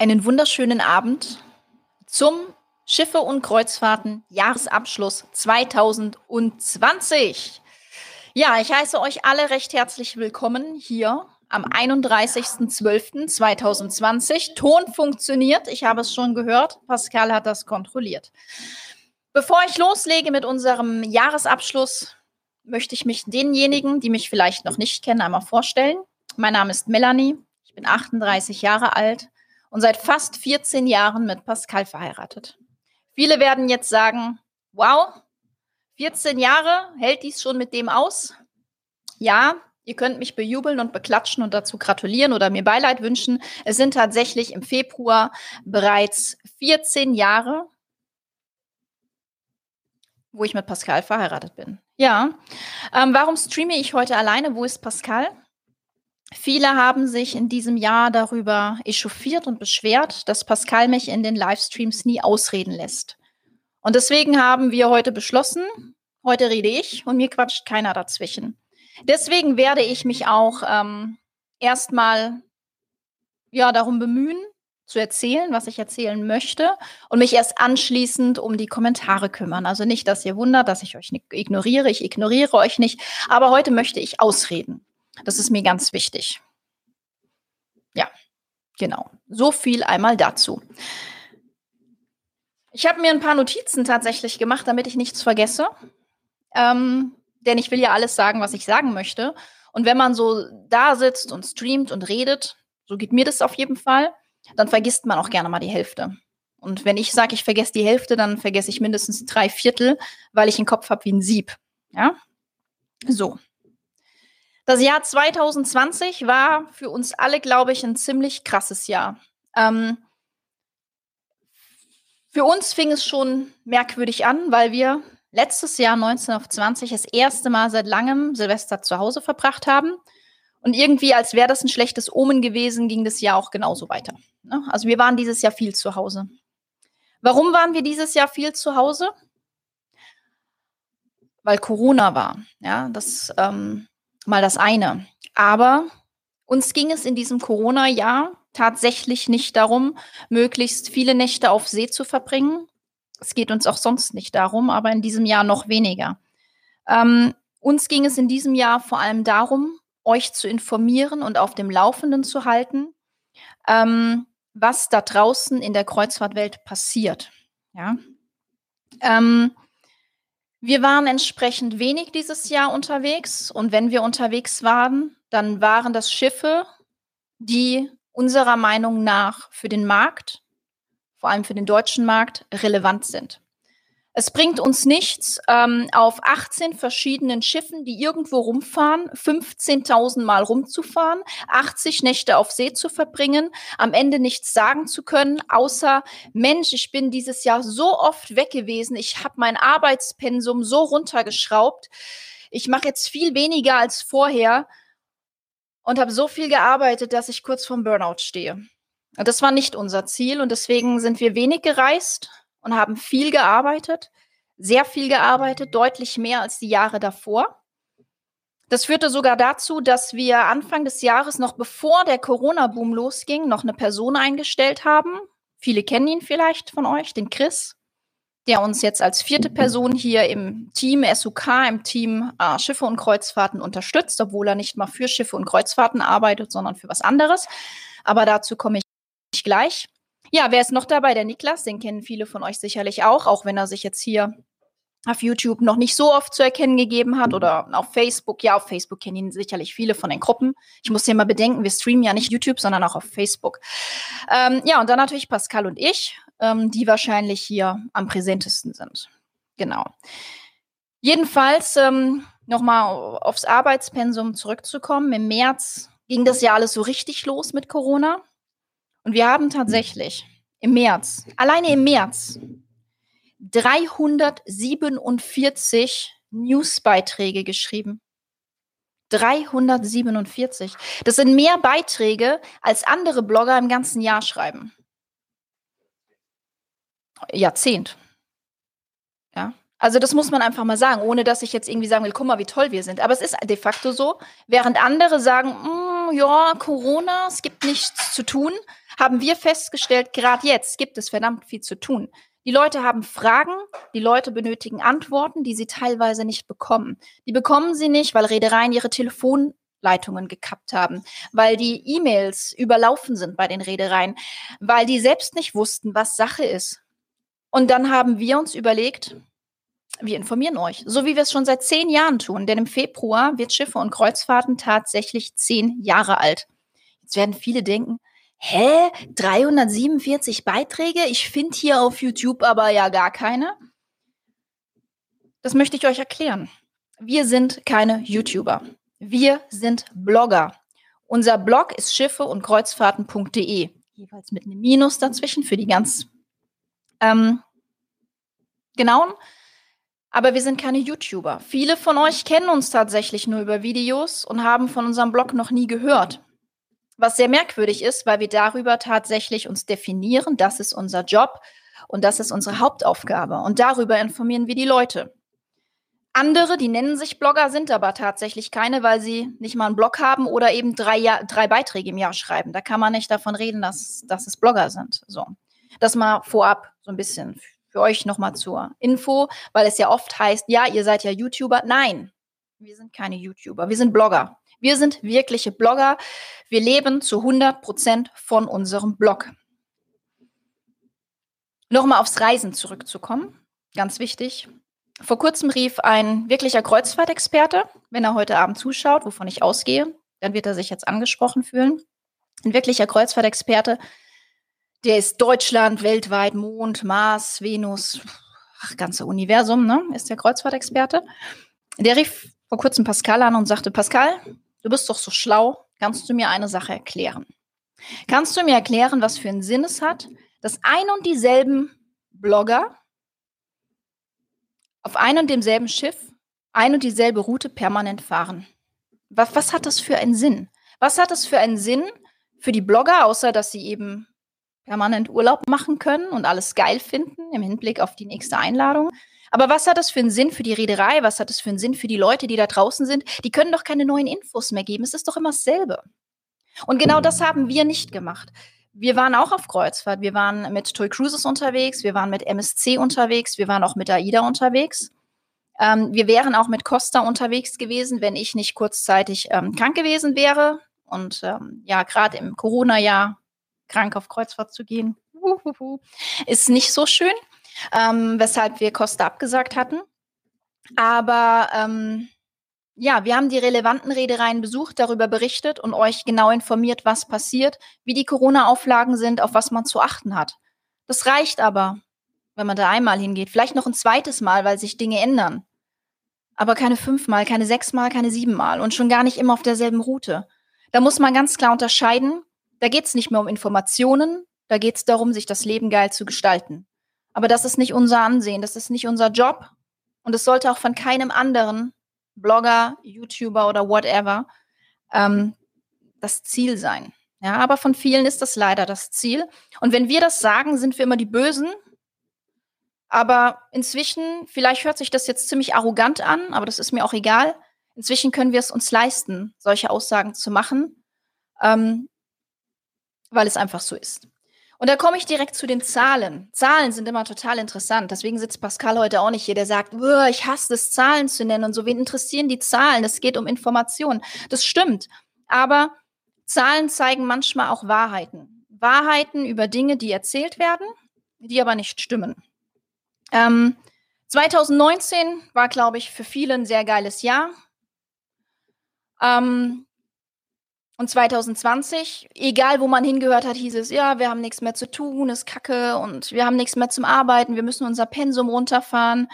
einen wunderschönen Abend zum Schiffe und Kreuzfahrten Jahresabschluss 2020. Ja, ich heiße euch alle recht herzlich willkommen hier am 31.12.2020. Ton funktioniert, ich habe es schon gehört, Pascal hat das kontrolliert. Bevor ich loslege mit unserem Jahresabschluss, möchte ich mich denjenigen, die mich vielleicht noch nicht kennen, einmal vorstellen. Mein Name ist Melanie, ich bin 38 Jahre alt und seit fast 14 Jahren mit Pascal verheiratet. Viele werden jetzt sagen, wow, 14 Jahre, hält dies schon mit dem aus? Ja, ihr könnt mich bejubeln und beklatschen und dazu gratulieren oder mir Beileid wünschen. Es sind tatsächlich im Februar bereits 14 Jahre, wo ich mit Pascal verheiratet bin. Ja, ähm, warum streame ich heute alleine? Wo ist Pascal? Viele haben sich in diesem Jahr darüber echauffiert und beschwert, dass Pascal mich in den Livestreams nie ausreden lässt. Und deswegen haben wir heute beschlossen, heute rede ich und mir quatscht keiner dazwischen. Deswegen werde ich mich auch ähm, erstmal ja, darum bemühen, zu erzählen, was ich erzählen möchte und mich erst anschließend um die Kommentare kümmern. Also nicht, dass ihr wundert, dass ich euch ignoriere. Ich ignoriere euch nicht. Aber heute möchte ich ausreden. Das ist mir ganz wichtig. Ja, genau. So viel einmal dazu. Ich habe mir ein paar Notizen tatsächlich gemacht, damit ich nichts vergesse. Ähm, denn ich will ja alles sagen, was ich sagen möchte. Und wenn man so da sitzt und streamt und redet, so geht mir das auf jeden Fall, dann vergisst man auch gerne mal die Hälfte. Und wenn ich sage, ich vergesse die Hälfte, dann vergesse ich mindestens drei Viertel, weil ich einen Kopf habe wie ein Sieb. Ja? So. Das Jahr 2020 war für uns alle, glaube ich, ein ziemlich krasses Jahr. Ähm, für uns fing es schon merkwürdig an, weil wir letztes Jahr 19 auf 20 das erste Mal seit langem Silvester zu Hause verbracht haben. Und irgendwie, als wäre das ein schlechtes Omen gewesen, ging das Jahr auch genauso weiter. Ne? Also wir waren dieses Jahr viel zu Hause. Warum waren wir dieses Jahr viel zu Hause? Weil Corona war. Ja, das ähm, mal das eine. Aber uns ging es in diesem Corona-Jahr tatsächlich nicht darum, möglichst viele Nächte auf See zu verbringen. Es geht uns auch sonst nicht darum, aber in diesem Jahr noch weniger. Ähm, uns ging es in diesem Jahr vor allem darum, euch zu informieren und auf dem Laufenden zu halten, ähm, was da draußen in der Kreuzfahrtwelt passiert. Ja. Ähm, wir waren entsprechend wenig dieses Jahr unterwegs und wenn wir unterwegs waren, dann waren das Schiffe, die unserer Meinung nach für den Markt, vor allem für den deutschen Markt, relevant sind. Es bringt uns nichts, ähm, auf 18 verschiedenen Schiffen, die irgendwo rumfahren, 15.000 Mal rumzufahren, 80 Nächte auf See zu verbringen, am Ende nichts sagen zu können, außer, Mensch, ich bin dieses Jahr so oft weg gewesen, ich habe mein Arbeitspensum so runtergeschraubt, ich mache jetzt viel weniger als vorher und habe so viel gearbeitet, dass ich kurz vorm Burnout stehe. Und das war nicht unser Ziel und deswegen sind wir wenig gereist und haben viel gearbeitet, sehr viel gearbeitet, deutlich mehr als die Jahre davor. Das führte sogar dazu, dass wir Anfang des Jahres, noch bevor der Corona-Boom losging, noch eine Person eingestellt haben. Viele kennen ihn vielleicht von euch, den Chris, der uns jetzt als vierte Person hier im Team SUK, im Team äh, Schiffe und Kreuzfahrten unterstützt, obwohl er nicht mal für Schiffe und Kreuzfahrten arbeitet, sondern für was anderes. Aber dazu komme ich gleich. Ja, wer ist noch dabei? Der Niklas, den kennen viele von euch sicherlich auch, auch wenn er sich jetzt hier auf YouTube noch nicht so oft zu erkennen gegeben hat oder auf Facebook. Ja, auf Facebook kennen ihn sicherlich viele von den Gruppen. Ich muss hier mal bedenken, wir streamen ja nicht YouTube, sondern auch auf Facebook. Ähm, ja, und dann natürlich Pascal und ich, ähm, die wahrscheinlich hier am präsentesten sind. Genau. Jedenfalls ähm, nochmal aufs Arbeitspensum zurückzukommen. Im März ging das ja alles so richtig los mit Corona. Und wir haben tatsächlich im März, alleine im März, 347 Newsbeiträge geschrieben. 347. Das sind mehr Beiträge, als andere Blogger im ganzen Jahr schreiben. Jahrzehnt. Ja. Also das muss man einfach mal sagen, ohne dass ich jetzt irgendwie sagen will, guck mal, wie toll wir sind. Aber es ist de facto so, während andere sagen, mm, ja, Corona, es gibt nichts zu tun, haben wir festgestellt, gerade jetzt gibt es verdammt viel zu tun. Die Leute haben Fragen, die Leute benötigen Antworten, die sie teilweise nicht bekommen. Die bekommen sie nicht, weil Reedereien ihre Telefonleitungen gekappt haben, weil die E-Mails überlaufen sind bei den Reedereien, weil die selbst nicht wussten, was Sache ist. Und dann haben wir uns überlegt, wir informieren euch, so wie wir es schon seit zehn Jahren tun, denn im Februar wird Schiffe und Kreuzfahrten tatsächlich zehn Jahre alt. Jetzt werden viele denken, hä, 347 Beiträge? Ich finde hier auf YouTube aber ja gar keine. Das möchte ich euch erklären. Wir sind keine YouTuber. Wir sind Blogger. Unser Blog ist schiffe und Kreuzfahrten.de. Jeweils mit einem Minus dazwischen für die ganz ähm, genauen. Aber wir sind keine YouTuber. Viele von euch kennen uns tatsächlich nur über Videos und haben von unserem Blog noch nie gehört. Was sehr merkwürdig ist, weil wir darüber tatsächlich uns definieren, das ist unser Job und das ist unsere Hauptaufgabe. Und darüber informieren wir die Leute. Andere, die nennen sich Blogger, sind aber tatsächlich keine, weil sie nicht mal einen Blog haben oder eben drei, Jahr, drei Beiträge im Jahr schreiben. Da kann man nicht davon reden, dass, dass es Blogger sind. So. Das mal vorab so ein bisschen für euch nochmal zur Info, weil es ja oft heißt, ja, ihr seid ja YouTuber. Nein, wir sind keine YouTuber, wir sind Blogger. Wir sind wirkliche Blogger. Wir leben zu 100 Prozent von unserem Blog. Nochmal aufs Reisen zurückzukommen. Ganz wichtig. Vor kurzem rief ein wirklicher Kreuzfahrtexperte, wenn er heute Abend zuschaut, wovon ich ausgehe, dann wird er sich jetzt angesprochen fühlen. Ein wirklicher Kreuzfahrtexperte, der ist Deutschland, weltweit, Mond, Mars, Venus, ach, ganze Universum, ne? Ist der Kreuzfahrtexperte. Der rief vor kurzem Pascal an und sagte, Pascal, Du bist doch so schlau. Kannst du mir eine Sache erklären? Kannst du mir erklären, was für einen Sinn es hat, dass ein und dieselben Blogger auf ein und demselben Schiff ein und dieselbe Route permanent fahren? Was, was hat das für einen Sinn? Was hat das für einen Sinn für die Blogger, außer dass sie eben permanent Urlaub machen können und alles geil finden im Hinblick auf die nächste Einladung? Aber was hat das für einen Sinn für die Reederei? Was hat das für einen Sinn für die Leute, die da draußen sind? Die können doch keine neuen Infos mehr geben. Es ist doch immer dasselbe. Und genau das haben wir nicht gemacht. Wir waren auch auf Kreuzfahrt. Wir waren mit Toy Cruises unterwegs. Wir waren mit MSC unterwegs. Wir waren auch mit AIDA unterwegs. Ähm, wir wären auch mit Costa unterwegs gewesen, wenn ich nicht kurzzeitig ähm, krank gewesen wäre. Und ähm, ja, gerade im Corona-Jahr krank auf Kreuzfahrt zu gehen, ist nicht so schön ähm, weshalb wir Costa abgesagt hatten. Aber ähm, ja, wir haben die relevanten Reedereien besucht, darüber berichtet und euch genau informiert, was passiert, wie die Corona-Auflagen sind, auf was man zu achten hat. Das reicht aber, wenn man da einmal hingeht. Vielleicht noch ein zweites Mal, weil sich Dinge ändern. Aber keine fünfmal, keine sechsmal, keine siebenmal und schon gar nicht immer auf derselben Route. Da muss man ganz klar unterscheiden. Da geht es nicht mehr um Informationen, da geht es darum, sich das Leben geil zu gestalten. Aber das ist nicht unser Ansehen, das ist nicht unser Job. Und es sollte auch von keinem anderen Blogger, YouTuber oder whatever ähm, das Ziel sein. Ja, aber von vielen ist das leider das Ziel. Und wenn wir das sagen, sind wir immer die Bösen. Aber inzwischen, vielleicht hört sich das jetzt ziemlich arrogant an, aber das ist mir auch egal. Inzwischen können wir es uns leisten, solche Aussagen zu machen, ähm, weil es einfach so ist. Und da komme ich direkt zu den Zahlen. Zahlen sind immer total interessant. Deswegen sitzt Pascal heute auch nicht hier, der sagt, ich hasse es, Zahlen zu nennen und so. Wen interessieren die Zahlen? Es geht um Informationen. Das stimmt. Aber Zahlen zeigen manchmal auch Wahrheiten. Wahrheiten über Dinge, die erzählt werden, die aber nicht stimmen. Ähm, 2019 war, glaube ich, für viele ein sehr geiles Jahr. Ähm, und 2020, egal wo man hingehört hat, hieß es, ja, wir haben nichts mehr zu tun, ist kacke und wir haben nichts mehr zum Arbeiten, wir müssen unser Pensum runterfahren.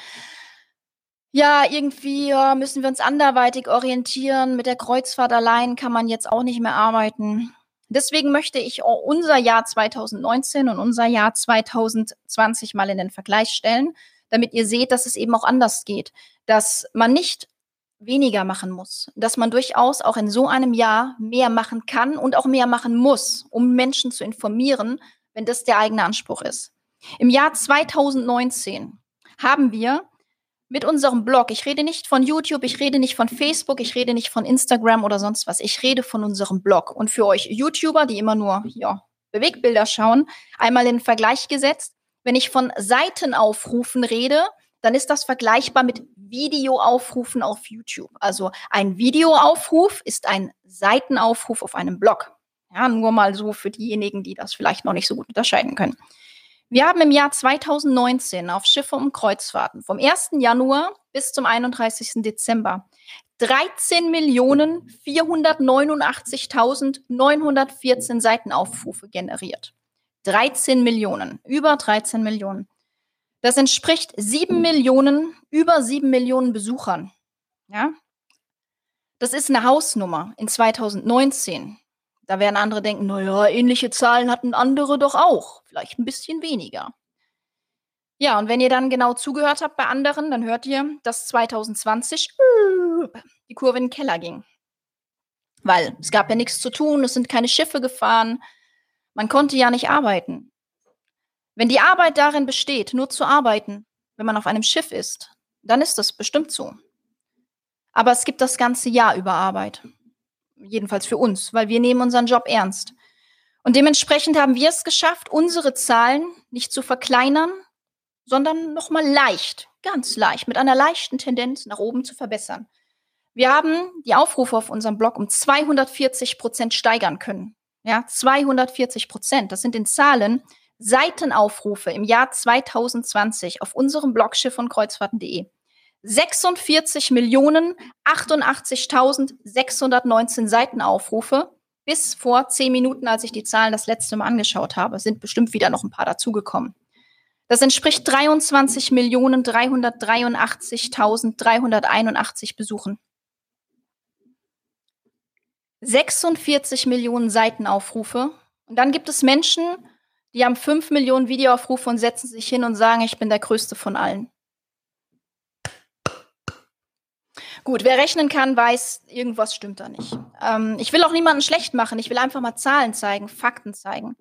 Ja, irgendwie ja, müssen wir uns anderweitig orientieren. Mit der Kreuzfahrt allein kann man jetzt auch nicht mehr arbeiten. Deswegen möchte ich unser Jahr 2019 und unser Jahr 2020 mal in den Vergleich stellen, damit ihr seht, dass es eben auch anders geht. Dass man nicht weniger machen muss, dass man durchaus auch in so einem Jahr mehr machen kann und auch mehr machen muss, um Menschen zu informieren, wenn das der eigene Anspruch ist. Im Jahr 2019 haben wir mit unserem Blog, ich rede nicht von YouTube, ich rede nicht von Facebook, ich rede nicht von Instagram oder sonst was, ich rede von unserem Blog. Und für euch YouTuber, die immer nur ja, Bewegbilder schauen, einmal in Vergleich gesetzt. Wenn ich von Seitenaufrufen rede, dann ist das vergleichbar mit Videoaufrufen auf YouTube. Also ein Videoaufruf ist ein Seitenaufruf auf einem Blog. Ja, nur mal so für diejenigen, die das vielleicht noch nicht so gut unterscheiden können. Wir haben im Jahr 2019 auf Schiffe und Kreuzfahrten vom 1. Januar bis zum 31. Dezember 13.489.914 Seitenaufrufe generiert. 13 Millionen, über 13 Millionen. Das entspricht 7 Millionen, über 7 Millionen Besuchern. Ja? Das ist eine Hausnummer in 2019. Da werden andere denken, naja, ähnliche Zahlen hatten andere doch auch. Vielleicht ein bisschen weniger. Ja, und wenn ihr dann genau zugehört habt bei anderen, dann hört ihr, dass 2020 die Kurve in den Keller ging. Weil es gab ja nichts zu tun, es sind keine Schiffe gefahren, man konnte ja nicht arbeiten. Wenn die Arbeit darin besteht, nur zu arbeiten, wenn man auf einem Schiff ist, dann ist das bestimmt so. Aber es gibt das ganze Jahr über Arbeit. Jedenfalls für uns, weil wir nehmen unseren Job ernst. Und dementsprechend haben wir es geschafft, unsere Zahlen nicht zu verkleinern, sondern nochmal leicht, ganz leicht, mit einer leichten Tendenz nach oben zu verbessern. Wir haben die Aufrufe auf unserem Blog um 240 Prozent steigern können. Ja, 240 Prozent. Das sind in Zahlen Seitenaufrufe im Jahr 2020 auf unserem Blog schiff und Kreuzfahrten.de. 46 Millionen 88.619 Seitenaufrufe. Bis vor zehn Minuten, als ich die Zahlen das letzte Mal angeschaut habe, sind bestimmt wieder noch ein paar dazugekommen. Das entspricht 23 Millionen 383.381 Besuchen. 46 Millionen Seitenaufrufe. Und dann gibt es Menschen, die haben 5 Millionen Videoaufrufe und setzen sich hin und sagen, ich bin der Größte von allen. Gut, wer rechnen kann, weiß, irgendwas stimmt da nicht. Ähm, ich will auch niemanden schlecht machen. Ich will einfach mal Zahlen zeigen, Fakten zeigen.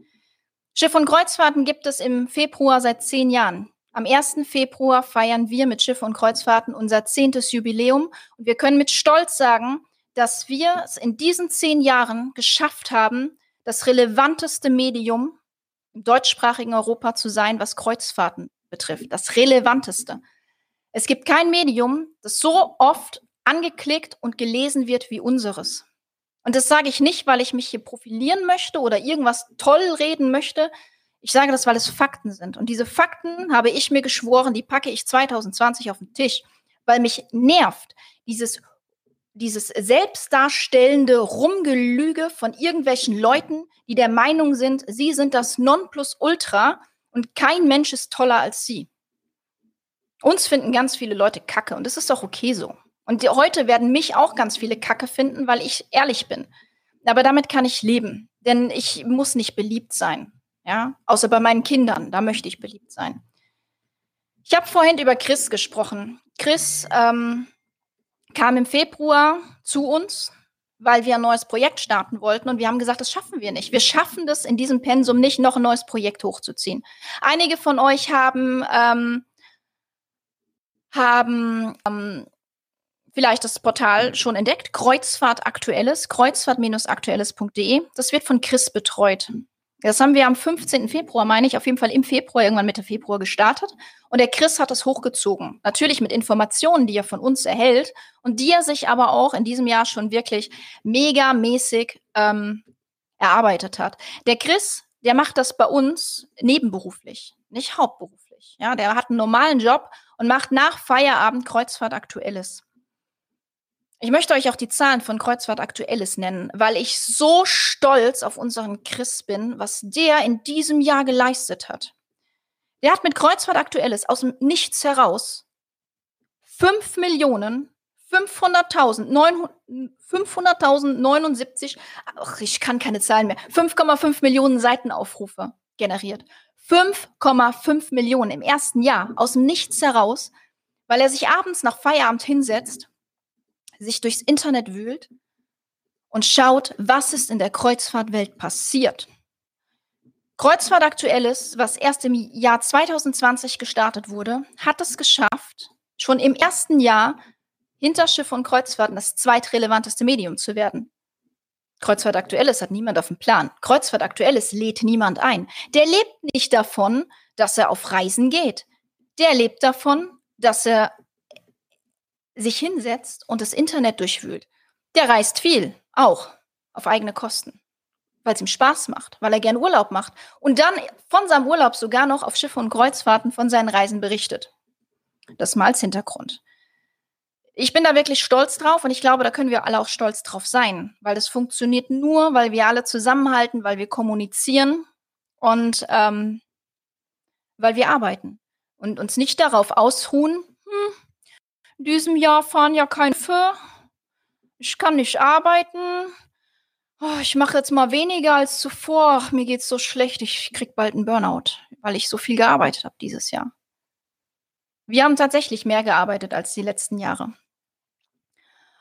Schiff- und Kreuzfahrten gibt es im Februar seit zehn Jahren. Am 1. Februar feiern wir mit Schiff- und Kreuzfahrten unser zehntes Jubiläum und wir können mit Stolz sagen, dass wir es in diesen zehn Jahren geschafft haben, das relevanteste Medium im deutschsprachigen Europa zu sein, was Kreuzfahrten betrifft. Das relevanteste. Es gibt kein Medium, das so oft angeklickt und gelesen wird wie unseres. Und das sage ich nicht, weil ich mich hier profilieren möchte oder irgendwas toll reden möchte. Ich sage das, weil es Fakten sind. Und diese Fakten habe ich mir geschworen, die packe ich 2020 auf den Tisch, weil mich nervt dieses dieses selbstdarstellende Rumgelüge von irgendwelchen Leuten, die der Meinung sind, sie sind das Nonplusultra und kein Mensch ist toller als sie. Uns finden ganz viele Leute kacke und das ist doch okay so. Und heute werden mich auch ganz viele kacke finden, weil ich ehrlich bin. Aber damit kann ich leben, denn ich muss nicht beliebt sein. Ja, außer bei meinen Kindern, da möchte ich beliebt sein. Ich habe vorhin über Chris gesprochen. Chris ähm, kam im Februar zu uns, weil wir ein neues Projekt starten wollten und wir haben gesagt, das schaffen wir nicht. Wir schaffen das in diesem Pensum nicht, noch ein neues Projekt hochzuziehen. Einige von euch haben ähm, haben ähm, vielleicht das Portal schon entdeckt, Kreuzfahrt Aktuelles, kreuzfahrt-aktuelles.de. Das wird von Chris betreut. Das haben wir am 15. Februar, meine ich, auf jeden Fall im Februar, irgendwann Mitte Februar gestartet. Und der Chris hat es hochgezogen. Natürlich mit Informationen, die er von uns erhält und die er sich aber auch in diesem Jahr schon wirklich megamäßig ähm, erarbeitet hat. Der Chris, der macht das bei uns nebenberuflich, nicht hauptberuflich. Ja, der hat einen normalen Job und macht nach Feierabend Kreuzfahrt Aktuelles. Ich möchte euch auch die Zahlen von Kreuzfahrt Aktuelles nennen, weil ich so stolz auf unseren Chris bin, was der in diesem Jahr geleistet hat. Der hat mit Kreuzfahrt Aktuelles aus dem Nichts heraus 5 Millionen 500.000, 500.079, ach, ich kann keine Zahlen mehr, 5,5 Millionen Seitenaufrufe generiert. 5,5 Millionen im ersten Jahr aus dem Nichts heraus, weil er sich abends nach Feierabend hinsetzt sich durchs Internet wühlt und schaut, was ist in der Kreuzfahrtwelt passiert. Kreuzfahrt Aktuelles, was erst im Jahr 2020 gestartet wurde, hat es geschafft, schon im ersten Jahr hinter Schiff und Kreuzfahrten das zweitrelevanteste Medium zu werden. Kreuzfahrt Aktuelles hat niemand auf dem Plan. Kreuzfahrt Aktuelles lädt niemand ein. Der lebt nicht davon, dass er auf Reisen geht. Der lebt davon, dass er sich hinsetzt und das Internet durchwühlt. Der reist viel, auch auf eigene Kosten, weil es ihm Spaß macht, weil er gern Urlaub macht und dann von seinem Urlaub sogar noch auf Schiffe und Kreuzfahrten von seinen Reisen berichtet. Das mal als Hintergrund. Ich bin da wirklich stolz drauf und ich glaube, da können wir alle auch stolz drauf sein, weil das funktioniert nur, weil wir alle zusammenhalten, weil wir kommunizieren und ähm, weil wir arbeiten und uns nicht darauf ausruhen, in diesem Jahr fahren ja kein Für, ich kann nicht arbeiten, oh, ich mache jetzt mal weniger als zuvor, Ach, mir geht's so schlecht, ich krieg bald einen Burnout, weil ich so viel gearbeitet habe dieses Jahr. Wir haben tatsächlich mehr gearbeitet als die letzten Jahre.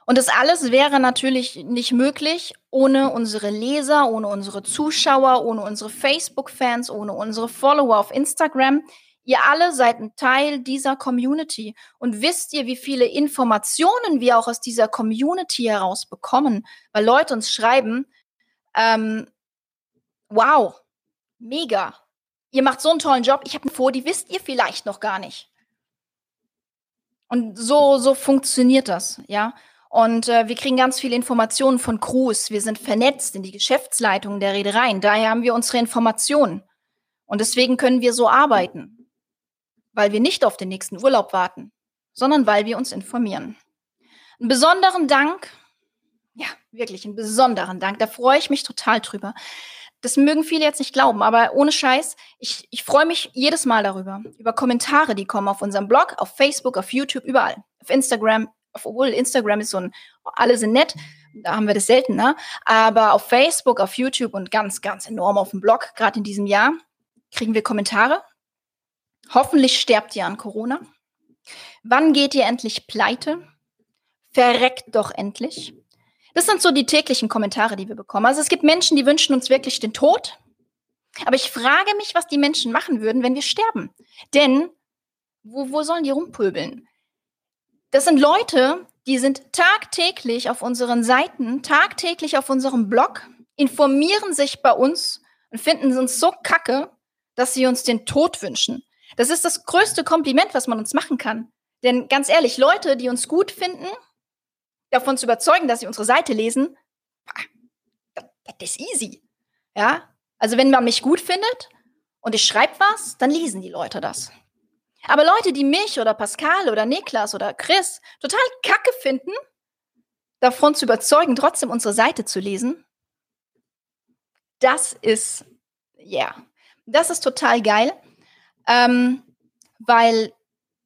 Und das alles wäre natürlich nicht möglich ohne unsere Leser, ohne unsere Zuschauer, ohne unsere Facebook-Fans, ohne unsere Follower auf Instagram. Ihr alle seid ein Teil dieser Community. Und wisst ihr, wie viele Informationen wir auch aus dieser Community heraus bekommen? Weil Leute uns schreiben, ähm, wow, mega. Ihr macht so einen tollen Job. Ich habe eine vor, die wisst ihr vielleicht noch gar nicht. Und so, so funktioniert das, ja. Und äh, wir kriegen ganz viele Informationen von Crews. Wir sind vernetzt in die Geschäftsleitungen der Reedereien. Daher haben wir unsere Informationen. Und deswegen können wir so arbeiten. Weil wir nicht auf den nächsten Urlaub warten, sondern weil wir uns informieren. Einen besonderen Dank, ja, wirklich einen besonderen Dank. Da freue ich mich total drüber. Das mögen viele jetzt nicht glauben, aber ohne Scheiß, ich, ich freue mich jedes Mal darüber. Über Kommentare, die kommen auf unserem Blog, auf Facebook, auf YouTube, überall. Auf Instagram, obwohl Instagram ist so ein, alle sind nett, da haben wir das seltener, aber auf Facebook, auf YouTube und ganz, ganz enorm auf dem Blog, gerade in diesem Jahr, kriegen wir Kommentare. Hoffentlich sterbt ihr an Corona. Wann geht ihr endlich pleite? Verreckt doch endlich. Das sind so die täglichen Kommentare, die wir bekommen. Also es gibt Menschen, die wünschen uns wirklich den Tod. Aber ich frage mich, was die Menschen machen würden, wenn wir sterben. Denn wo, wo sollen die rumpöbeln? Das sind Leute, die sind tagtäglich auf unseren Seiten, tagtäglich auf unserem Blog, informieren sich bei uns und finden uns so kacke, dass sie uns den Tod wünschen. Das ist das größte Kompliment, was man uns machen kann. Denn ganz ehrlich, Leute, die uns gut finden, davon zu überzeugen, dass sie unsere Seite lesen, das, ist easy. Ja? Also wenn man mich gut findet und ich schreibe was, dann lesen die Leute das. Aber Leute, die mich oder Pascal oder Niklas oder Chris total kacke finden, davon zu überzeugen, trotzdem unsere Seite zu lesen, das ist, ja, yeah, das ist total geil, ähm, weil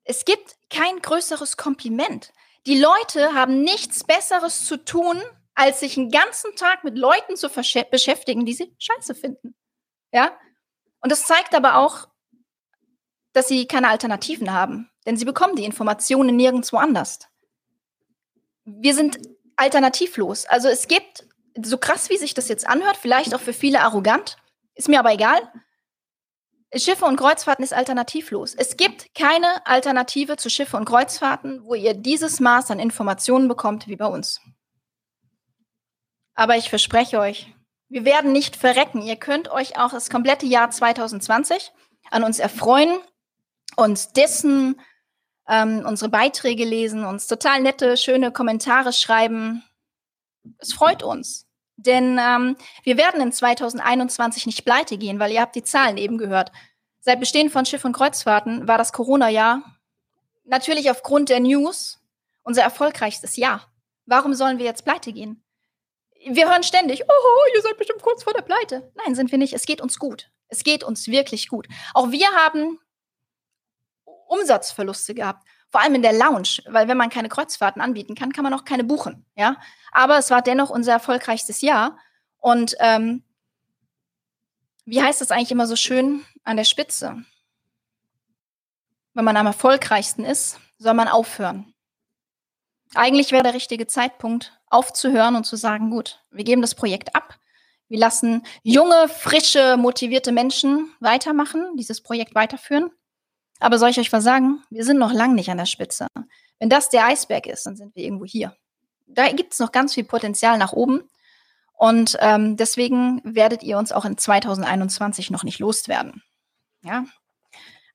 es gibt kein größeres Kompliment. Die Leute haben nichts Besseres zu tun, als sich einen ganzen Tag mit Leuten zu beschäftigen, die sie scheiße finden. Ja? Und das zeigt aber auch, dass sie keine Alternativen haben. Denn sie bekommen die Informationen nirgendwo anders. Wir sind alternativlos. Also es gibt, so krass wie sich das jetzt anhört, vielleicht auch für viele arrogant, ist mir aber egal. Schiffe und Kreuzfahrten ist alternativlos. Es gibt keine Alternative zu Schiffe und Kreuzfahrten, wo ihr dieses Maß an Informationen bekommt wie bei uns. Aber ich verspreche euch, wir werden nicht verrecken. Ihr könnt euch auch das komplette Jahr 2020 an uns erfreuen uns dessen ähm, unsere Beiträge lesen, uns total nette, schöne Kommentare schreiben. Es freut uns. Denn ähm, wir werden in 2021 nicht pleite gehen, weil ihr habt die Zahlen eben gehört. Seit Bestehen von Schiff- und Kreuzfahrten war das Corona-Jahr natürlich aufgrund der News unser erfolgreichstes Jahr. Warum sollen wir jetzt pleite gehen? Wir hören ständig, oh, ihr seid bestimmt kurz vor der Pleite. Nein, sind wir nicht. Es geht uns gut. Es geht uns wirklich gut. Auch wir haben Umsatzverluste gehabt. Vor allem in der Lounge, weil wenn man keine Kreuzfahrten anbieten kann, kann man auch keine buchen. Ja, aber es war dennoch unser erfolgreichstes Jahr. Und ähm, wie heißt das eigentlich immer so schön an der Spitze? Wenn man am erfolgreichsten ist, soll man aufhören. Eigentlich wäre der richtige Zeitpunkt, aufzuhören und zu sagen, gut, wir geben das Projekt ab. Wir lassen junge, frische, motivierte Menschen weitermachen, dieses Projekt weiterführen. Aber soll ich euch was sagen? Wir sind noch lang nicht an der Spitze. Wenn das der Eisberg ist, dann sind wir irgendwo hier. Da gibt es noch ganz viel Potenzial nach oben. Und ähm, deswegen werdet ihr uns auch in 2021 noch nicht loswerden. Ja.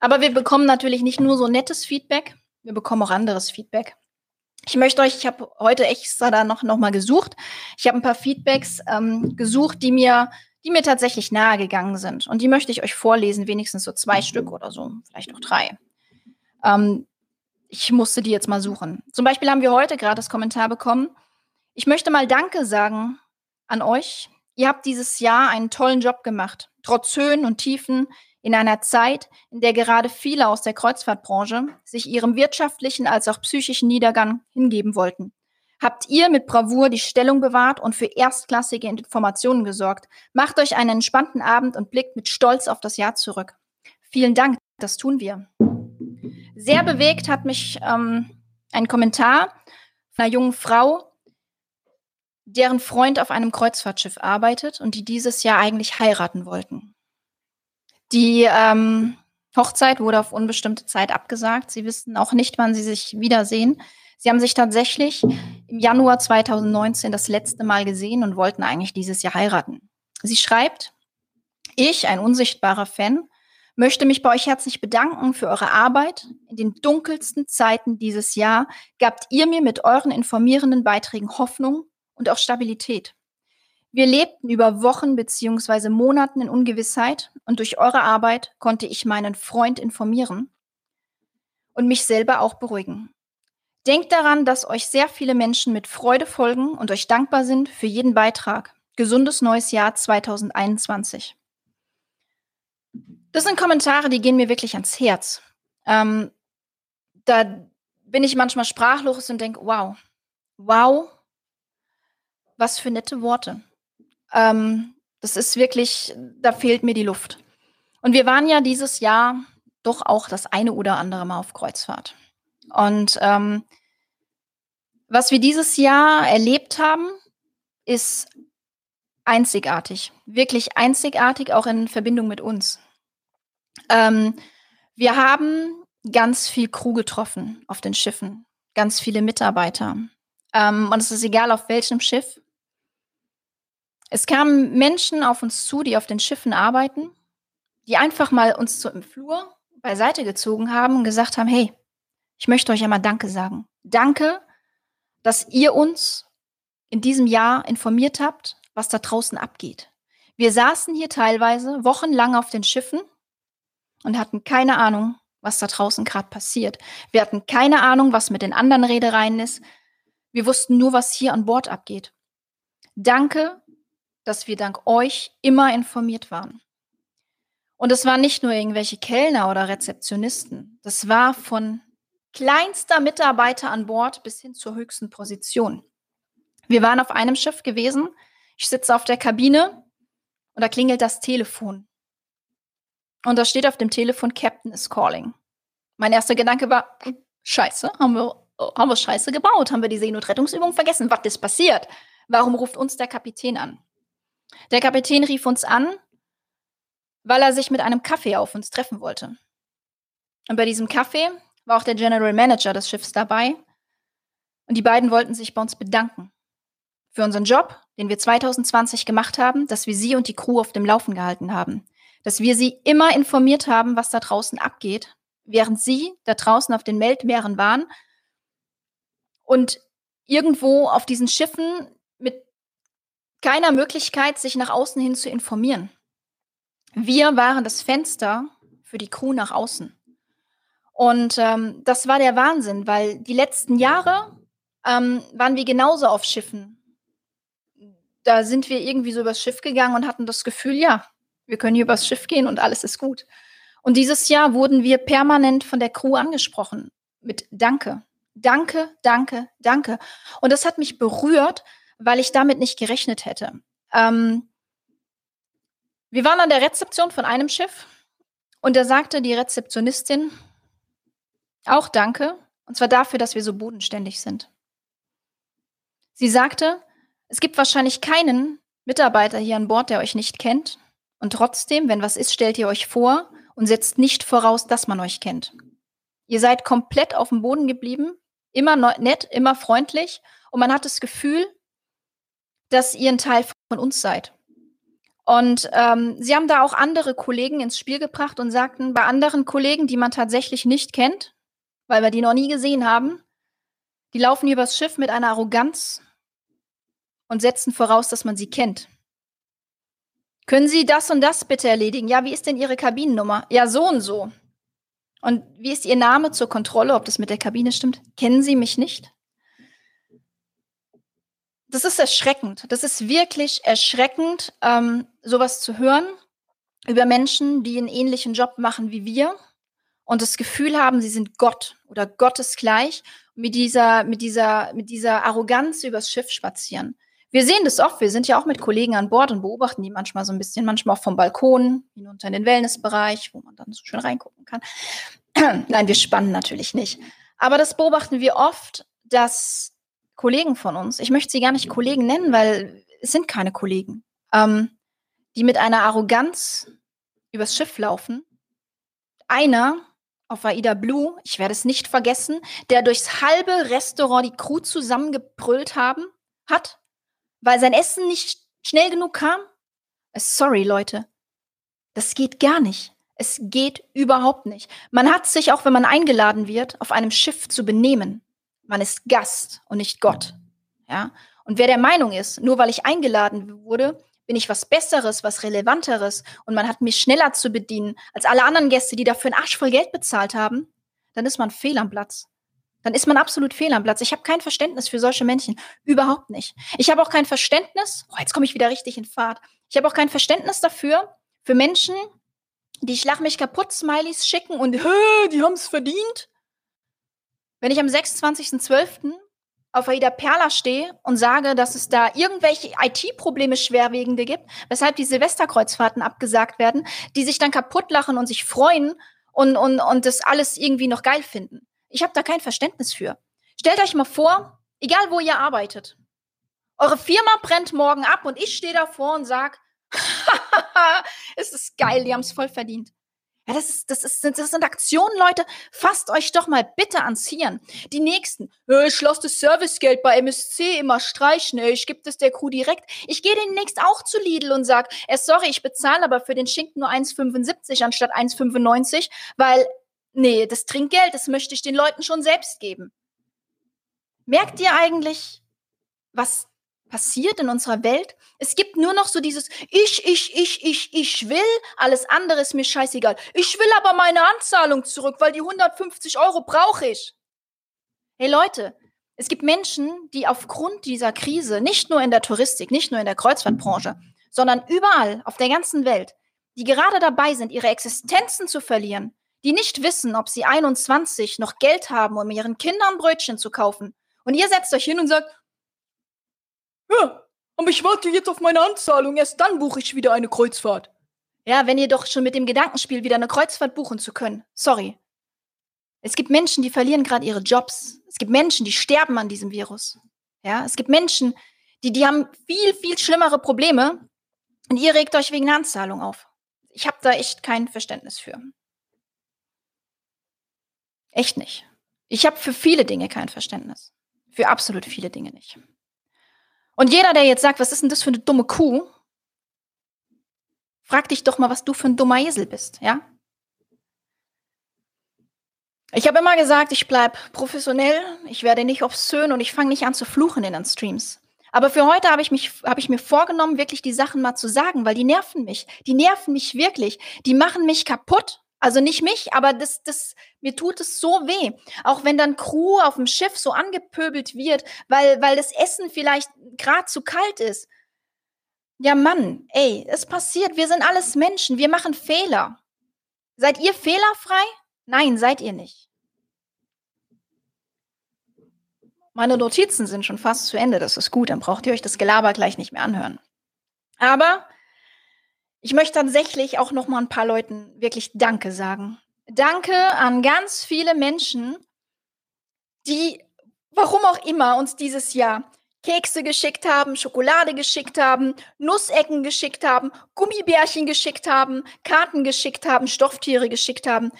Aber wir bekommen natürlich nicht nur so nettes Feedback, wir bekommen auch anderes Feedback. Ich möchte euch, ich habe heute extra da noch, noch mal gesucht. Ich habe ein paar Feedbacks ähm, gesucht, die mir, die mir tatsächlich nahe gegangen sind. Und die möchte ich euch vorlesen, wenigstens so zwei Stück oder so, vielleicht auch drei. Ähm, ich musste die jetzt mal suchen. Zum Beispiel haben wir heute gerade das Kommentar bekommen. Ich möchte mal Danke sagen an euch. Ihr habt dieses Jahr einen tollen Job gemacht. Trotz Höhen und Tiefen, in einer Zeit, in der gerade viele aus der Kreuzfahrtbranche sich ihrem wirtschaftlichen als auch psychischen Niedergang hingeben wollten. Habt ihr mit Bravour die Stellung bewahrt und für erstklassige Informationen gesorgt. Macht euch einen entspannten Abend und blickt mit Stolz auf das Jahr zurück. Vielen Dank, das tun wir. Sehr bewegt hat mich ähm, ein Kommentar einer jungen Frau, deren Freund auf einem Kreuzfahrtschiff arbeitet und die dieses Jahr eigentlich heiraten wollten. Die ähm, Hochzeit wurde auf unbestimmte Zeit abgesagt. Sie wissen auch nicht, wann sie sich wiedersehen. Sie haben sich tatsächlich im Januar 2019 das letzte Mal gesehen und wollten eigentlich dieses Jahr heiraten. Sie schreibt, ich, ein unsichtbarer Fan, möchte mich bei euch herzlich bedanken für eure Arbeit. In den dunkelsten Zeiten dieses Jahr gabt ihr mir mit euren informierenden Beiträgen Hoffnung und auch Stabilität. Wir lebten über Wochen beziehungsweise Monaten in Ungewissheit und durch eure Arbeit konnte ich meinen Freund informieren und mich selber auch beruhigen. Denkt daran, dass euch sehr viele Menschen mit Freude folgen und euch dankbar sind für jeden Beitrag. Gesundes neues Jahr 2021. Das sind Kommentare, die gehen mir wirklich ans Herz. Ähm, da bin ich manchmal sprachlos und denke, wow, wow, was für nette Worte. Ähm, das ist wirklich, da fehlt mir die Luft. Und wir waren ja dieses Jahr doch auch das eine oder andere Mal auf Kreuzfahrt. Und ähm, was wir dieses Jahr erlebt haben, ist einzigartig. Wirklich einzigartig, auch in Verbindung mit uns. Ähm, wir haben ganz viel Crew getroffen auf den Schiffen, ganz viele Mitarbeiter. Ähm, und es ist egal, auf welchem Schiff. Es kamen Menschen auf uns zu, die auf den Schiffen arbeiten, die einfach mal uns so im Flur beiseite gezogen haben und gesagt haben, hey, ich möchte euch einmal Danke sagen. Danke, dass ihr uns in diesem Jahr informiert habt, was da draußen abgeht. Wir saßen hier teilweise wochenlang auf den Schiffen und hatten keine Ahnung, was da draußen gerade passiert. Wir hatten keine Ahnung, was mit den anderen Redereien ist. Wir wussten nur, was hier an Bord abgeht. Danke, dass wir dank euch immer informiert waren. Und es waren nicht nur irgendwelche Kellner oder Rezeptionisten. Das war von kleinster Mitarbeiter an Bord bis hin zur höchsten Position. Wir waren auf einem Schiff gewesen. Ich sitze auf der Kabine und da klingelt das Telefon. Und da steht auf dem Telefon, Captain is calling. Mein erster Gedanke war, scheiße, haben wir, haben wir scheiße gebaut? Haben wir die Seenotrettungsübung vergessen? Was ist passiert? Warum ruft uns der Kapitän an? Der Kapitän rief uns an, weil er sich mit einem Kaffee auf uns treffen wollte. Und bei diesem Kaffee war auch der General Manager des Schiffs dabei. Und die beiden wollten sich bei uns bedanken. Für unseren Job, den wir 2020 gemacht haben, dass wir sie und die Crew auf dem Laufen gehalten haben dass wir sie immer informiert haben, was da draußen abgeht, während sie da draußen auf den Meldmeeren waren und irgendwo auf diesen Schiffen mit keiner Möglichkeit, sich nach außen hin zu informieren. Wir waren das Fenster für die Crew nach außen. Und ähm, das war der Wahnsinn, weil die letzten Jahre ähm, waren wir genauso auf Schiffen. Da sind wir irgendwie so übers Schiff gegangen und hatten das Gefühl, ja, wir können hier übers Schiff gehen und alles ist gut. Und dieses Jahr wurden wir permanent von der Crew angesprochen mit Danke. Danke, danke, danke. Und das hat mich berührt, weil ich damit nicht gerechnet hätte. Ähm, wir waren an der Rezeption von einem Schiff und da sagte die Rezeptionistin auch Danke, und zwar dafür, dass wir so bodenständig sind. Sie sagte, es gibt wahrscheinlich keinen Mitarbeiter hier an Bord, der euch nicht kennt. Und trotzdem, wenn was ist, stellt ihr euch vor und setzt nicht voraus, dass man euch kennt. Ihr seid komplett auf dem Boden geblieben, immer nett, immer freundlich und man hat das Gefühl, dass ihr ein Teil von uns seid. Und ähm, sie haben da auch andere Kollegen ins Spiel gebracht und sagten, bei anderen Kollegen, die man tatsächlich nicht kennt, weil wir die noch nie gesehen haben, die laufen übers Schiff mit einer Arroganz und setzen voraus, dass man sie kennt. Können Sie das und das bitte erledigen? Ja, wie ist denn Ihre Kabinennummer? Ja, so und so. Und wie ist Ihr Name zur Kontrolle, ob das mit der Kabine stimmt? Kennen Sie mich nicht? Das ist erschreckend. Das ist wirklich erschreckend, ähm, sowas zu hören über Menschen, die einen ähnlichen Job machen wie wir und das Gefühl haben, sie sind Gott oder Gottesgleich mit dieser, mit dieser, mit dieser Arroganz übers Schiff spazieren. Wir sehen das oft. Wir sind ja auch mit Kollegen an Bord und beobachten die manchmal so ein bisschen, manchmal auch vom Balkon hinunter in den Wellnessbereich, wo man dann so schön reingucken kann. Nein, wir spannen natürlich nicht. Aber das beobachten wir oft, dass Kollegen von uns, ich möchte sie gar nicht Kollegen nennen, weil es sind keine Kollegen, ähm, die mit einer Arroganz übers Schiff laufen. Einer auf Aida Blue, ich werde es nicht vergessen, der durchs halbe Restaurant die Crew zusammengebrüllt haben, hat, weil sein Essen nicht schnell genug kam? Äh, sorry, Leute. Das geht gar nicht. Es geht überhaupt nicht. Man hat sich, auch wenn man eingeladen wird, auf einem Schiff zu benehmen. Man ist Gast und nicht Gott. Ja? Und wer der Meinung ist, nur weil ich eingeladen wurde, bin ich was Besseres, was Relevanteres und man hat mich schneller zu bedienen als alle anderen Gäste, die dafür einen Arsch voll Geld bezahlt haben, dann ist man fehl am Platz dann ist man absolut fehl am Platz. Ich habe kein Verständnis für solche Menschen. Überhaupt nicht. Ich habe auch kein Verständnis, oh, jetzt komme ich wieder richtig in Fahrt. Ich habe auch kein Verständnis dafür, für Menschen, die Schlag mich kaputt Smileys schicken und die haben es verdient. Wenn ich am 26.12. auf Aida Perla stehe und sage, dass es da irgendwelche IT-Probleme schwerwiegende gibt, weshalb die Silvesterkreuzfahrten abgesagt werden, die sich dann kaputt lachen und sich freuen und, und, und das alles irgendwie noch geil finden. Ich habe da kein Verständnis für. Stellt euch mal vor, egal wo ihr arbeitet, eure Firma brennt morgen ab und ich stehe davor und sag, es ist geil, die haben es voll verdient. Ja, das, ist, das, ist, das sind Aktionen, Leute. Fasst euch doch mal bitte ans Hirn. Die nächsten, äh, ich lasse das Servicegeld bei MSC immer streichen, äh, ich gebe das der Crew direkt. Ich gehe demnächst auch zu Lidl und sag, äh, sorry, ich bezahle aber für den Schinken nur 1,75 anstatt 1,95, weil nee, das Trinkgeld, das möchte ich den Leuten schon selbst geben. Merkt ihr eigentlich, was passiert in unserer Welt? Es gibt nur noch so dieses Ich, ich, ich, ich, ich will, alles andere ist mir scheißegal. Ich will aber meine Anzahlung zurück, weil die 150 Euro brauche ich. Hey Leute, es gibt Menschen, die aufgrund dieser Krise, nicht nur in der Touristik, nicht nur in der Kreuzfahrtbranche, sondern überall auf der ganzen Welt, die gerade dabei sind, ihre Existenzen zu verlieren, die nicht wissen, ob sie 21 noch Geld haben, um ihren Kindern Brötchen zu kaufen. Und ihr setzt euch hin und sagt, ja, aber ich warte jetzt auf meine Anzahlung, erst dann buche ich wieder eine Kreuzfahrt. Ja, wenn ihr doch schon mit dem Gedankenspiel wieder eine Kreuzfahrt buchen zu können. Sorry. Es gibt Menschen, die verlieren gerade ihre Jobs. Es gibt Menschen, die sterben an diesem Virus. Ja, es gibt Menschen, die, die haben viel, viel schlimmere Probleme und ihr regt euch wegen einer Anzahlung auf. Ich habe da echt kein Verständnis für. Echt nicht. Ich habe für viele Dinge kein Verständnis. Für absolut viele Dinge nicht. Und jeder, der jetzt sagt, was ist denn das für eine dumme Kuh? Frag dich doch mal, was du für ein dummer Esel bist, ja? Ich habe immer gesagt, ich bleibe professionell, ich werde nicht obszön und ich fange nicht an zu fluchen in den Streams. Aber für heute habe ich, hab ich mir vorgenommen, wirklich die Sachen mal zu sagen, weil die nerven mich. Die nerven mich wirklich. Die machen mich kaputt. Also nicht mich, aber das, das, mir tut es so weh. Auch wenn dann Crew auf dem Schiff so angepöbelt wird, weil, weil das Essen vielleicht gerade zu kalt ist. Ja, Mann, ey, es passiert. Wir sind alles Menschen. Wir machen Fehler. Seid ihr fehlerfrei? Nein, seid ihr nicht. Meine Notizen sind schon fast zu Ende. Das ist gut. Dann braucht ihr euch das Gelaber gleich nicht mehr anhören. Aber ich möchte tatsächlich auch noch mal ein paar Leuten wirklich Danke sagen. Danke an ganz viele Menschen, die, warum auch immer, uns dieses Jahr Kekse geschickt haben, Schokolade geschickt haben, Nussecken geschickt haben, Gummibärchen geschickt haben, Karten geschickt haben, Stofftiere geschickt haben.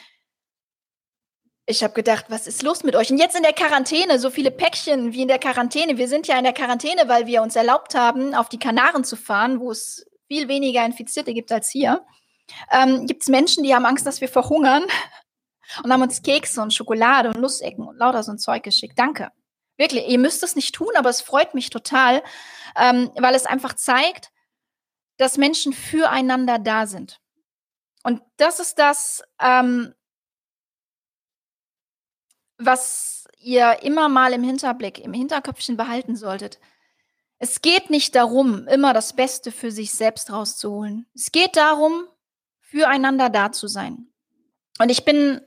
Ich habe gedacht, was ist los mit euch? Und jetzt in der Quarantäne, so viele Päckchen wie in der Quarantäne. Wir sind ja in der Quarantäne, weil wir uns erlaubt haben, auf die Kanaren zu fahren, wo es viel weniger Infizierte gibt als hier. Ähm, gibt es Menschen, die haben Angst, dass wir verhungern und haben uns Kekse und Schokolade und Nussecken und lauter so ein Zeug geschickt. Danke. Wirklich, ihr müsst es nicht tun, aber es freut mich total, ähm, weil es einfach zeigt, dass Menschen füreinander da sind. Und das ist das, ähm, was ihr immer mal im Hinterblick, im Hinterköpfchen behalten solltet. Es geht nicht darum, immer das Beste für sich selbst rauszuholen. Es geht darum, füreinander da zu sein. Und ich bin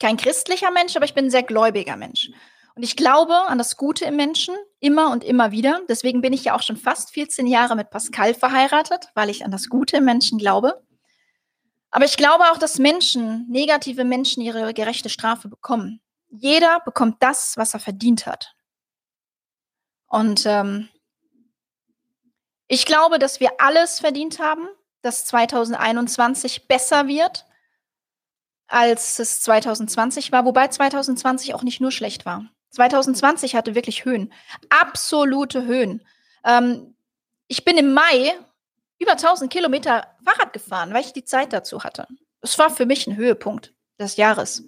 kein christlicher Mensch, aber ich bin ein sehr gläubiger Mensch. Und ich glaube an das Gute im Menschen immer und immer wieder. Deswegen bin ich ja auch schon fast 14 Jahre mit Pascal verheiratet, weil ich an das Gute im Menschen glaube. Aber ich glaube auch, dass Menschen, negative Menschen, ihre gerechte Strafe bekommen. Jeder bekommt das, was er verdient hat. Und ähm, ich glaube, dass wir alles verdient haben, dass 2021 besser wird, als es 2020 war, wobei 2020 auch nicht nur schlecht war. 2020 hatte wirklich Höhen, absolute Höhen. Ähm, ich bin im Mai über 1000 Kilometer Fahrrad gefahren, weil ich die Zeit dazu hatte. Es war für mich ein Höhepunkt des Jahres.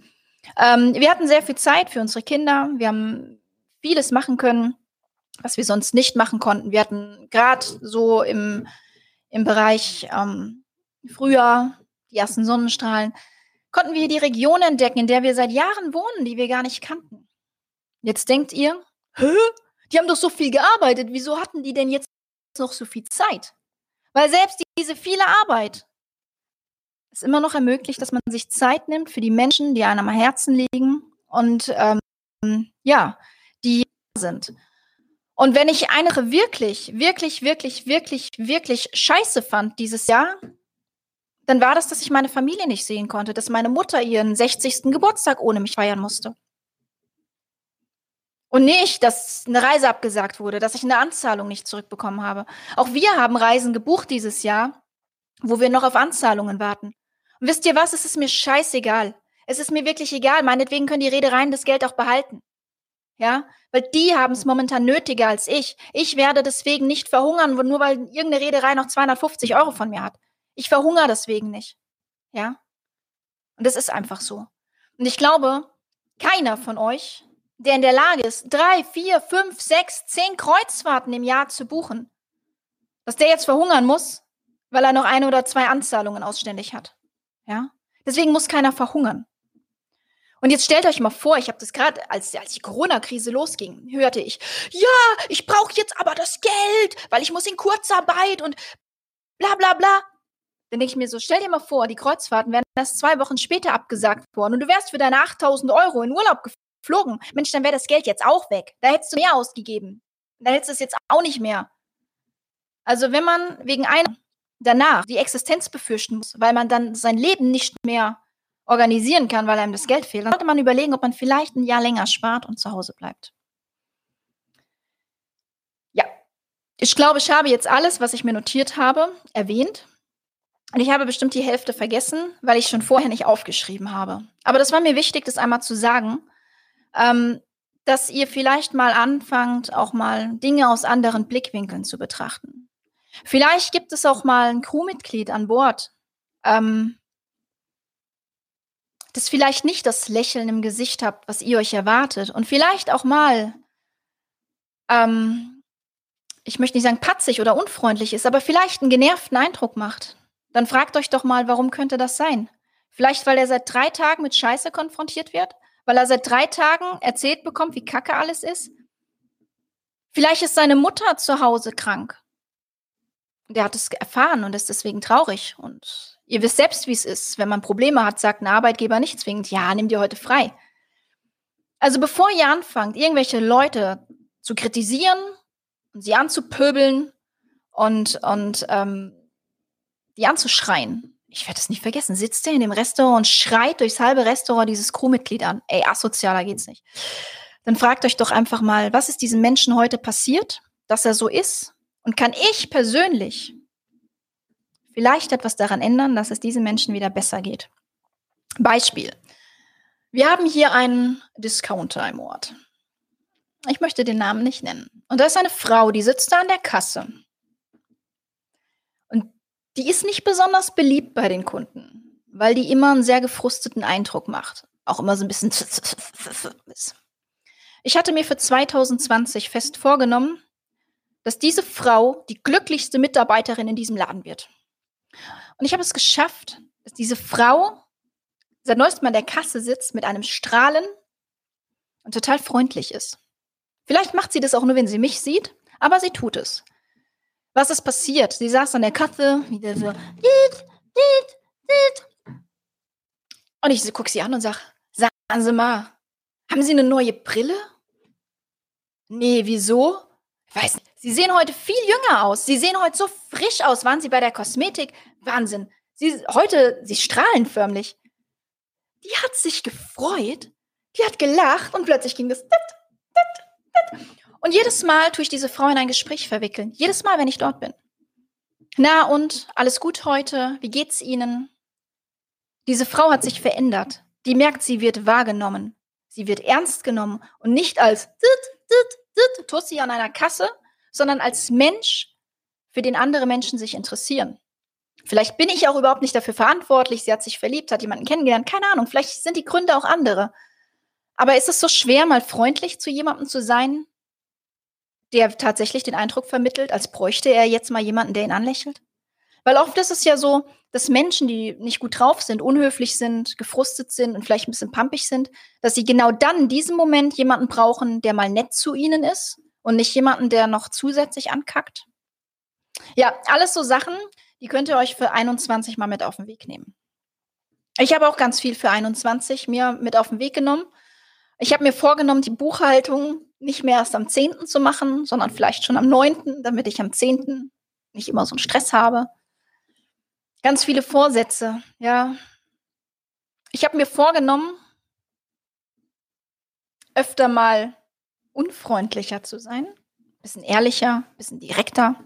Ähm, wir hatten sehr viel Zeit für unsere Kinder. Wir haben vieles machen können, was wir sonst nicht machen konnten. Wir hatten gerade so im, im Bereich ähm, Frühjahr die ersten Sonnenstrahlen, konnten wir die Region entdecken, in der wir seit Jahren wohnen, die wir gar nicht kannten. Jetzt denkt ihr, hä? Die haben doch so viel gearbeitet. Wieso hatten die denn jetzt noch so viel Zeit? Weil selbst diese viele Arbeit es immer noch ermöglicht, dass man sich Zeit nimmt für die Menschen, die einem am Herzen liegen und ähm, ja, die sind. Und wenn ich eine wirklich, wirklich, wirklich, wirklich, wirklich scheiße fand dieses Jahr, dann war das, dass ich meine Familie nicht sehen konnte, dass meine Mutter ihren 60. Geburtstag ohne mich feiern musste. Und nicht, dass eine Reise abgesagt wurde, dass ich eine Anzahlung nicht zurückbekommen habe. Auch wir haben Reisen gebucht dieses Jahr, wo wir noch auf Anzahlungen warten. Und wisst ihr was? Es ist mir scheißegal. Es ist mir wirklich egal. Meinetwegen können die Reedereien das Geld auch behalten. Ja, weil die haben es momentan nötiger als ich. Ich werde deswegen nicht verhungern, nur weil irgendeine Reederei noch 250 Euro von mir hat. Ich verhungere deswegen nicht. Ja. Und das ist einfach so. Und ich glaube, keiner von euch der in der Lage ist, drei, vier, fünf, sechs, zehn Kreuzfahrten im Jahr zu buchen, dass der jetzt verhungern muss, weil er noch eine oder zwei Anzahlungen ausständig hat. Ja? Deswegen muss keiner verhungern. Und jetzt stellt euch mal vor, ich habe das gerade, als, als die Corona-Krise losging, hörte ich, ja, ich brauche jetzt aber das Geld, weil ich muss in Kurzarbeit und bla bla bla. Dann denke ich mir so, stell dir mal vor, die Kreuzfahrten wären erst zwei Wochen später abgesagt worden und du wärst für deine 8000 Euro in Urlaub geflogen. Mensch, dann wäre das Geld jetzt auch weg. Da hättest du mehr ausgegeben. Da hättest du es jetzt auch nicht mehr. Also wenn man wegen einer danach die Existenz befürchten muss, weil man dann sein Leben nicht mehr organisieren kann, weil einem das Geld fehlt, dann sollte man überlegen, ob man vielleicht ein Jahr länger spart und zu Hause bleibt. Ja, ich glaube, ich habe jetzt alles, was ich mir notiert habe, erwähnt. Und ich habe bestimmt die Hälfte vergessen, weil ich schon vorher nicht aufgeschrieben habe. Aber das war mir wichtig, das einmal zu sagen, ähm, dass ihr vielleicht mal anfangt, auch mal Dinge aus anderen Blickwinkeln zu betrachten. Vielleicht gibt es auch mal ein Crewmitglied an Bord, ähm, das vielleicht nicht das Lächeln im Gesicht habt, was ihr euch erwartet. Und vielleicht auch mal, ähm, ich möchte nicht sagen patzig oder unfreundlich ist, aber vielleicht einen genervten Eindruck macht. Dann fragt euch doch mal, warum könnte das sein? Vielleicht, weil er seit drei Tagen mit Scheiße konfrontiert wird? weil er seit drei Tagen erzählt bekommt, wie kacke alles ist. Vielleicht ist seine Mutter zu Hause krank. Der hat es erfahren und ist deswegen traurig. Und ihr wisst selbst, wie es ist. Wenn man Probleme hat, sagt ein Arbeitgeber nicht zwingend, ja, nimm dir heute frei. Also bevor ihr anfangt, irgendwelche Leute zu kritisieren und sie anzupöbeln und, und ähm, die anzuschreien, ich werde es nicht vergessen, sitzt er in dem Restaurant und schreit durchs halbe Restaurant dieses Crewmitglied an. Ey, asozialer geht's nicht. Dann fragt euch doch einfach mal, was ist diesem Menschen heute passiert, dass er so ist? Und kann ich persönlich vielleicht etwas daran ändern, dass es diesem Menschen wieder besser geht? Beispiel. Wir haben hier einen Discounter im Ort. Ich möchte den Namen nicht nennen. Und da ist eine Frau, die sitzt da an der Kasse. Und die ist nicht besonders beliebt bei den Kunden, weil die immer einen sehr gefrusteten Eindruck macht. Auch immer so ein bisschen. Ich hatte mir für 2020 fest vorgenommen, dass diese Frau die glücklichste Mitarbeiterin in diesem Laden wird. Und ich habe es geschafft, dass diese Frau seit neuestem an der Kasse sitzt mit einem Strahlen und total freundlich ist. Vielleicht macht sie das auch nur, wenn sie mich sieht, aber sie tut es. Was ist passiert? Sie saß an der Kasse, wieder so. Und ich gucke sie an und sage, sagen Sie mal, haben Sie eine neue Brille? Nee, wieso? Sie sehen heute viel jünger aus. Sie sehen heute so frisch aus. Waren Sie bei der Kosmetik? Wahnsinn. Sie, heute, Sie strahlen förmlich die hat sich gefreut, die hat gelacht und plötzlich ging das. Und jedes Mal tue ich diese Frau in ein Gespräch verwickeln. Jedes Mal, wenn ich dort bin. Na und, alles gut heute? Wie geht's Ihnen? Diese Frau hat sich verändert. Die merkt, sie wird wahrgenommen. Sie wird ernst genommen und nicht als Tussi an einer Kasse, sondern als Mensch, für den andere Menschen sich interessieren. Vielleicht bin ich auch überhaupt nicht dafür verantwortlich. Sie hat sich verliebt, hat jemanden kennengelernt. Keine Ahnung. Vielleicht sind die Gründe auch andere. Aber ist es so schwer, mal freundlich zu jemandem zu sein, der tatsächlich den Eindruck vermittelt, als bräuchte er jetzt mal jemanden, der ihn anlächelt? Weil oft ist es ja so, dass Menschen, die nicht gut drauf sind, unhöflich sind, gefrustet sind und vielleicht ein bisschen pampig sind, dass sie genau dann in diesem Moment jemanden brauchen, der mal nett zu ihnen ist und nicht jemanden, der noch zusätzlich ankackt. Ja, alles so Sachen, die könnt ihr euch für 21 mal mit auf den Weg nehmen. Ich habe auch ganz viel für 21 mir mit auf den Weg genommen. Ich habe mir vorgenommen, die Buchhaltung nicht mehr erst am 10. zu machen, sondern vielleicht schon am 9., damit ich am 10. nicht immer so einen Stress habe. Ganz viele Vorsätze, ja. Ich habe mir vorgenommen, öfter mal unfreundlicher zu sein, bisschen ehrlicher, bisschen direkter.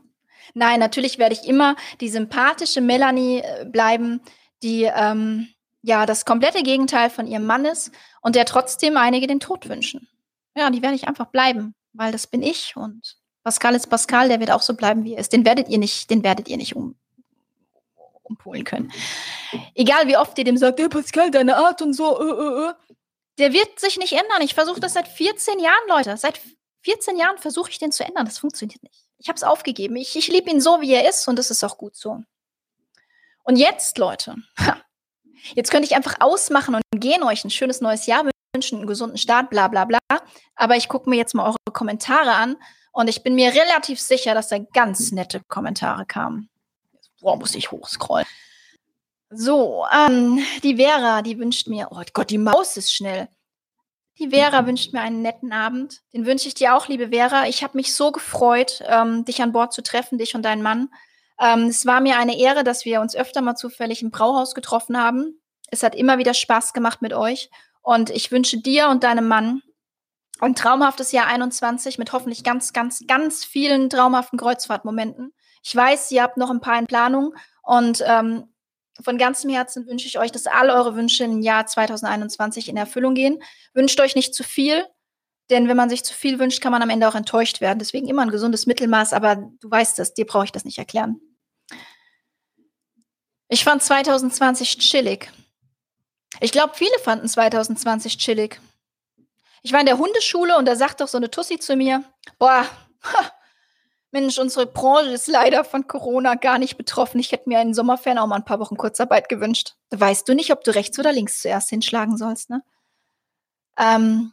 Nein, natürlich werde ich immer die sympathische Melanie äh, bleiben, die ähm, ja das komplette Gegenteil von ihrem Mann ist und der trotzdem einige den Tod wünschen. Ja, die werde ich einfach bleiben, weil das bin ich und Pascal ist Pascal, der wird auch so bleiben, wie er ist. Den werdet ihr nicht, den werdet ihr nicht um, umpolen können. Egal wie oft ihr dem sagt, hey Pascal, deine Art und so, äh, äh, äh. Der wird sich nicht ändern. Ich versuche das seit 14 Jahren, Leute. Seit 14 Jahren versuche ich den zu ändern. Das funktioniert nicht. Ich habe es aufgegeben. Ich, ich liebe ihn so, wie er ist und das ist auch gut so. Und jetzt, Leute, jetzt könnte ich einfach ausmachen und gehen, euch ein schönes neues Jahr wünschen, einen gesunden Start, bla bla bla. Aber ich gucke mir jetzt mal eure Kommentare an und ich bin mir relativ sicher, dass da ganz nette Kommentare kamen. Boah, muss ich hochscrollen. So, ähm, die Vera, die wünscht mir, oh Gott, die Maus ist schnell. Die Vera wünscht mir einen netten Abend. Den wünsche ich dir auch, liebe Vera. Ich habe mich so gefreut, ähm, dich an Bord zu treffen, dich und deinen Mann. Ähm, es war mir eine Ehre, dass wir uns öfter mal zufällig im Brauhaus getroffen haben. Es hat immer wieder Spaß gemacht mit euch. Und ich wünsche dir und deinem Mann ein traumhaftes Jahr 21 mit hoffentlich ganz, ganz, ganz vielen traumhaften Kreuzfahrtmomenten. Ich weiß, ihr habt noch ein paar in Planung und ähm, von ganzem Herzen wünsche ich euch, dass alle eure Wünsche im Jahr 2021 in Erfüllung gehen. Wünscht euch nicht zu viel, denn wenn man sich zu viel wünscht, kann man am Ende auch enttäuscht werden. Deswegen immer ein gesundes Mittelmaß, aber du weißt es, dir brauche ich das nicht erklären. Ich fand 2020 chillig. Ich glaube, viele fanden 2020 chillig. Ich war in der Hundeschule und da sagt doch so eine Tussi zu mir, boah, ha, Mensch, unsere Branche ist leider von Corona gar nicht betroffen. Ich hätte mir einen Sommerfern auch mal ein paar Wochen Kurzarbeit gewünscht. Da weißt du nicht, ob du rechts oder links zuerst hinschlagen sollst, ne? Ähm,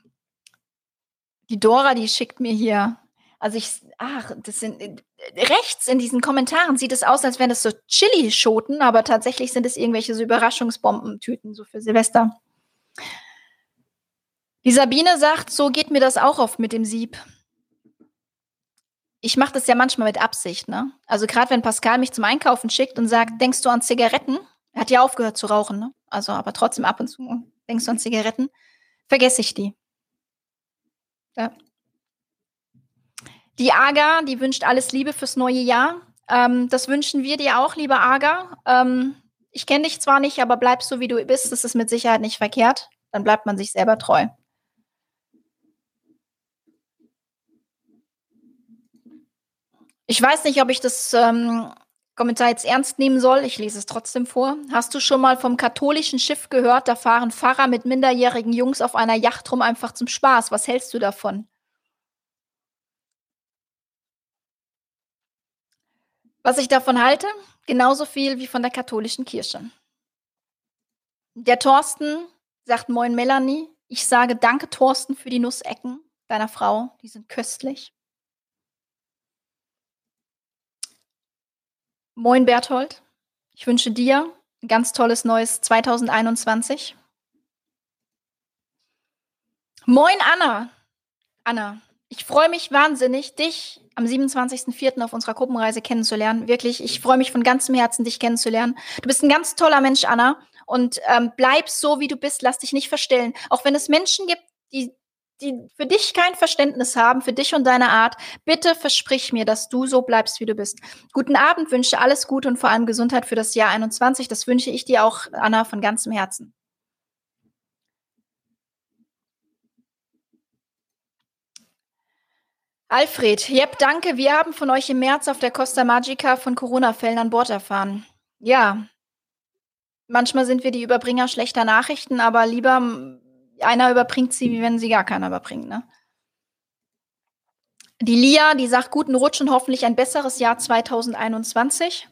die Dora, die schickt mir hier, also ich, ach, das sind, äh, rechts in diesen Kommentaren sieht es aus, als wären das so Chili-Schoten, aber tatsächlich sind es irgendwelche so Überraschungsbombentüten, so für Silvester. Die Sabine sagt, so geht mir das auch oft mit dem Sieb ich mache das ja manchmal mit Absicht, ne? Also gerade wenn Pascal mich zum Einkaufen schickt und sagt, denkst du an Zigaretten? Er hat ja aufgehört zu rauchen, ne? Also aber trotzdem ab und zu denkst du an Zigaretten, vergesse ich die. Ja. Die Aga, die wünscht alles Liebe fürs neue Jahr. Ähm, das wünschen wir dir auch, lieber Aga. Ähm, ich kenne dich zwar nicht, aber bleib so, wie du bist. Das ist mit Sicherheit nicht verkehrt. dann bleibt man sich selber treu. Ich weiß nicht, ob ich das ähm, Kommentar jetzt ernst nehmen soll. Ich lese es trotzdem vor. Hast du schon mal vom katholischen Schiff gehört? Da fahren Pfarrer mit minderjährigen Jungs auf einer Yacht rum, einfach zum Spaß. Was hältst du davon? Was ich davon halte? Genauso viel wie von der katholischen Kirche. Der Thorsten sagt Moin Melanie. Ich sage Danke, Thorsten, für die Nussecken deiner Frau. Die sind köstlich. Moin Berthold. Ich wünsche dir ein ganz tolles neues 2021. Moin Anna. Anna, ich freue mich wahnsinnig, dich am 27.04. auf unserer Gruppenreise kennenzulernen. Wirklich, ich freue mich von ganzem Herzen, dich kennenzulernen. Du bist ein ganz toller Mensch, Anna. Und ähm, bleib so, wie du bist. Lass dich nicht verstellen. Auch wenn es Menschen gibt, die, die für dich kein Verständnis haben, für dich und deine Art, bitte versprich mir, dass du so bleibst, wie du bist. Guten Abend, wünsche alles Gute und vor allem Gesundheit für das Jahr 21. Das wünsche ich dir auch, Anna, von ganzem Herzen. Alfred, Jep, danke. Wir haben von euch im März auf der Costa Magica von Corona-Fällen an Bord erfahren. Ja, manchmal sind wir die Überbringer schlechter Nachrichten, aber lieber einer überbringt sie, wie wenn sie gar keiner überbringt. Ne? Die Lia, die sagt guten Rutsch und hoffentlich ein besseres Jahr 2021.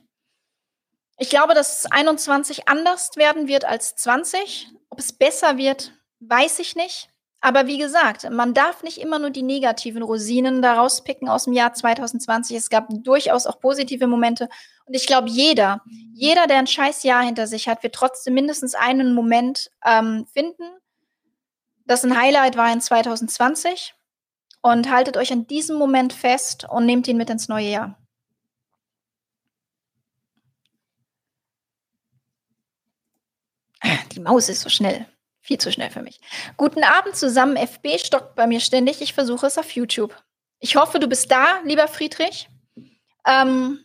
Ich glaube, dass 21 anders werden wird als 20. Ob es besser wird, weiß ich nicht. Aber wie gesagt, man darf nicht immer nur die negativen Rosinen daraus picken aus dem Jahr 2020. Es gab durchaus auch positive Momente. Und ich glaube, jeder, jeder, der ein scheiß Jahr hinter sich hat, wird trotzdem mindestens einen Moment ähm, finden, das ein Highlight war in 2020. Und haltet euch an diesem Moment fest und nehmt ihn mit ins neue Jahr. Die Maus ist so schnell. Viel zu schnell für mich. Guten Abend zusammen. FB stockt bei mir ständig. Ich versuche es auf YouTube. Ich hoffe, du bist da, lieber Friedrich. Ähm,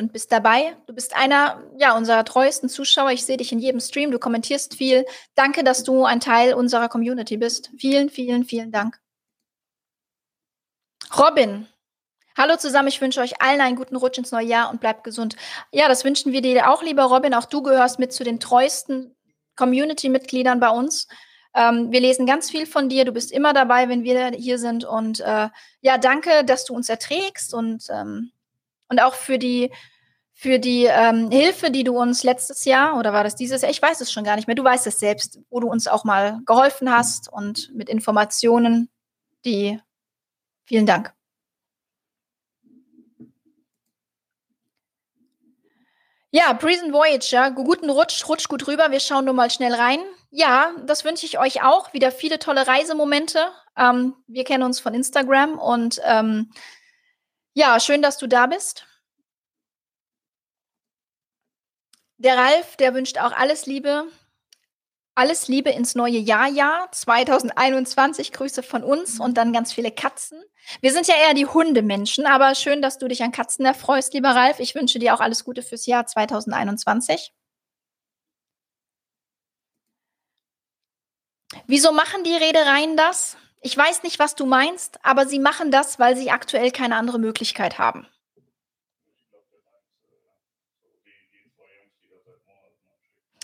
und bist dabei. Du bist einer ja, unserer treuesten Zuschauer. Ich sehe dich in jedem Stream. Du kommentierst viel. Danke, dass du ein Teil unserer Community bist. Vielen, vielen, vielen Dank. Robin. Hallo zusammen, ich wünsche euch allen einen guten Rutsch ins neue Jahr und bleibt gesund. Ja, das wünschen wir dir auch, lieber Robin. Auch du gehörst mit zu den treuesten Community-Mitgliedern bei uns. Ähm, wir lesen ganz viel von dir. Du bist immer dabei, wenn wir hier sind. Und äh, ja, danke, dass du uns erträgst und, ähm, und auch für die, für die ähm, Hilfe, die du uns letztes Jahr oder war das dieses Jahr? Ich weiß es schon gar nicht mehr. Du weißt es selbst, wo du uns auch mal geholfen hast und mit Informationen, die vielen Dank. Ja, Prison Voyager, guten Rutsch, rutsch gut rüber. Wir schauen nur mal schnell rein. Ja, das wünsche ich euch auch. Wieder viele tolle Reisemomente. Ähm, wir kennen uns von Instagram und ähm, ja, schön, dass du da bist. Der Ralf, der wünscht auch alles Liebe alles Liebe ins neue Jahrjahr 2021. Grüße von uns und dann ganz viele Katzen. Wir sind ja eher die Hundemenschen, aber schön, dass du dich an Katzen erfreust, lieber Ralf. Ich wünsche dir auch alles Gute fürs Jahr 2021. Wieso machen die Redereien das? Ich weiß nicht, was du meinst, aber sie machen das, weil sie aktuell keine andere Möglichkeit haben.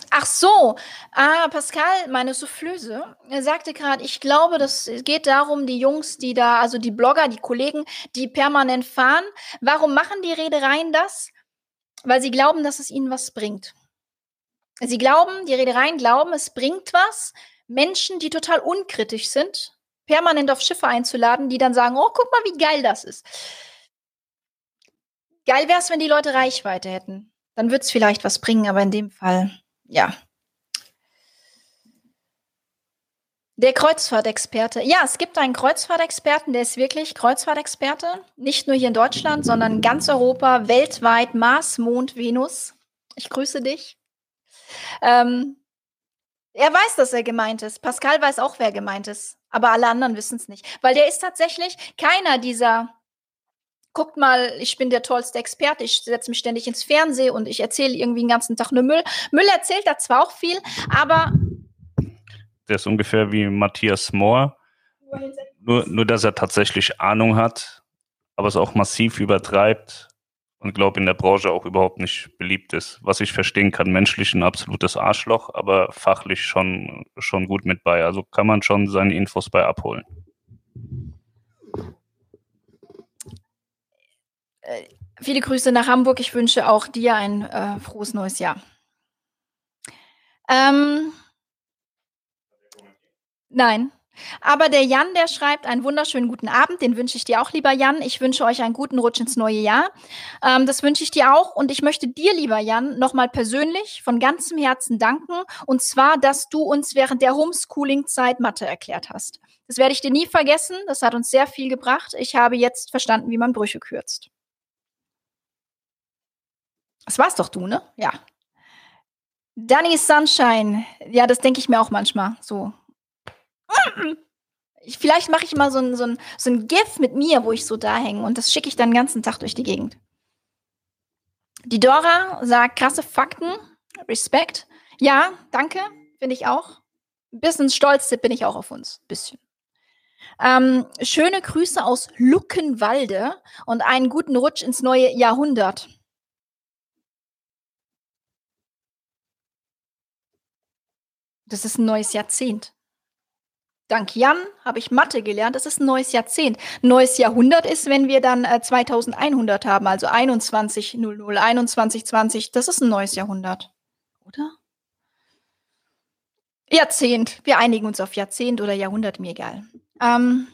Ach so, ah, Pascal, meine Soufflöse, sagte gerade, ich glaube, das geht darum, die Jungs, die da, also die Blogger, die Kollegen, die permanent fahren. Warum machen die Reedereien das? Weil sie glauben, dass es ihnen was bringt. Sie glauben, die Reedereien glauben, es bringt was, Menschen, die total unkritisch sind, permanent auf Schiffe einzuladen, die dann sagen, oh, guck mal, wie geil das ist. Geil wäre es, wenn die Leute Reichweite hätten. Dann wird es vielleicht was bringen, aber in dem Fall ja. Der Kreuzfahrtexperte. Ja, es gibt einen Kreuzfahrtexperten, der ist wirklich Kreuzfahrtexperte. Nicht nur hier in Deutschland, sondern ganz Europa, weltweit, Mars, Mond, Venus. Ich grüße dich. Ähm, er weiß, dass er gemeint ist. Pascal weiß auch, wer gemeint ist. Aber alle anderen wissen es nicht. Weil der ist tatsächlich keiner dieser guckt mal, ich bin der tollste Experte, ich setze mich ständig ins Fernsehen und ich erzähle irgendwie den ganzen Tag nur Müll. Müll erzählt da zwar auch viel, aber Der ist ungefähr wie Matthias Mohr. Nur, nur, dass er tatsächlich Ahnung hat, aber es auch massiv übertreibt und glaube in der Branche auch überhaupt nicht beliebt ist. Was ich verstehen kann, menschlich ein absolutes Arschloch, aber fachlich schon, schon gut mit bei. Also kann man schon seine Infos bei abholen. Äh, viele Grüße nach Hamburg. Ich wünsche auch dir ein äh, frohes neues Jahr. Ähm, nein. Aber der Jan, der schreibt einen wunderschönen guten Abend. Den wünsche ich dir auch, lieber Jan. Ich wünsche euch einen guten Rutsch ins neue Jahr. Ähm, das wünsche ich dir auch. Und ich möchte dir, lieber Jan, nochmal persönlich von ganzem Herzen danken. Und zwar, dass du uns während der Homeschooling-Zeit Mathe erklärt hast. Das werde ich dir nie vergessen. Das hat uns sehr viel gebracht. Ich habe jetzt verstanden, wie man Brüche kürzt. Das war's doch du, ne? Ja. Danny Sunshine. Ja, das denke ich mir auch manchmal. So. Ich, vielleicht mache ich mal so ein, so, ein, so ein GIF mit mir, wo ich so da hänge und das schicke ich dann den ganzen Tag durch die Gegend. Die Dora sagt krasse Fakten. Respekt. Ja, danke. Finde ich auch. Ein bisschen stolz bin ich auch auf uns. Bisschen. Ähm, schöne Grüße aus Luckenwalde und einen guten Rutsch ins neue Jahrhundert. Das ist ein neues Jahrzehnt. Dank Jan habe ich Mathe gelernt. Das ist ein neues Jahrzehnt. Neues Jahrhundert ist, wenn wir dann äh, 2100 haben, also 2100, 2120. Das ist ein neues Jahrhundert. Oder? Jahrzehnt. Wir einigen uns auf Jahrzehnt oder Jahrhundert, mir egal. Ähm,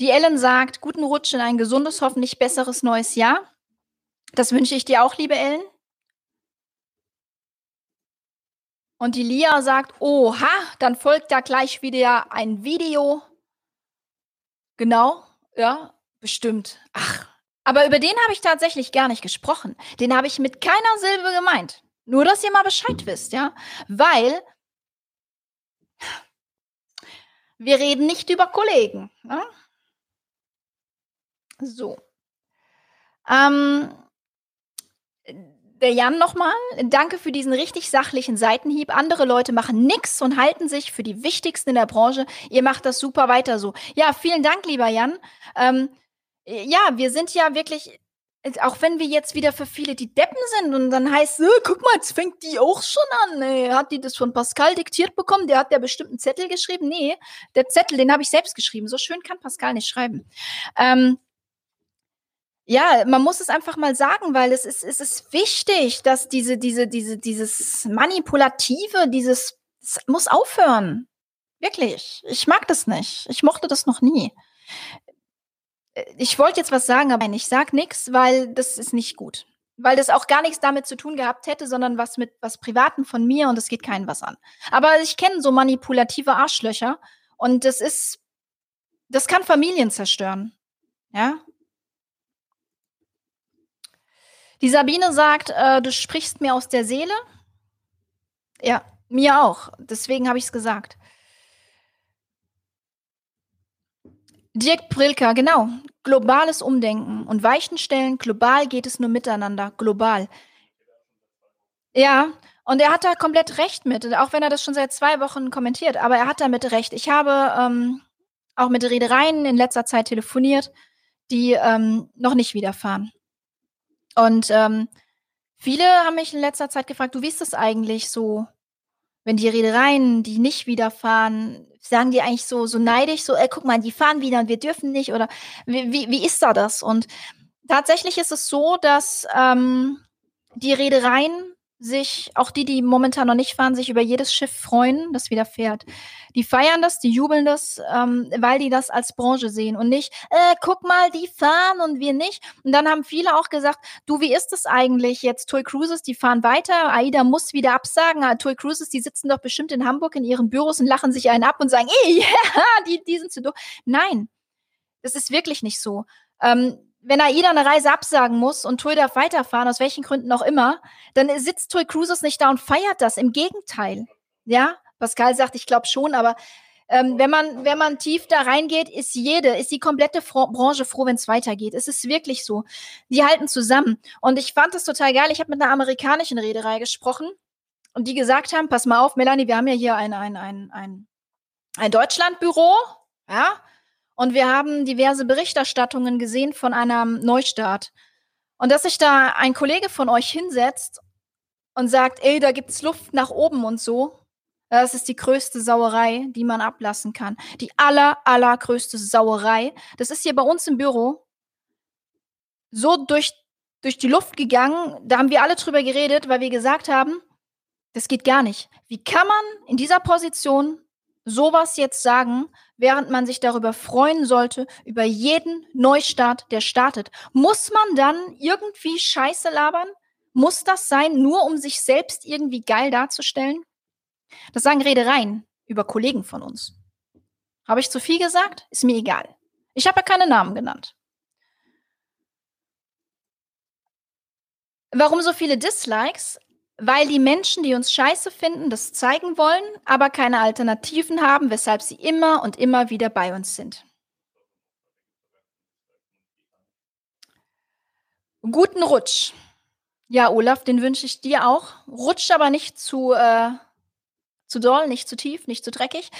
die Ellen sagt, guten Rutsch in ein gesundes, hoffentlich besseres neues Jahr. Das wünsche ich dir auch, liebe Ellen. Und die Lia sagt, oha, dann folgt da gleich wieder ein Video. Genau, ja, bestimmt. Ach, aber über den habe ich tatsächlich gar nicht gesprochen. Den habe ich mit keiner Silbe gemeint. Nur, dass ihr mal Bescheid wisst, ja. Weil wir reden nicht über Kollegen. Ne? So. Ähm, der Jan nochmal, danke für diesen richtig sachlichen Seitenhieb. Andere Leute machen nichts und halten sich für die Wichtigsten in der Branche. Ihr macht das super weiter so. Ja, vielen Dank, lieber Jan. Ähm, ja, wir sind ja wirklich, auch wenn wir jetzt wieder für viele die Deppen sind und dann heißt, äh, guck mal, jetzt fängt die auch schon an. Ey. Hat die das von Pascal diktiert bekommen? Der hat ja bestimmt einen Zettel geschrieben. Nee, der Zettel, den habe ich selbst geschrieben. So schön kann Pascal nicht schreiben. Ähm, ja, man muss es einfach mal sagen, weil es ist, es ist wichtig, dass diese, diese, diese, dieses Manipulative, dieses, es muss aufhören. Wirklich. Ich mag das nicht. Ich mochte das noch nie. Ich wollte jetzt was sagen, aber ich sag nichts, weil das ist nicht gut. Weil das auch gar nichts damit zu tun gehabt hätte, sondern was mit was Privaten von mir und es geht keinen was an. Aber ich kenne so manipulative Arschlöcher und das ist, das kann Familien zerstören. Ja, die Sabine sagt, äh, du sprichst mir aus der Seele. Ja, mir auch. Deswegen habe ich es gesagt. Dirk Prilka, genau. Globales Umdenken und Weichen stellen. Global geht es nur miteinander. Global. Ja, und er hat da komplett recht mit, auch wenn er das schon seit zwei Wochen kommentiert. Aber er hat damit recht. Ich habe ähm, auch mit Reedereien in letzter Zeit telefoniert, die ähm, noch nicht wiederfahren. Und ähm, viele haben mich in letzter Zeit gefragt, du wie ist das eigentlich so, wenn die Reedereien, die nicht wiederfahren, sagen die eigentlich so, so neidisch, so, ey, guck mal, die fahren wieder und wir dürfen nicht oder wie, wie, wie ist da das? Und tatsächlich ist es so, dass ähm, die Reedereien sich, auch die, die momentan noch nicht fahren, sich über jedes Schiff freuen, das wieder fährt. Die feiern das, die jubeln das, ähm, weil die das als Branche sehen und nicht, äh, guck mal, die fahren und wir nicht. Und dann haben viele auch gesagt, du, wie ist das eigentlich jetzt? Toy Cruises, die fahren weiter, AIDA muss wieder absagen. Ah, Toy Cruises, die sitzen doch bestimmt in Hamburg in ihren Büros und lachen sich einen ab und sagen, ey, ja, die, die sind zu doof. Nein, das ist wirklich nicht so. Ähm, wenn AIDA eine Reise absagen muss und TUI darf weiterfahren, aus welchen Gründen auch immer, dann sitzt TUI Cruises nicht da und feiert das. Im Gegenteil. Ja, Pascal sagt, ich glaube schon, aber ähm, wenn, man, wenn man tief da reingeht, ist jede, ist die komplette Fro Branche froh, wenn es weitergeht. Es ist wirklich so. Die halten zusammen. Und ich fand es total geil. Ich habe mit einer amerikanischen Reederei gesprochen und die gesagt haben, pass mal auf, Melanie, wir haben ja hier ein, ein, ein, ein ein Deutschlandbüro, ja, und wir haben diverse Berichterstattungen gesehen von einem Neustart. Und dass sich da ein Kollege von euch hinsetzt und sagt, ey, da gibt's Luft nach oben und so, das ist die größte Sauerei, die man ablassen kann. Die aller, allergrößte Sauerei. Das ist hier bei uns im Büro so durch, durch die Luft gegangen. Da haben wir alle drüber geredet, weil wir gesagt haben, das geht gar nicht. Wie kann man in dieser Position sowas jetzt sagen, während man sich darüber freuen sollte, über jeden Neustart, der startet? Muss man dann irgendwie Scheiße labern? Muss das sein, nur um sich selbst irgendwie geil darzustellen? Das sagen Redereien über Kollegen von uns. Habe ich zu viel gesagt? Ist mir egal. Ich habe ja keine Namen genannt. Warum so viele Dislikes? Weil die Menschen, die uns scheiße finden, das zeigen wollen, aber keine Alternativen haben, weshalb sie immer und immer wieder bei uns sind. Guten Rutsch. Ja, Olaf, den wünsche ich dir auch. Rutsch aber nicht zu äh, zu doll, nicht zu tief, nicht zu dreckig.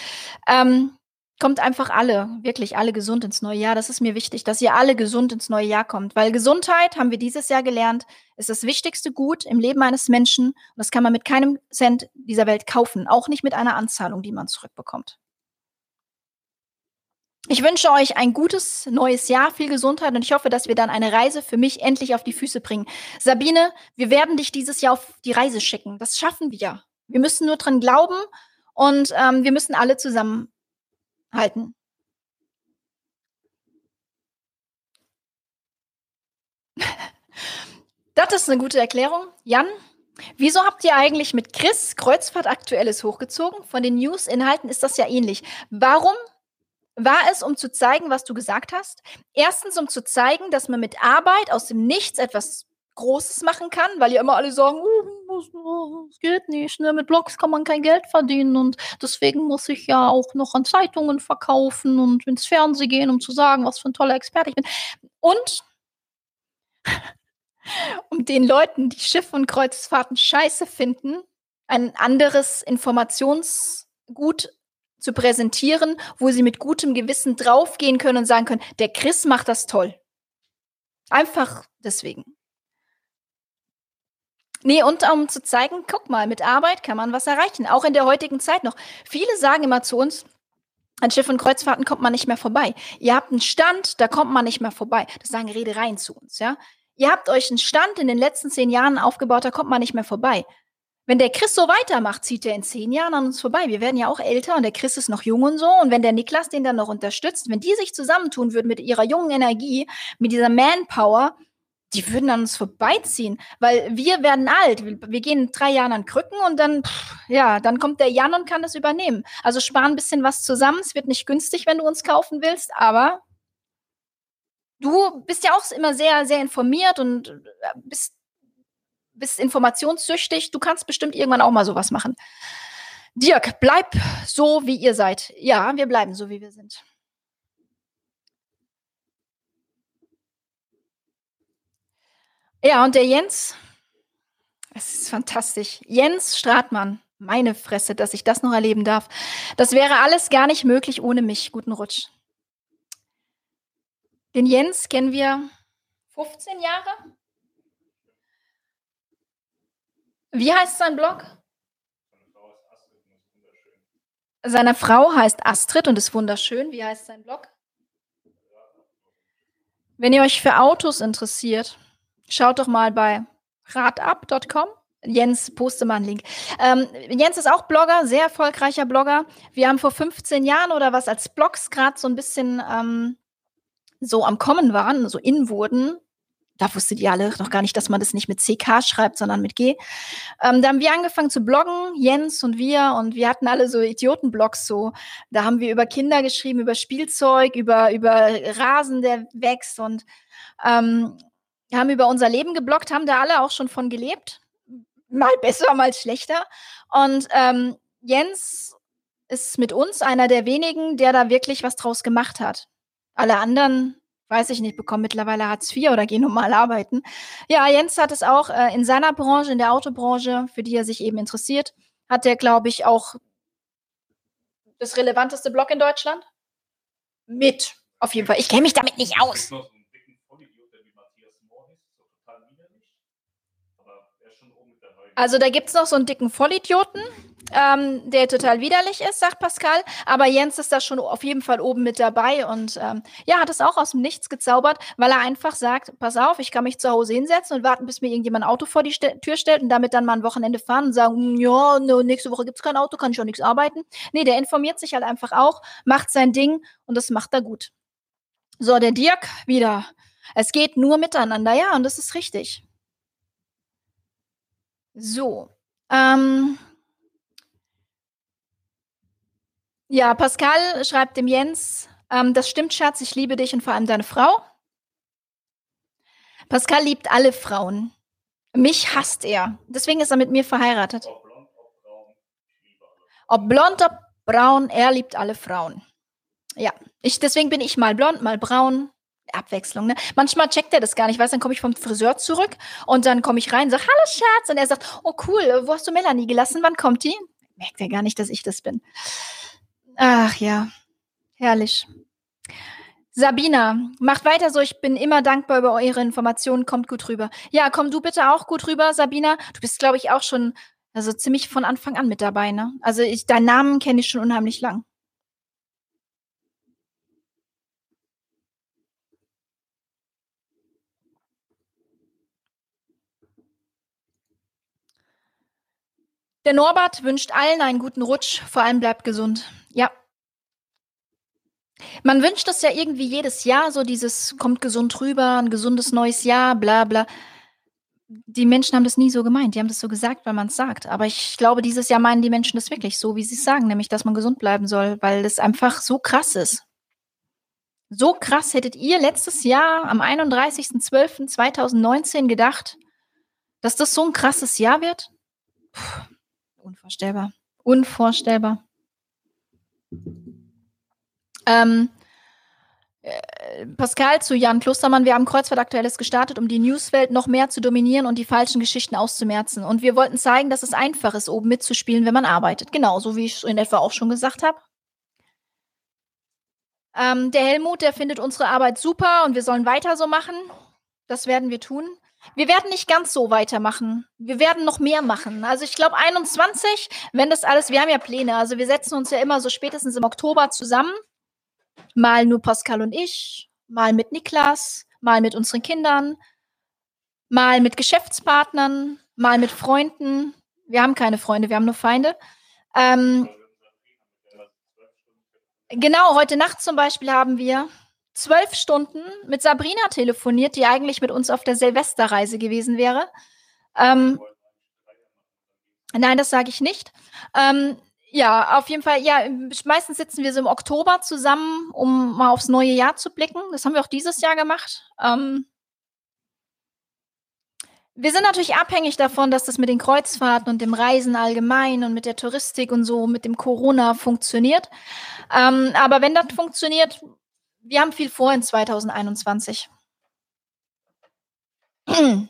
Ähm, kommt einfach alle, wirklich alle gesund ins neue Jahr. Das ist mir wichtig, dass ihr alle gesund ins neue Jahr kommt, weil Gesundheit, haben wir dieses Jahr gelernt, ist das wichtigste Gut im Leben eines Menschen und das kann man mit keinem Cent dieser Welt kaufen, auch nicht mit einer Anzahlung, die man zurückbekommt. Ich wünsche euch ein gutes neues Jahr, viel Gesundheit und ich hoffe, dass wir dann eine Reise für mich endlich auf die Füße bringen. Sabine, wir werden dich dieses Jahr auf die Reise schicken. Das schaffen wir. Wir müssen nur dran glauben und ähm, wir müssen alle zusammenhalten. das ist eine gute Erklärung. Jan, wieso habt ihr eigentlich mit Chris Kreuzfahrt Aktuelles hochgezogen? Von den News-Inhalten ist das ja ähnlich. Warum war es, um zu zeigen, was du gesagt hast? Erstens, um zu zeigen, dass man mit Arbeit aus dem Nichts etwas Großes machen kann, weil ja immer alle sagen, oh, das geht nicht, ne? mit Blogs kann man kein Geld verdienen und deswegen muss ich ja auch noch an Zeitungen verkaufen und ins Fernsehen gehen, um zu sagen, was für ein toller Experte ich bin. Und um den Leuten, die Schiff- und Kreuzfahrten scheiße finden, ein anderes Informationsgut zu präsentieren, wo sie mit gutem Gewissen draufgehen können und sagen können, der Chris macht das toll. Einfach deswegen. Nee, und um zu zeigen, guck mal, mit Arbeit kann man was erreichen, auch in der heutigen Zeit noch. Viele sagen immer zu uns, an Schiff- und Kreuzfahrten kommt man nicht mehr vorbei. Ihr habt einen Stand, da kommt man nicht mehr vorbei. Das sagen Redereien zu uns, ja. Ihr habt euch einen Stand in den letzten zehn Jahren aufgebaut, da kommt man nicht mehr vorbei. Wenn der Chris so weitermacht, zieht er in zehn Jahren an uns vorbei. Wir werden ja auch älter und der Chris ist noch jung und so. Und wenn der Niklas den dann noch unterstützt, wenn die sich zusammentun würden mit ihrer jungen Energie, mit dieser Manpower, die würden an uns vorbeiziehen, weil wir werden alt. Wir gehen drei Jahren an Krücken und dann, pff, ja, dann kommt der Jan und kann das übernehmen. Also sparen ein bisschen was zusammen. Es wird nicht günstig, wenn du uns kaufen willst, aber du bist ja auch immer sehr, sehr informiert und äh, bist, bist informationssüchtig. Du kannst bestimmt irgendwann auch mal sowas machen. Dirk, bleib so, wie ihr seid. Ja, wir bleiben so, wie wir sind. Ja, und der Jens, es ist fantastisch. Jens Stratmann, meine Fresse, dass ich das noch erleben darf. Das wäre alles gar nicht möglich ohne mich. Guten Rutsch. Den Jens kennen wir 15 Jahre. Wie heißt sein Blog? Seine Frau heißt Astrid und ist wunderschön. Wie heißt sein Blog? Wenn ihr euch für Autos interessiert, Schaut doch mal bei radab.com. Jens, poste mal einen Link. Ähm, Jens ist auch Blogger, sehr erfolgreicher Blogger. Wir haben vor 15 Jahren oder was, als Blogs gerade so ein bisschen ähm, so am Kommen waren, so in wurden, da wusstet ihr alle noch gar nicht, dass man das nicht mit CK schreibt, sondern mit G. Ähm, da haben wir angefangen zu bloggen, Jens und wir, und wir hatten alle so Idiotenblogs so. Da haben wir über Kinder geschrieben, über Spielzeug, über, über Rasen, der wächst und ähm, haben über unser Leben geblockt, haben da alle auch schon von gelebt. Mal besser, mal schlechter. Und ähm, Jens ist mit uns einer der wenigen, der da wirklich was draus gemacht hat. Alle anderen, weiß ich nicht, bekommen mittlerweile Hartz IV oder gehen normal arbeiten. Ja, Jens hat es auch äh, in seiner Branche, in der Autobranche, für die er sich eben interessiert, hat er, glaube ich, auch Das relevanteste Blog in Deutschland? Mit. Auf jeden Fall. Ich kenne mich damit nicht aus. Also da gibt es noch so einen dicken Vollidioten, ähm, der total widerlich ist, sagt Pascal. Aber Jens ist da schon auf jeden Fall oben mit dabei und ähm, ja, hat es auch aus dem Nichts gezaubert, weil er einfach sagt, pass auf, ich kann mich zu Hause hinsetzen und warten, bis mir irgendjemand ein Auto vor die St Tür stellt und damit dann mal ein Wochenende fahren und sagen, hm, ja, no, nächste Woche gibt es kein Auto, kann ich auch nichts arbeiten. Nee, der informiert sich halt einfach auch, macht sein Ding und das macht er gut. So, der Dirk wieder. Es geht nur miteinander, ja, und das ist richtig. So. Ähm, ja, Pascal schreibt dem Jens, ähm, das stimmt, Schatz, ich liebe dich und vor allem deine Frau. Pascal liebt alle Frauen. Mich hasst er. Deswegen ist er mit mir verheiratet. Ob blond, ob braun, er liebt alle Frauen. Ja, ich, deswegen bin ich mal blond, mal braun, Abwechslung. Ne? Manchmal checkt er das gar nicht. Weißt, dann komme ich vom Friseur zurück und dann komme ich rein und sage, hallo Schatz. Und er sagt, oh cool, wo hast du Melanie gelassen? Wann kommt die? Merkt er gar nicht, dass ich das bin. Ach ja, herrlich. Sabina, macht weiter so. Ich bin immer dankbar über eure Informationen. Kommt gut rüber. Ja, komm du bitte auch gut rüber, Sabina. Du bist, glaube ich, auch schon also ziemlich von Anfang an mit dabei. Ne? Also ich, deinen Namen kenne ich schon unheimlich lang. Der Norbert wünscht allen einen guten Rutsch, vor allem bleibt gesund. Ja. Man wünscht das ja irgendwie jedes Jahr, so dieses kommt gesund rüber, ein gesundes neues Jahr, bla bla. Die Menschen haben das nie so gemeint, die haben das so gesagt, weil man es sagt. Aber ich glaube, dieses Jahr meinen die Menschen das wirklich so, wie sie es sagen, nämlich, dass man gesund bleiben soll, weil es einfach so krass ist. So krass hättet ihr letztes Jahr am 31.12.2019 gedacht, dass das so ein krasses Jahr wird? Puh. Unvorstellbar. Unvorstellbar. Ähm, äh, Pascal zu Jan Klostermann. Wir haben Kreuzfahrt Aktuelles gestartet, um die Newswelt noch mehr zu dominieren und die falschen Geschichten auszumerzen. Und wir wollten zeigen, dass es einfach ist, oben mitzuspielen, wenn man arbeitet. Genauso wie ich es in etwa auch schon gesagt habe. Ähm, der Helmut, der findet unsere Arbeit super und wir sollen weiter so machen. Das werden wir tun. Wir werden nicht ganz so weitermachen. Wir werden noch mehr machen. Also ich glaube 21, wenn das alles, wir haben ja Pläne. Also wir setzen uns ja immer so spätestens im Oktober zusammen. Mal nur Pascal und ich, mal mit Niklas, mal mit unseren Kindern, mal mit Geschäftspartnern, mal mit Freunden. Wir haben keine Freunde, wir haben nur Feinde. Ähm, genau, heute Nacht zum Beispiel haben wir zwölf Stunden mit Sabrina telefoniert, die eigentlich mit uns auf der Silvesterreise gewesen wäre. Ähm, nein, das sage ich nicht. Ähm, ja, auf jeden Fall, ja, meistens sitzen wir so im Oktober zusammen, um mal aufs neue Jahr zu blicken. Das haben wir auch dieses Jahr gemacht. Ähm, wir sind natürlich abhängig davon, dass das mit den Kreuzfahrten und dem Reisen allgemein und mit der Touristik und so, mit dem Corona funktioniert. Ähm, aber wenn das funktioniert, wir haben viel vor in 2021.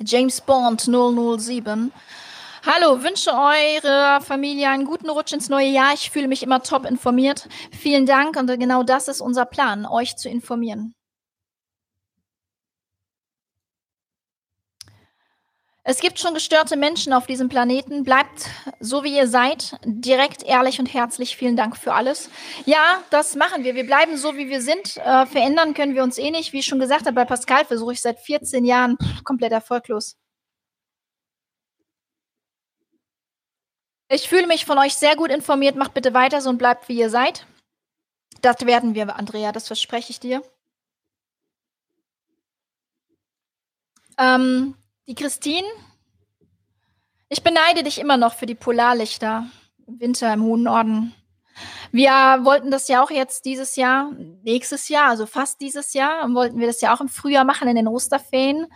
James Bond 007. Hallo, wünsche eurer Familie einen guten Rutsch ins neue Jahr. Ich fühle mich immer top informiert. Vielen Dank und genau das ist unser Plan, euch zu informieren. Es gibt schon gestörte Menschen auf diesem Planeten. Bleibt so, wie ihr seid. Direkt, ehrlich und herzlich. Vielen Dank für alles. Ja, das machen wir. Wir bleiben so, wie wir sind. Äh, verändern können wir uns eh nicht. Wie ich schon gesagt habe, bei Pascal versuche ich seit 14 Jahren komplett erfolglos. Ich fühle mich von euch sehr gut informiert. Macht bitte weiter so und bleibt, wie ihr seid. Das werden wir, Andrea. Das verspreche ich dir. Ähm, die Christine, ich beneide dich immer noch für die Polarlichter im Winter im hohen Norden. Wir wollten das ja auch jetzt dieses Jahr, nächstes Jahr, also fast dieses Jahr, wollten wir das ja auch im Frühjahr machen in den Osterferien.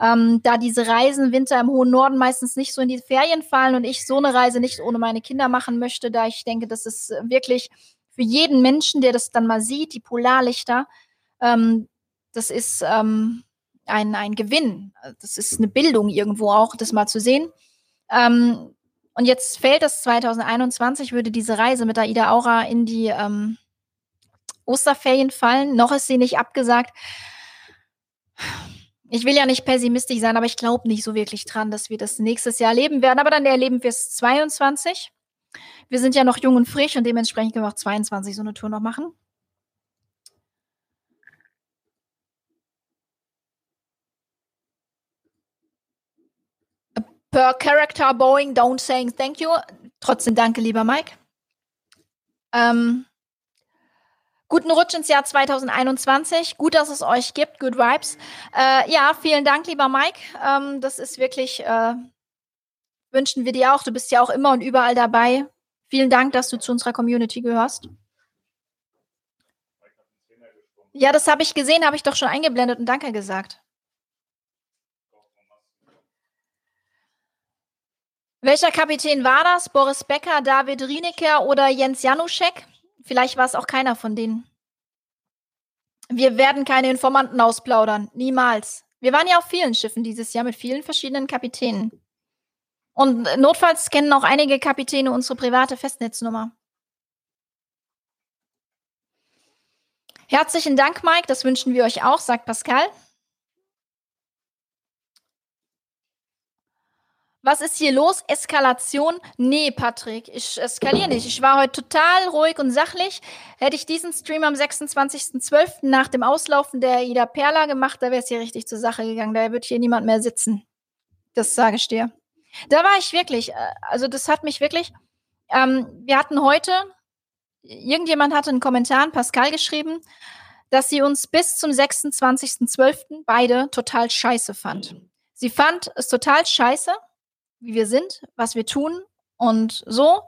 Ähm, da diese Reisen Winter im hohen Norden meistens nicht so in die Ferien fallen und ich so eine Reise nicht ohne meine Kinder machen möchte, da ich denke, das ist wirklich für jeden Menschen, der das dann mal sieht, die Polarlichter, ähm, das ist ähm, ein, ein Gewinn. Das ist eine Bildung irgendwo auch, das mal zu sehen. Ähm, Und jetzt fällt es 2021, würde diese Reise mit Aida Aura in die ähm, Osterferien fallen. Noch ist sie nicht abgesagt. Ich will ja nicht pessimistisch sein, aber ich glaube nicht so wirklich dran, dass wir das nächstes Jahr erleben werden. Aber dann erleben wir es 22. Wir sind ja noch jung und frisch und dementsprechend können wir auch 22 so eine Tour noch machen. Per Character Boeing, don't saying thank you. Trotzdem danke, lieber Mike. Ähm, Guten Rutsch ins Jahr 2021. Gut, dass es euch gibt. Good Vibes. Äh, ja, vielen Dank, lieber Mike. Ähm, das ist wirklich, äh, wünschen wir dir auch. Du bist ja auch immer und überall dabei. Vielen Dank, dass du zu unserer Community gehörst. Ja, das habe ich gesehen, habe ich doch schon eingeblendet und Danke gesagt. Welcher Kapitän war das? Boris Becker, David Rienecker oder Jens Januszek? Vielleicht war es auch keiner von denen. Wir werden keine Informanten ausplaudern. Niemals. Wir waren ja auf vielen Schiffen dieses Jahr mit vielen verschiedenen Kapitänen. Und notfalls kennen auch einige Kapitäne unsere private Festnetznummer. Herzlichen Dank, Mike. Das wünschen wir euch auch, sagt Pascal. Was ist hier los? Eskalation? Nee, Patrick, ich eskaliere nicht. Ich war heute total ruhig und sachlich. Hätte ich diesen Stream am 26.12. nach dem Auslaufen der Ida Perla gemacht, da wäre es hier richtig zur Sache gegangen. Da würde hier niemand mehr sitzen. Das sage ich dir. Da war ich wirklich, äh, also das hat mich wirklich, ähm, wir hatten heute, irgendjemand hatte einen Kommentar an Pascal geschrieben, dass sie uns bis zum 26.12. beide total scheiße fand. Sie fand es total scheiße, wie wir sind, was wir tun und so.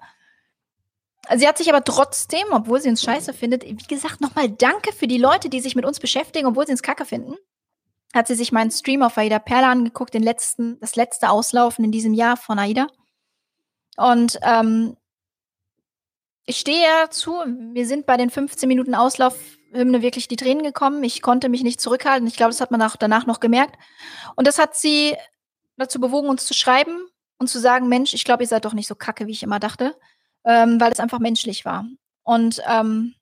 Sie hat sich aber trotzdem, obwohl sie uns scheiße findet, wie gesagt, nochmal danke für die Leute, die sich mit uns beschäftigen, obwohl sie uns kacke finden. Hat sie sich meinen Stream auf Aida Perla angeguckt, den letzten, das letzte Auslaufen in diesem Jahr von Aida. Und ähm, ich stehe ja zu, wir sind bei den 15 Minuten Auslaufhymne wirklich die Tränen gekommen. Ich konnte mich nicht zurückhalten. Ich glaube, das hat man auch danach noch gemerkt. Und das hat sie dazu bewogen, uns zu schreiben, und zu sagen, Mensch, ich glaube, ihr seid doch nicht so kacke, wie ich immer dachte, ähm, weil es einfach menschlich war. Und ähm,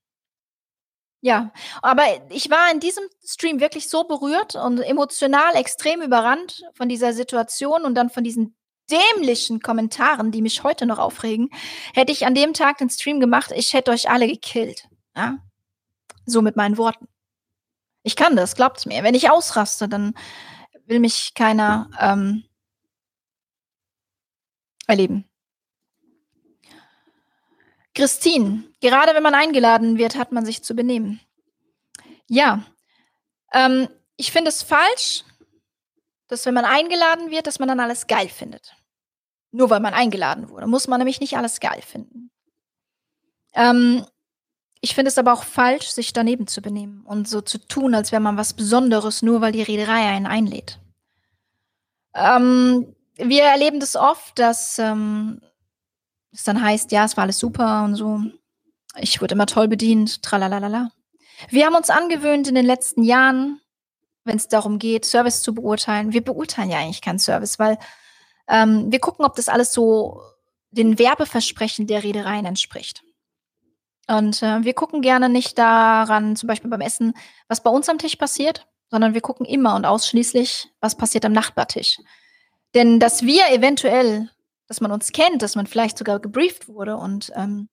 ja, aber ich war in diesem Stream wirklich so berührt und emotional extrem überrannt von dieser Situation und dann von diesen dämlichen Kommentaren, die mich heute noch aufregen. Hätte ich an dem Tag den Stream gemacht, ich hätte euch alle gekillt. Ja? So mit meinen Worten. Ich kann das, glaubt's mir. Wenn ich ausraste, dann will mich keiner ähm, erleben. Christine, gerade wenn man eingeladen wird, hat man sich zu benehmen. Ja, ähm, ich finde es falsch, dass wenn man eingeladen wird, dass man dann alles geil findet. Nur weil man eingeladen wurde, muss man nämlich nicht alles geil finden. Ähm, ich finde es aber auch falsch, sich daneben zu benehmen und so zu tun, als wäre man was Besonderes, nur weil die Reederei einen einlädt. Ähm, wir erleben das oft, dass ähm, es dann heißt, ja, es war alles super und so. Ich wurde immer toll bedient, tralalala. Wir haben uns angewöhnt in den letzten Jahren, wenn es darum geht, Service zu beurteilen. Wir beurteilen ja eigentlich keinen Service, weil ähm, wir gucken, ob das alles so den Werbeversprechen der Reedereien entspricht. Und äh, wir gucken gerne nicht daran, zum Beispiel beim Essen, was bei uns am Tisch passiert, sondern wir gucken immer und ausschließlich, was passiert am Nachbartisch. Denn dass wir eventuell, dass man uns kennt, dass man vielleicht sogar gebrieft wurde und ähm,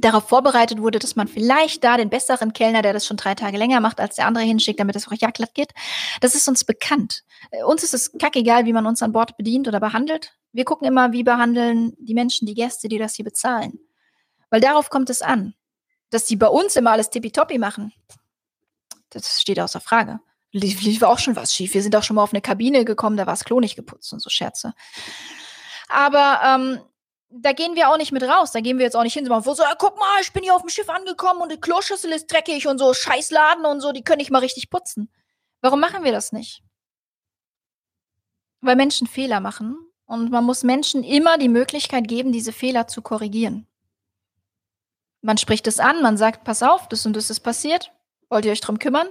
darauf vorbereitet wurde, dass man vielleicht da den besseren Kellner, der das schon drei Tage länger macht, als der andere hinschickt, damit es auch ja glatt geht, das ist uns bekannt. Äh, uns ist es kackegal, wie man uns an Bord bedient oder behandelt. Wir gucken immer, wie behandeln die Menschen, die Gäste, die das hier bezahlen. Weil darauf kommt es an. Dass die bei uns immer alles tippitoppi machen, das steht außer Frage lief, lief auch schon was schief. Wir sind auch schon mal auf eine Kabine gekommen, da war das Klo nicht geputzt und so Scherze. Aber ähm, da gehen wir auch nicht mit raus. Da gehen wir jetzt auch nicht hin. So, so ja, guck mal, ich bin hier auf dem Schiff angekommen und die Kloschüssel ist dreckig und so Scheißladen und so, die können nicht mal richtig putzen. Warum machen wir das nicht? Weil Menschen Fehler machen und man muss Menschen immer die Möglichkeit geben, diese Fehler zu korrigieren. Man spricht es an, man sagt, pass auf, das und das ist passiert. Wollt ihr euch drum kümmern?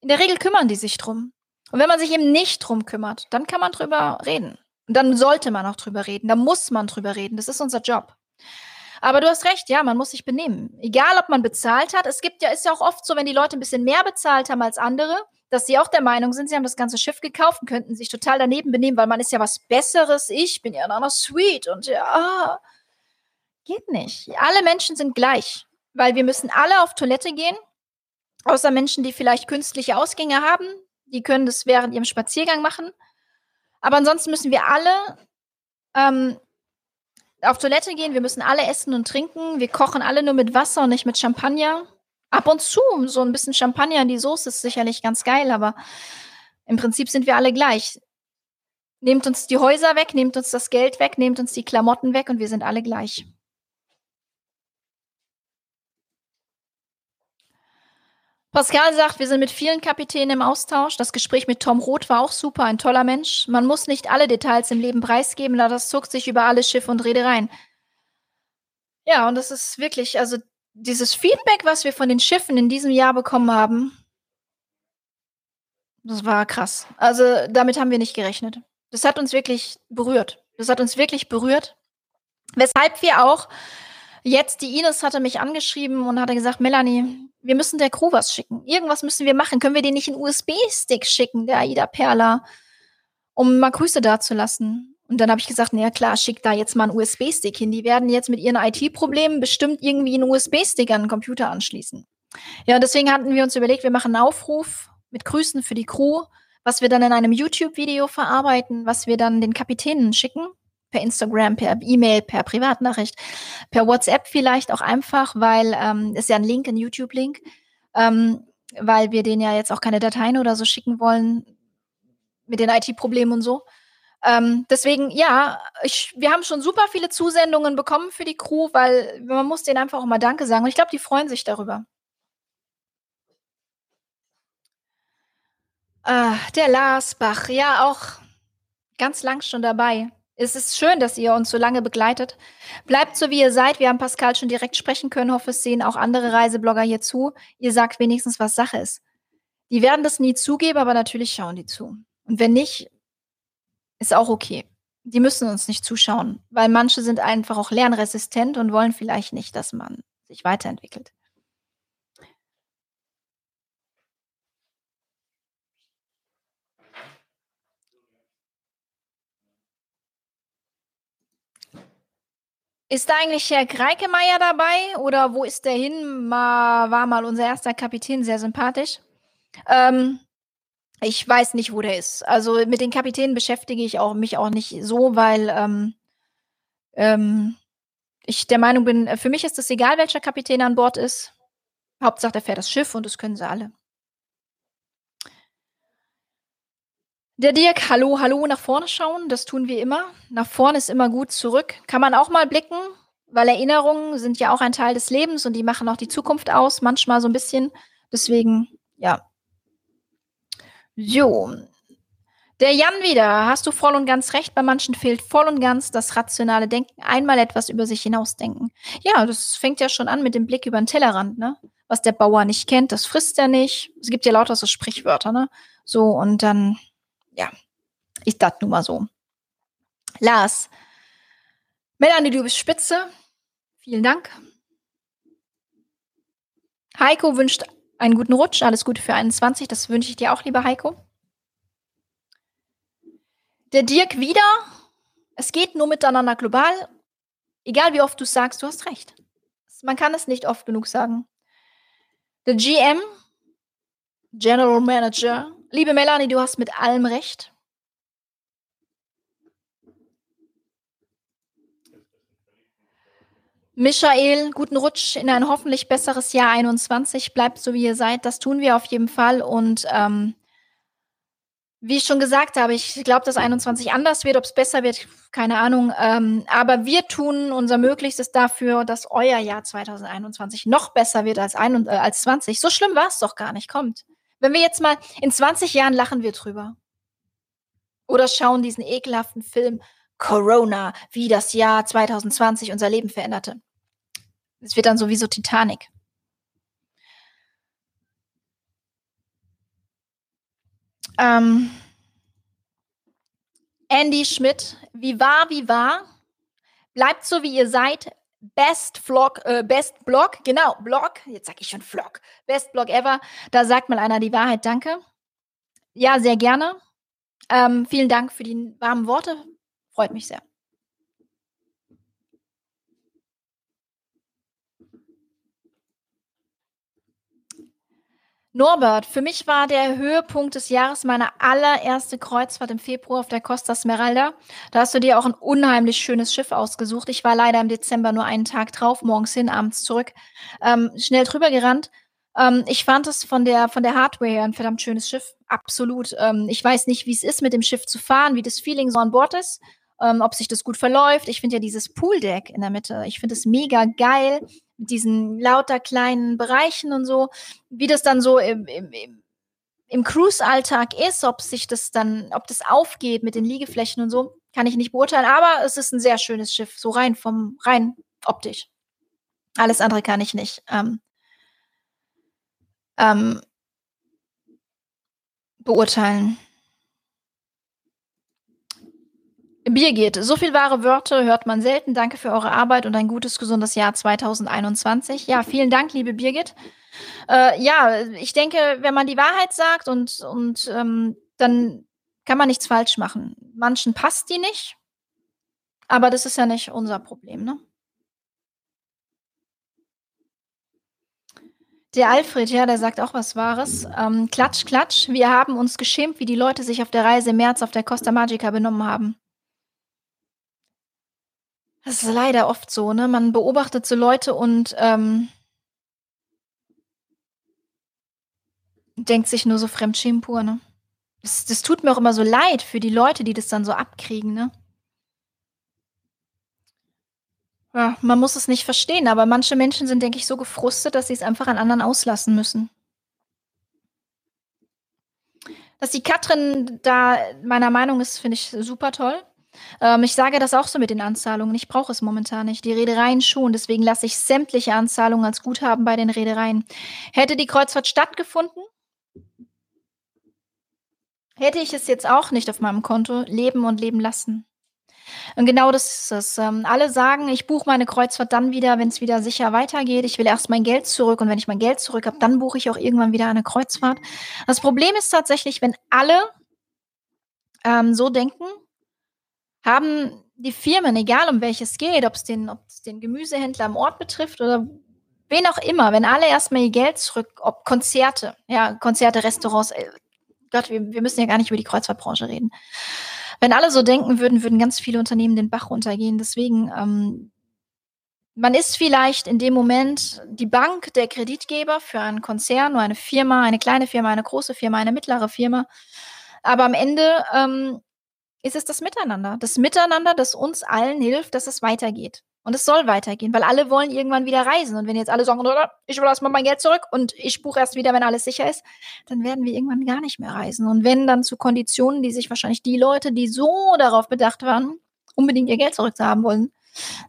In der Regel kümmern die sich drum. Und wenn man sich eben nicht drum kümmert, dann kann man drüber reden. Und dann sollte man auch drüber reden. Da muss man drüber reden. Das ist unser Job. Aber du hast recht, ja, man muss sich benehmen. Egal, ob man bezahlt hat. Es gibt ja, ist ja auch oft so, wenn die Leute ein bisschen mehr bezahlt haben als andere, dass sie auch der Meinung sind, sie haben das ganze Schiff gekauft und könnten sich total daneben benehmen, weil man ist ja was Besseres. Ich bin ja einer Suite und ja, geht nicht. Alle Menschen sind gleich, weil wir müssen alle auf Toilette gehen, außer Menschen, die vielleicht künstliche Ausgänge haben. Die können das während ihrem Spaziergang machen. Aber ansonsten müssen wir alle ähm, auf Toilette gehen, wir müssen alle essen und trinken. Wir kochen alle nur mit Wasser und nicht mit Champagner. Ab und zu so ein bisschen Champagner in die Soße ist sicherlich ganz geil, aber im Prinzip sind wir alle gleich. Nehmt uns die Häuser weg, nehmt uns das Geld weg, nehmt uns die Klamotten weg und wir sind alle gleich. Pascal sagt, wir sind mit vielen Kapitänen im Austausch. Das Gespräch mit Tom Roth war auch super, ein toller Mensch. Man muss nicht alle Details im Leben preisgeben, da das zuckt sich über alle Schiffe und Reedereien. Ja, und das ist wirklich, also dieses Feedback, was wir von den Schiffen in diesem Jahr bekommen haben, das war krass. Also damit haben wir nicht gerechnet. Das hat uns wirklich berührt. Das hat uns wirklich berührt. Weshalb wir auch jetzt, die Ines hatte mich angeschrieben und hatte gesagt, Melanie, wir müssen der Crew was schicken. Irgendwas müssen wir machen. Können wir den nicht einen USB-Stick schicken, der Aida Perla, um mal Grüße dazulassen? Und dann habe ich gesagt, naja klar, schick da jetzt mal einen USB-Stick hin. Die werden jetzt mit ihren IT-Problemen bestimmt irgendwie einen USB-Stick an den Computer anschließen. Ja, und deswegen hatten wir uns überlegt, wir machen einen Aufruf mit Grüßen für die Crew, was wir dann in einem YouTube-Video verarbeiten, was wir dann den Kapitänen schicken. Per Instagram, per E-Mail, per Privatnachricht, per WhatsApp vielleicht auch einfach, weil ähm, ist ja ein Link, ein YouTube-Link, ähm, weil wir denen ja jetzt auch keine Dateien oder so schicken wollen mit den IT-Problemen und so. Ähm, deswegen, ja, ich, wir haben schon super viele Zusendungen bekommen für die Crew, weil man muss denen einfach auch mal Danke sagen. Und ich glaube, die freuen sich darüber. Ah, der Lars Bach, ja, auch ganz lang schon dabei. Es ist schön, dass ihr uns so lange begleitet. Bleibt so, wie ihr seid. Wir haben Pascal schon direkt sprechen können. Hoffe, es sehen auch andere Reiseblogger hier zu. Ihr sagt wenigstens, was Sache ist. Die werden das nie zugeben, aber natürlich schauen die zu. Und wenn nicht, ist auch okay. Die müssen uns nicht zuschauen, weil manche sind einfach auch lernresistent und wollen vielleicht nicht, dass man sich weiterentwickelt. Ist da eigentlich Herr Greikemeier dabei oder wo ist der hin? Mal, war mal unser erster Kapitän, sehr sympathisch. Ähm, ich weiß nicht, wo der ist. Also mit den Kapitänen beschäftige ich auch, mich auch nicht so, weil ähm, ähm, ich der Meinung bin, für mich ist es egal, welcher Kapitän an Bord ist. Hauptsache, der fährt das Schiff und das können sie alle. Der Dirk, hallo, hallo, nach vorne schauen, das tun wir immer. Nach vorne ist immer gut, zurück kann man auch mal blicken, weil Erinnerungen sind ja auch ein Teil des Lebens und die machen auch die Zukunft aus, manchmal so ein bisschen. Deswegen, ja, so. Der Jan wieder. Hast du voll und ganz recht. Bei manchen fehlt voll und ganz das rationale Denken. Einmal etwas über sich hinausdenken. Ja, das fängt ja schon an mit dem Blick über den Tellerrand, ne? Was der Bauer nicht kennt, das frisst er nicht. Es gibt ja lauter so Sprichwörter, ne? So, und dann, ja, ist das nun mal so. Lars. Melanie, du bist spitze. Vielen Dank. Heiko wünscht einen guten Rutsch, alles Gute für 21. Das wünsche ich dir auch, lieber Heiko. Der Dirk wieder. Es geht nur miteinander global. Egal wie oft du sagst, du hast recht. Man kann es nicht oft genug sagen. Der GM, General Manager. Liebe Melanie, du hast mit allem recht. Michael, guten Rutsch in ein hoffentlich besseres Jahr 21. Bleibt so, wie ihr seid. Das tun wir auf jeden Fall. Und ähm, wie ich schon gesagt habe, ich glaube, dass 21 anders wird. Ob es besser wird, keine Ahnung. Ähm, aber wir tun unser Möglichstes dafür, dass euer Jahr 2021 noch besser wird als, ein, äh, als 20. So schlimm war es doch gar nicht. Kommt. Wenn wir jetzt mal in 20 Jahren lachen wir drüber. Oder schauen diesen ekelhaften Film Corona, wie das Jahr 2020 unser Leben veränderte. Es wird dann sowieso Titanic. Ähm, Andy Schmidt, wie war, wie war? Bleibt so, wie ihr seid. Best Vlog, äh, Best Blog, genau, Blog, jetzt sag ich schon Vlog, Best Blog ever. Da sagt mal einer die Wahrheit, danke. Ja, sehr gerne. Ähm, vielen Dank für die warmen Worte. Freut mich sehr. Norbert, für mich war der Höhepunkt des Jahres meine allererste Kreuzfahrt im Februar auf der Costa Smeralda. Da hast du dir auch ein unheimlich schönes Schiff ausgesucht. Ich war leider im Dezember nur einen Tag drauf, morgens hin, abends zurück. Ähm, schnell drüber gerannt. Ähm, ich fand es von der, von der Hardware her ein verdammt schönes Schiff. Absolut. Ähm, ich weiß nicht, wie es ist, mit dem Schiff zu fahren, wie das Feeling so an Bord ist, ähm, ob sich das gut verläuft. Ich finde ja dieses Pooldeck in der Mitte, ich finde es mega geil mit diesen lauter kleinen Bereichen und so, wie das dann so im, im, im, Cruise-Alltag ist, ob sich das dann, ob das aufgeht mit den Liegeflächen und so, kann ich nicht beurteilen, aber es ist ein sehr schönes Schiff, so rein vom, rein optisch. Alles andere kann ich nicht. Ähm, ähm, beurteilen. Birgit, so viel wahre Wörter hört man selten. Danke für eure Arbeit und ein gutes, gesundes Jahr 2021. Ja, vielen Dank, liebe Birgit. Äh, ja, ich denke, wenn man die Wahrheit sagt und, und ähm, dann kann man nichts falsch machen. Manchen passt die nicht, aber das ist ja nicht unser Problem, ne? Der Alfred, ja, der sagt auch was Wahres. Ähm, klatsch, klatsch. Wir haben uns geschämt, wie die Leute sich auf der Reise im März auf der Costa Magica benommen haben. Das ist leider oft so, ne? Man beobachtet so Leute und ähm, denkt sich nur so Fremdschämen pur, ne? Das, das tut mir auch immer so leid für die Leute, die das dann so abkriegen, ne? Ja, man muss es nicht verstehen, aber manche Menschen sind, denke ich, so gefrustet, dass sie es einfach an anderen auslassen müssen. Dass die Katrin da meiner Meinung ist, finde ich super toll. Ähm, ich sage das auch so mit den Anzahlungen. Ich brauche es momentan nicht. Die Reedereien schon. Deswegen lasse ich sämtliche Anzahlungen als Guthaben bei den Reedereien. Hätte die Kreuzfahrt stattgefunden, hätte ich es jetzt auch nicht auf meinem Konto leben und leben lassen. Und genau das ist es. Ähm, alle sagen, ich buche meine Kreuzfahrt dann wieder, wenn es wieder sicher weitergeht. Ich will erst mein Geld zurück und wenn ich mein Geld zurück habe, dann buche ich auch irgendwann wieder eine Kreuzfahrt. Das Problem ist tatsächlich, wenn alle ähm, so denken, haben die Firmen, egal um welches geht, ob es den, den Gemüsehändler am Ort betrifft oder wen auch immer, wenn alle erstmal ihr Geld zurück, ob Konzerte, ja, Konzerte, Restaurants, äh, Gott, wir, wir müssen ja gar nicht über die Kreuzfahrtbranche reden. Wenn alle so denken würden, würden ganz viele Unternehmen den Bach runtergehen. Deswegen, ähm, man ist vielleicht in dem Moment die Bank der Kreditgeber für einen Konzern oder eine Firma, eine kleine Firma, eine große Firma, eine mittlere Firma. Aber am Ende ähm, ist es das Miteinander. Das Miteinander, das uns allen hilft, dass es weitergeht. Und es soll weitergehen, weil alle wollen irgendwann wieder reisen. Und wenn jetzt alle sagen, ich will erstmal mein Geld zurück und ich buche erst wieder, wenn alles sicher ist, dann werden wir irgendwann gar nicht mehr reisen. Und wenn dann zu Konditionen, die sich wahrscheinlich die Leute, die so darauf bedacht waren, unbedingt ihr Geld zurückzuhaben wollen,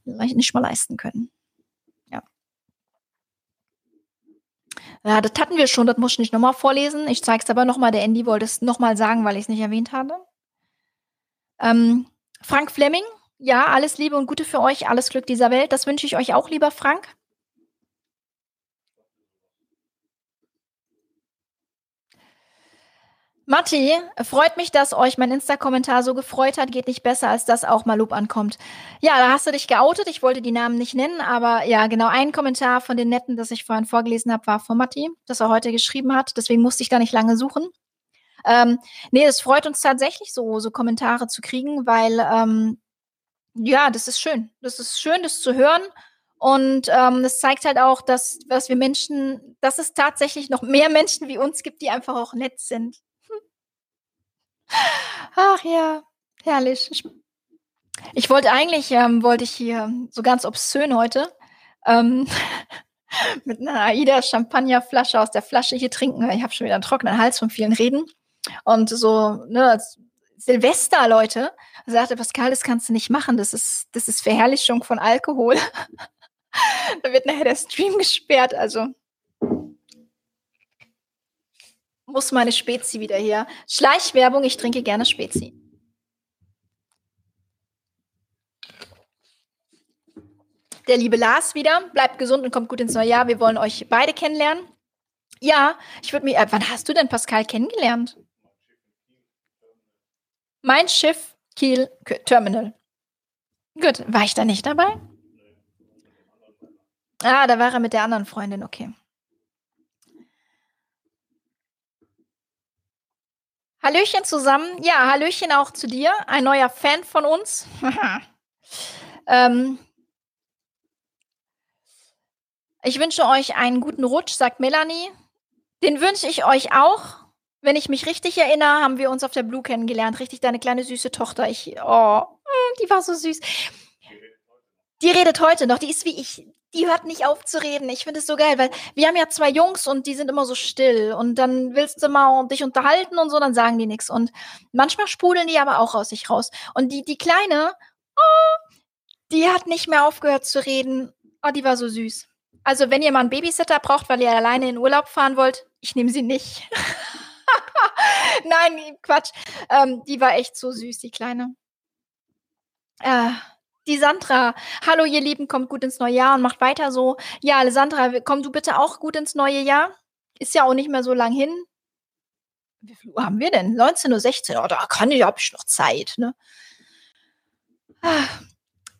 nicht mal leisten können. Ja. Ja, das hatten wir schon, das muss ich nicht nochmal vorlesen. Ich zeige es aber nochmal. Der Andy wollte es nochmal sagen, weil ich es nicht erwähnt habe. Ähm, Frank Fleming, ja, alles Liebe und Gute für euch, alles Glück dieser Welt. Das wünsche ich euch auch, lieber Frank. Matti, freut mich, dass euch mein Insta-Kommentar so gefreut hat. Geht nicht besser, als dass auch mal Lob ankommt. Ja, da hast du dich geoutet. Ich wollte die Namen nicht nennen, aber ja, genau ein Kommentar von den netten, das ich vorhin vorgelesen habe, war von Matti, das er heute geschrieben hat. Deswegen musste ich da nicht lange suchen. Ähm, nee, es freut uns tatsächlich so, so Kommentare zu kriegen, weil ähm, ja, das ist schön. Das ist schön, das zu hören. Und ähm, das zeigt halt auch, dass, dass wir Menschen, dass es tatsächlich noch mehr Menschen wie uns gibt, die einfach auch nett sind. Ach ja, herrlich. Ich, ich wollte eigentlich, ähm, wollte ich hier so ganz obszön heute ähm, mit einer Aida Champagnerflasche aus der Flasche hier trinken. Ich habe schon wieder einen trockenen Hals von vielen Reden. Und so, ne, Silvester, Leute, sagte Pascal, das kannst du nicht machen. Das ist, das ist Verherrlichung von Alkohol. da wird nachher der Stream gesperrt. Also muss meine Spezi wieder her. Schleichwerbung, ich trinke gerne Spezi. Der liebe Lars wieder. Bleibt gesund und kommt gut ins neue Jahr. Wir wollen euch beide kennenlernen. Ja, ich würde mir, Äh, wann hast du denn Pascal kennengelernt? Mein Schiff Kiel Terminal. Gut, war ich da nicht dabei? Ah, da war er mit der anderen Freundin, okay. Hallöchen zusammen. Ja, Hallöchen auch zu dir. Ein neuer Fan von uns. ähm, ich wünsche euch einen guten Rutsch, sagt Melanie. Den wünsche ich euch auch. Wenn ich mich richtig erinnere, haben wir uns auf der Blue kennengelernt. Richtig, deine kleine süße Tochter. Ich, oh, mm, die war so süß. Die redet heute noch. Die ist wie ich. Die hört nicht auf zu reden. Ich finde es so geil, weil wir haben ja zwei Jungs und die sind immer so still. Und dann willst du mal dich unterhalten und so, dann sagen die nichts. Und manchmal sprudeln die aber auch aus sich raus. Und die, die Kleine, oh, die hat nicht mehr aufgehört zu reden. Oh, die war so süß. Also, wenn ihr mal einen Babysitter braucht, weil ihr alleine in Urlaub fahren wollt, ich nehme sie nicht. Nein, Quatsch. Ähm, die war echt so süß, die Kleine. Äh, die Sandra. Hallo, ihr Lieben, kommt gut ins neue Jahr und macht weiter so. Ja, Alessandra, komm du bitte auch gut ins neue Jahr. Ist ja auch nicht mehr so lang hin. Wie viel Uhr haben wir denn? 19.16 Uhr. Oh, da kann ich, habe ich noch Zeit. Ne? Ah.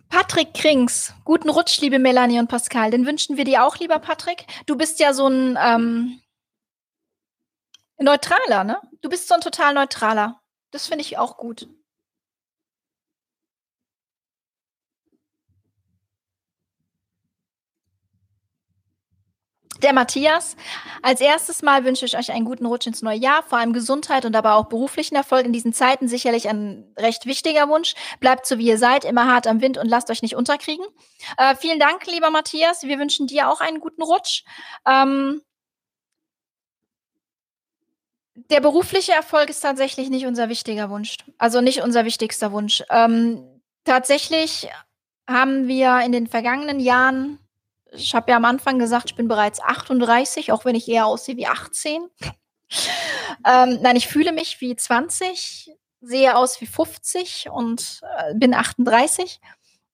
Patrick Krings, guten Rutsch, liebe Melanie und Pascal. Den wünschen wir dir auch, lieber Patrick. Du bist ja so ein ähm, neutraler, ne? Du bist so ein total neutraler. Das finde ich auch gut. Der Matthias. Als erstes Mal wünsche ich euch einen guten Rutsch ins neue Jahr, vor allem Gesundheit und aber auch beruflichen Erfolg in diesen Zeiten. Sicherlich ein recht wichtiger Wunsch. Bleibt so, wie ihr seid, immer hart am Wind und lasst euch nicht unterkriegen. Äh, vielen Dank, lieber Matthias. Wir wünschen dir auch einen guten Rutsch. Ähm, der berufliche Erfolg ist tatsächlich nicht unser wichtiger Wunsch. Also nicht unser wichtigster Wunsch. Ähm, tatsächlich haben wir in den vergangenen Jahren ich habe ja am Anfang gesagt, ich bin bereits 38, auch wenn ich eher aussehe wie 18. ähm, nein, ich fühle mich wie 20, sehe aus wie 50 und äh, bin 38.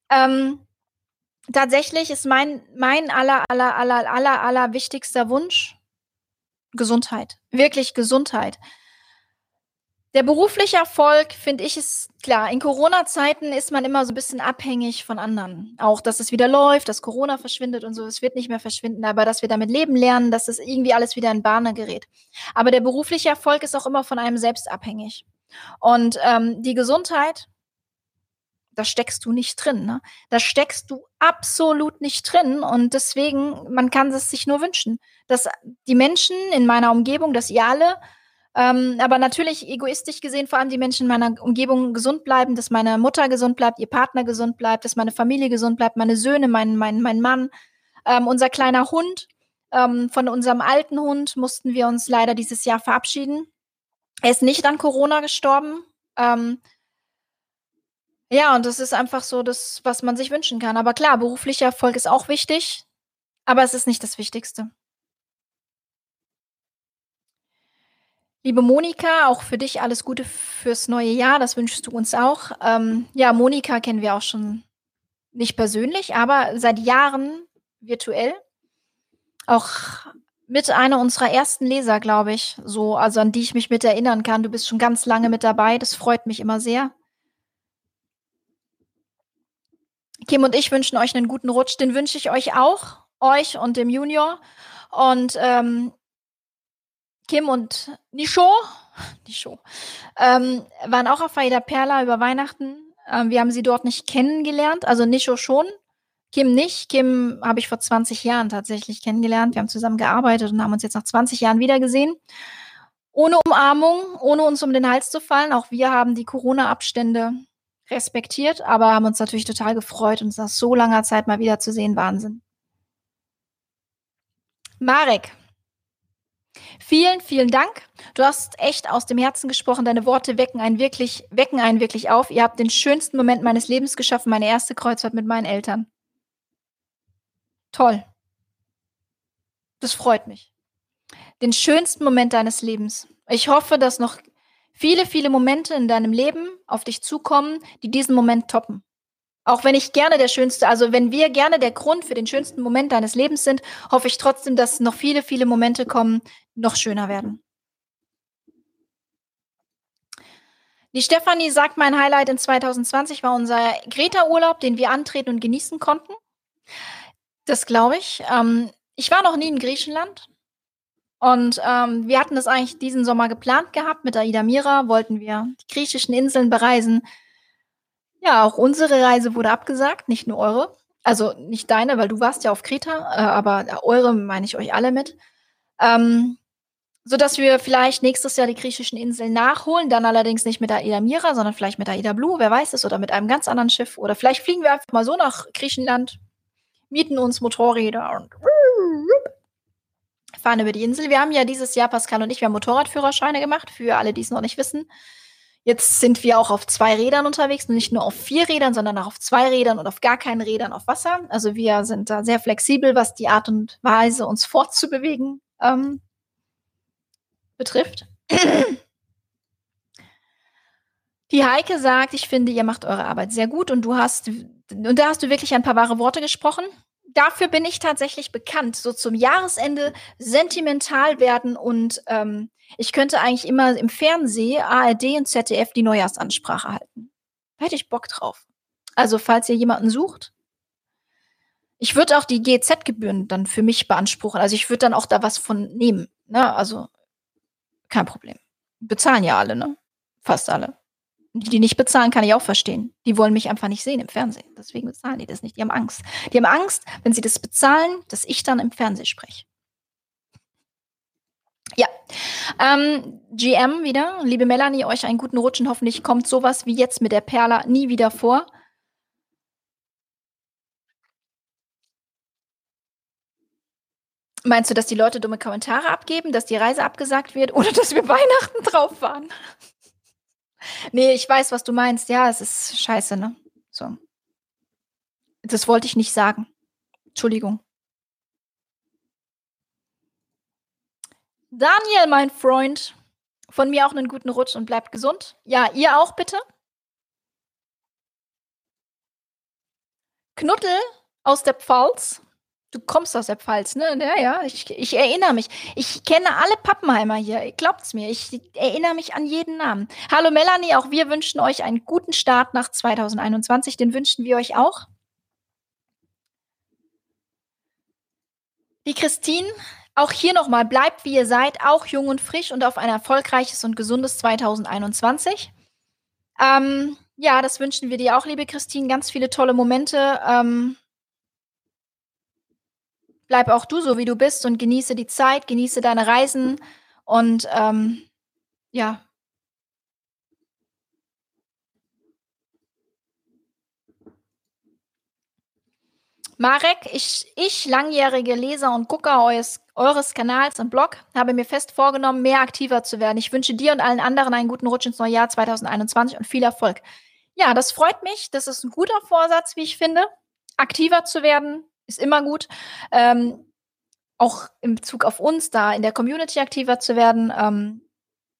Ähm, tatsächlich ist mein, mein aller, aller, aller, aller, aller wichtigster Wunsch Gesundheit. Wirklich Gesundheit. Der berufliche Erfolg, finde ich, ist klar. In Corona-Zeiten ist man immer so ein bisschen abhängig von anderen. Auch, dass es wieder läuft, dass Corona verschwindet und so. Es wird nicht mehr verschwinden, aber dass wir damit leben lernen, dass das irgendwie alles wieder in Bahne gerät. Aber der berufliche Erfolg ist auch immer von einem selbst abhängig. Und ähm, die Gesundheit, da steckst du nicht drin. Ne? Da steckst du absolut nicht drin. Und deswegen, man kann es sich nur wünschen, dass die Menschen in meiner Umgebung, dass ihr alle ähm, aber natürlich egoistisch gesehen, vor allem die Menschen in meiner Umgebung gesund bleiben, dass meine Mutter gesund bleibt, ihr Partner gesund bleibt, dass meine Familie gesund bleibt, meine Söhne, mein, mein, mein Mann, ähm, unser kleiner Hund. Ähm, von unserem alten Hund mussten wir uns leider dieses Jahr verabschieden. Er ist nicht an Corona gestorben. Ähm, ja, und das ist einfach so das, was man sich wünschen kann. Aber klar, beruflicher Erfolg ist auch wichtig, aber es ist nicht das Wichtigste. Liebe Monika, auch für dich alles Gute fürs neue Jahr. Das wünschst du uns auch. Ähm, ja, Monika kennen wir auch schon nicht persönlich, aber seit Jahren virtuell. Auch mit einer unserer ersten Leser, glaube ich, so, also an die ich mich mit erinnern kann. Du bist schon ganz lange mit dabei. Das freut mich immer sehr. Kim und ich wünschen euch einen guten Rutsch. Den wünsche ich euch auch, euch und dem Junior. Und ähm, Kim und Nisho, Nisho ähm, waren auch auf Aida Perla über Weihnachten. Ähm, wir haben sie dort nicht kennengelernt, also Nisho schon, Kim nicht. Kim habe ich vor 20 Jahren tatsächlich kennengelernt. Wir haben zusammen gearbeitet und haben uns jetzt nach 20 Jahren wiedergesehen. Ohne Umarmung, ohne uns um den Hals zu fallen. Auch wir haben die Corona-Abstände respektiert, aber haben uns natürlich total gefreut, uns nach so langer Zeit mal wiederzusehen. Wahnsinn. Marek, Vielen, vielen Dank. Du hast echt aus dem Herzen gesprochen. Deine Worte wecken einen wirklich, wecken einen wirklich auf. Ihr habt den schönsten Moment meines Lebens geschaffen, meine erste Kreuzfahrt mit meinen Eltern. Toll. Das freut mich. Den schönsten Moment deines Lebens. Ich hoffe, dass noch viele, viele Momente in deinem Leben auf dich zukommen, die diesen Moment toppen. Auch wenn ich gerne der schönste, also wenn wir gerne der Grund für den schönsten Moment deines Lebens sind, hoffe ich trotzdem, dass noch viele, viele Momente kommen, noch schöner werden. Die Stefanie sagt, mein Highlight in 2020 war unser Greta-Urlaub, den wir antreten und genießen konnten. Das glaube ich. Ähm, ich war noch nie in Griechenland. Und ähm, wir hatten das eigentlich diesen Sommer geplant gehabt. Mit Aida Mira wollten wir die griechischen Inseln bereisen. Ja, auch unsere Reise wurde abgesagt, nicht nur eure. Also nicht deine, weil du warst ja auf Kreta, äh, aber eure meine ich euch alle mit. Ähm, sodass wir vielleicht nächstes Jahr die griechischen Inseln nachholen, dann allerdings nicht mit Aida Mira, sondern vielleicht mit Aida Blue, wer weiß es, oder mit einem ganz anderen Schiff. Oder vielleicht fliegen wir einfach mal so nach Griechenland, mieten uns Motorräder und fahren über die Insel. Wir haben ja dieses Jahr, Pascal und ich, wir haben Motorradführerscheine gemacht, für alle, die es noch nicht wissen. Jetzt sind wir auch auf zwei Rädern unterwegs, nicht nur auf vier Rädern, sondern auch auf zwei Rädern und auf gar keinen Rädern auf Wasser. Also wir sind da sehr flexibel, was die Art und Weise, uns fortzubewegen, ähm, betrifft. Die Heike sagt, ich finde, ihr macht eure Arbeit sehr gut und du hast, und da hast du wirklich ein paar wahre Worte gesprochen. Dafür bin ich tatsächlich bekannt, so zum Jahresende sentimental werden und ähm, ich könnte eigentlich immer im Fernsehen, ARD und ZDF die Neujahrsansprache halten. Da hätte ich Bock drauf. Also, falls ihr jemanden sucht, ich würde auch die GZ-Gebühren dann für mich beanspruchen. Also ich würde dann auch da was von nehmen. Ne? Also kein Problem. Bezahlen ja alle, ne? Fast alle. Die, die nicht bezahlen, kann ich auch verstehen. Die wollen mich einfach nicht sehen im Fernsehen. Deswegen bezahlen die das nicht. Die haben Angst. Die haben Angst, wenn sie das bezahlen, dass ich dann im Fernsehen spreche. Ja. Ähm, GM wieder. Liebe Melanie, euch einen guten Rutsch und hoffentlich kommt sowas wie jetzt mit der Perla nie wieder vor. Meinst du, dass die Leute dumme Kommentare abgeben, dass die Reise abgesagt wird oder dass wir Weihnachten drauf waren? Nee, ich weiß, was du meinst. Ja, es ist scheiße, ne? So. Das wollte ich nicht sagen. Entschuldigung. Daniel, mein Freund, von mir auch einen guten Rutsch und bleibt gesund. Ja, ihr auch bitte. Knuddel aus der Pfalz. Du kommst aus der Pfalz, ne? Ja, ja, ich, ich erinnere mich. Ich kenne alle Pappenheimer hier. Glaubt's mir. Ich erinnere mich an jeden Namen. Hallo Melanie, auch wir wünschen euch einen guten Start nach 2021. Den wünschen wir euch auch. Die Christine, auch hier nochmal, bleibt wie ihr seid, auch jung und frisch und auf ein erfolgreiches und gesundes 2021. Ähm, ja, das wünschen wir dir auch, liebe Christine. Ganz viele tolle Momente. Ähm, bleib auch du so, wie du bist und genieße die Zeit, genieße deine Reisen und ähm, ja. Marek, ich, ich, langjährige Leser und Gucker eures, eures Kanals und Blog, habe mir fest vorgenommen, mehr aktiver zu werden. Ich wünsche dir und allen anderen einen guten Rutsch ins neue Jahr 2021 und viel Erfolg. Ja, das freut mich. Das ist ein guter Vorsatz, wie ich finde, aktiver zu werden, ist immer gut. Ähm, auch in Bezug auf uns, da in der Community aktiver zu werden. Ähm,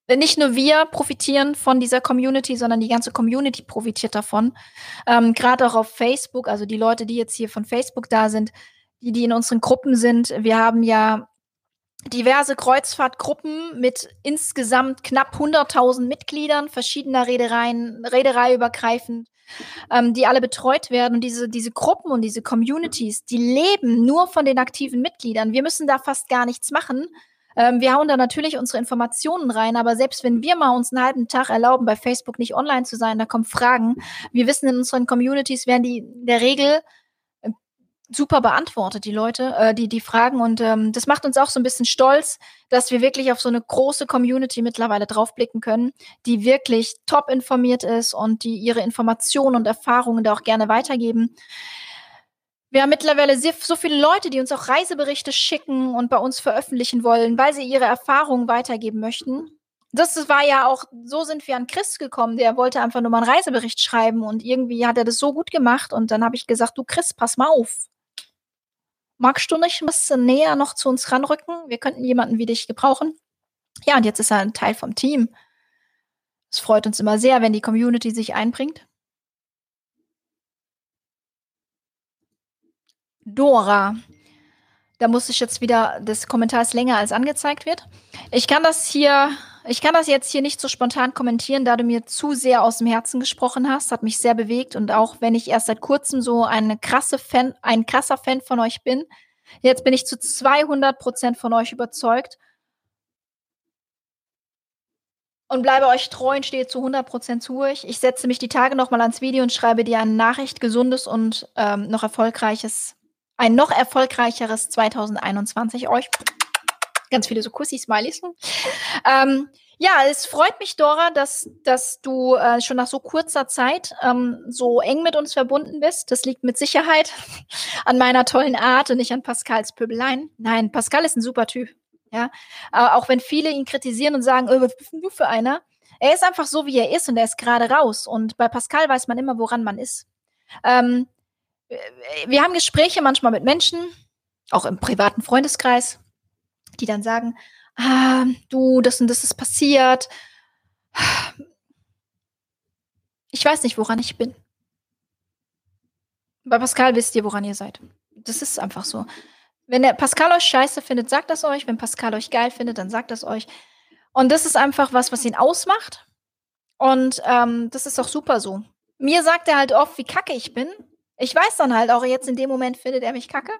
nicht nur wir profitieren von dieser Community, sondern die ganze Community profitiert davon. Ähm, Gerade auch auf Facebook, also die Leute, die jetzt hier von Facebook da sind, die, die in unseren Gruppen sind. Wir haben ja diverse Kreuzfahrtgruppen mit insgesamt knapp 100.000 Mitgliedern, verschiedener Reedereien, Reedereiübergreifend ähm, die alle betreut werden. Und diese, diese Gruppen und diese Communities, die leben nur von den aktiven Mitgliedern. Wir müssen da fast gar nichts machen. Ähm, wir hauen da natürlich unsere Informationen rein, aber selbst wenn wir mal uns einen halben Tag erlauben, bei Facebook nicht online zu sein, da kommen Fragen. Wir wissen, in unseren Communities werden die in der Regel super beantwortet, die Leute, äh, die, die Fragen. Und ähm, das macht uns auch so ein bisschen stolz, dass wir wirklich auf so eine große Community mittlerweile draufblicken können, die wirklich top informiert ist und die ihre Informationen und Erfahrungen da auch gerne weitergeben. Wir haben mittlerweile sehr, so viele Leute, die uns auch Reiseberichte schicken und bei uns veröffentlichen wollen, weil sie ihre Erfahrungen weitergeben möchten. Das war ja auch, so sind wir an Chris gekommen. Der wollte einfach nur mal einen Reisebericht schreiben und irgendwie hat er das so gut gemacht. Und dann habe ich gesagt, du Chris, pass mal auf magst du nicht ein bisschen näher noch zu uns ranrücken? Wir könnten jemanden wie dich gebrauchen. Ja, und jetzt ist er ein Teil vom Team. Es freut uns immer sehr, wenn die Community sich einbringt. Dora. Da muss ich jetzt wieder des Kommentars länger als angezeigt wird. Ich kann das hier ich kann das jetzt hier nicht so spontan kommentieren, da du mir zu sehr aus dem Herzen gesprochen hast. Hat mich sehr bewegt und auch wenn ich erst seit kurzem so eine krasse Fan, ein krasser Fan von euch bin, jetzt bin ich zu 200 Prozent von euch überzeugt und bleibe euch treu und stehe zu 100% zu euch. Ich setze mich die Tage nochmal ans Video und schreibe dir eine Nachricht, gesundes und ähm, noch erfolgreiches, ein noch erfolgreicheres 2021 euch. Ganz viele so Kussi-Smileys. Ähm, ja, es freut mich, Dora, dass, dass du äh, schon nach so kurzer Zeit ähm, so eng mit uns verbunden bist. Das liegt mit Sicherheit an meiner tollen Art und nicht an Pascals Pöbeleien. Nein, Pascal ist ein super Typ. Ja, aber auch wenn viele ihn kritisieren und sagen, oh, was bist du für einer? Er ist einfach so, wie er ist und er ist gerade raus. Und bei Pascal weiß man immer, woran man ist. Ähm, wir haben Gespräche manchmal mit Menschen, auch im privaten Freundeskreis, die dann sagen, ah, du, das und das ist passiert. Ich weiß nicht, woran ich bin. Bei Pascal wisst ihr, woran ihr seid. Das ist einfach so. Wenn der Pascal euch scheiße findet, sagt das euch. Wenn Pascal euch geil findet, dann sagt das euch. Und das ist einfach was, was ihn ausmacht. Und ähm, das ist auch super so. Mir sagt er halt oft, wie kacke ich bin. Ich weiß dann halt auch, jetzt in dem Moment findet er mich kacke.